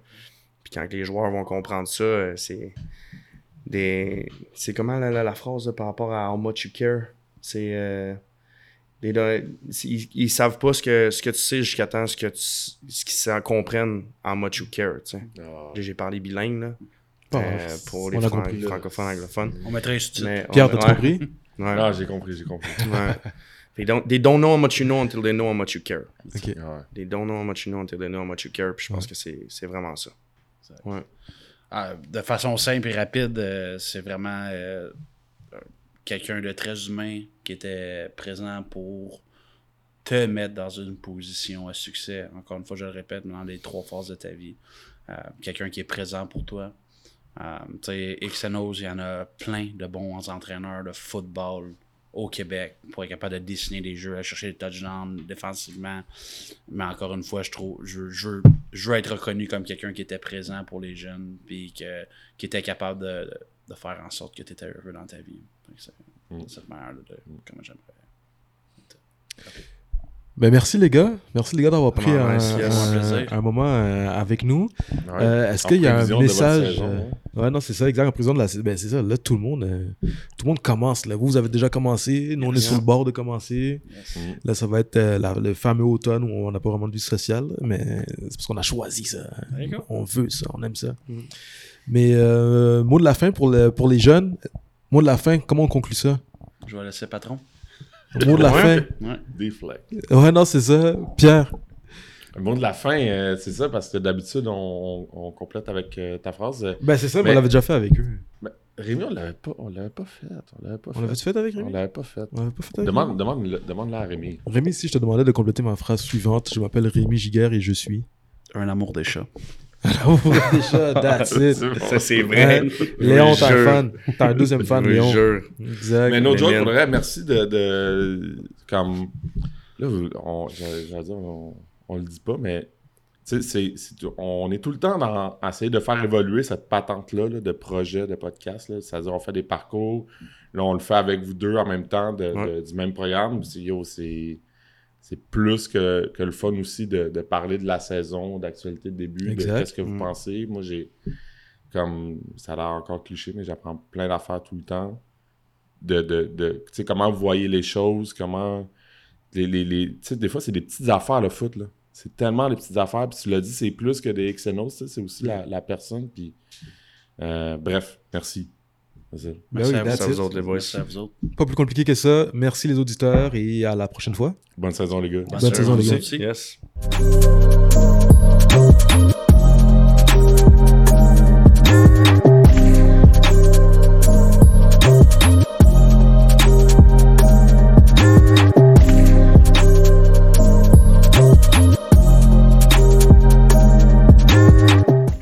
D: Puis quand les joueurs vont comprendre ça, euh, c'est des. C'est comment la, la- la phrase là, par rapport à how much you care? C'est. euh, ils, ils savent pas ce que, ce que tu sais jusqu'à temps ce que tu, ce qu'ils s'en comprennent how much you care.
C: Ah.
D: J'ai parlé bilingue là, Euh, pour les
B: compris.
D: francophones anglophones.
E: On mettrait un sous-titre.
D: Mais
B: Pierre, t'as
D: ouais,
B: compris?
D: ouais,
C: Ah, j'ai compris, j'ai compris.
D: ouais. They don't, they don't know how much you know until they know how much you care.
B: Ok.
C: Ouais.
D: They don't know how much you know until they know how much you care. Puis je pense que c'est c'est vraiment ça. Ouais.
E: Ah, de façon simple et rapide, euh, c'est vraiment euh, euh, quelqu'un de très humain qui était présent pour te mettre dans une position à succès. Encore une fois, je le répète, dans les trois phases de ta vie. Euh, quelqu'un qui est présent pour toi. Euh, tu sais, Xenos, il y en a plein de bons entraîneurs de football au Québec pour être capable de dessiner des jeux, à chercher des touchdowns défensivement. Mais encore une fois, je trouve, je, je, veux, je veux être reconnu comme quelqu'un qui était présent pour les jeunes, puis que, qui était capable de, de faire en sorte que tu étais heureux dans ta vie. C'est
C: Mm.
E: cette manière de, de comment j'aimerais.
B: Ben, merci les gars. Merci les gars d'avoir pris un, moment euh, avec nous.
C: Ouais.
B: Euh, Est-ce qu'il y a un message
C: saison,
B: euh,
C: ouais.
B: Non, c'est ça, exact. En prison de la. Ben, c'est ça. Là, tout le monde, euh, tout le monde commence. Là. Vous, vous avez déjà commencé. Nous, on est sur le bord de commencer.
E: Yes.
C: Mm.
B: Là, ça va être la- le fameux automne où on n'a pas vraiment de vie sociale. Mais c'est parce qu'on a choisi ça. On veut ça. On aime ça. Mais euh, mot de la fin pour, le, pour les jeunes. Mot de la fin, comment on conclut ça?
E: Je vais laisser patron.
B: Mot de la fin.
C: Ouais. Deflect.
B: Ouais, non, c'est ça. Pierre.
C: Le mot de la fin, euh, c'est ça, parce que d'habitude, on, complète avec euh, ta phrase. Euh,
B: Ben, c'est ça, mais
C: Mais-
B: on l'avait déjà fait avec eux.
C: ben, Rémi, on l'avait pas, on l'avait pas fait. On l'avait pas
B: On
C: fait.
B: l'avait fait avec
C: On
B: Rémi
C: l'avait pas fait.
B: On l'avait pas fait avec
C: Demande, demande, demande à Rémi.
B: Rémi Rémi, si je te demandais de compléter ma phrase suivante, je m'appelle Rémi Giguère et je suis.
E: Un amour des chats.
B: Déjà, that's it.
C: C'est bon.
D: Ça, c'est vrai.
B: Ouais. Léon, t'as un fan. T'as un deuxième fan,
D: Je
B: Léon.
D: jure.
B: Exact.
C: Mais no
D: Mais
C: joke,
D: man.
C: pour vrai, merci de, de comme là, on, j'allais dire, on, on le dit pas, mais tu sais, on est tout le temps dans à essayer de faire évoluer cette patente-là là, de projet, de podcast. C'est-à-dire, on fait des parcours. Là, on le fait avec vous deux en même temps de-
D: Ouais.
C: de- du même programme. Yo, c'est, c'est plus que, que le fun aussi de, de parler de la saison, d'actualité de début,
B: Exact.
C: de qu'est-ce que vous
D: Mm.
C: pensez. Moi, j'ai comme ça a l'air encore cliché, mais j'apprends plein d'affaires tout le temps. De, de, de tu sais, comment vous voyez les choses, comment. Les, les, les- tu sais, des fois, c'est des petites affaires, le foot, là. C'est tellement des petites affaires. Puis tu l'as dit, c'est plus que des sais, c'est aussi la, la personne. Puis. euh, bref, merci.
B: Ben
E: Merci
B: oui,
E: à vous.
D: à autres, les boys.
E: Merci à vous autres.
B: Pas plus compliqué que ça. Merci les auditeurs et à la prochaine fois.
C: Bonne saison, les gars.
B: Bonne saison, les
E: Vous
B: gars.
E: aussi.
D: Yes.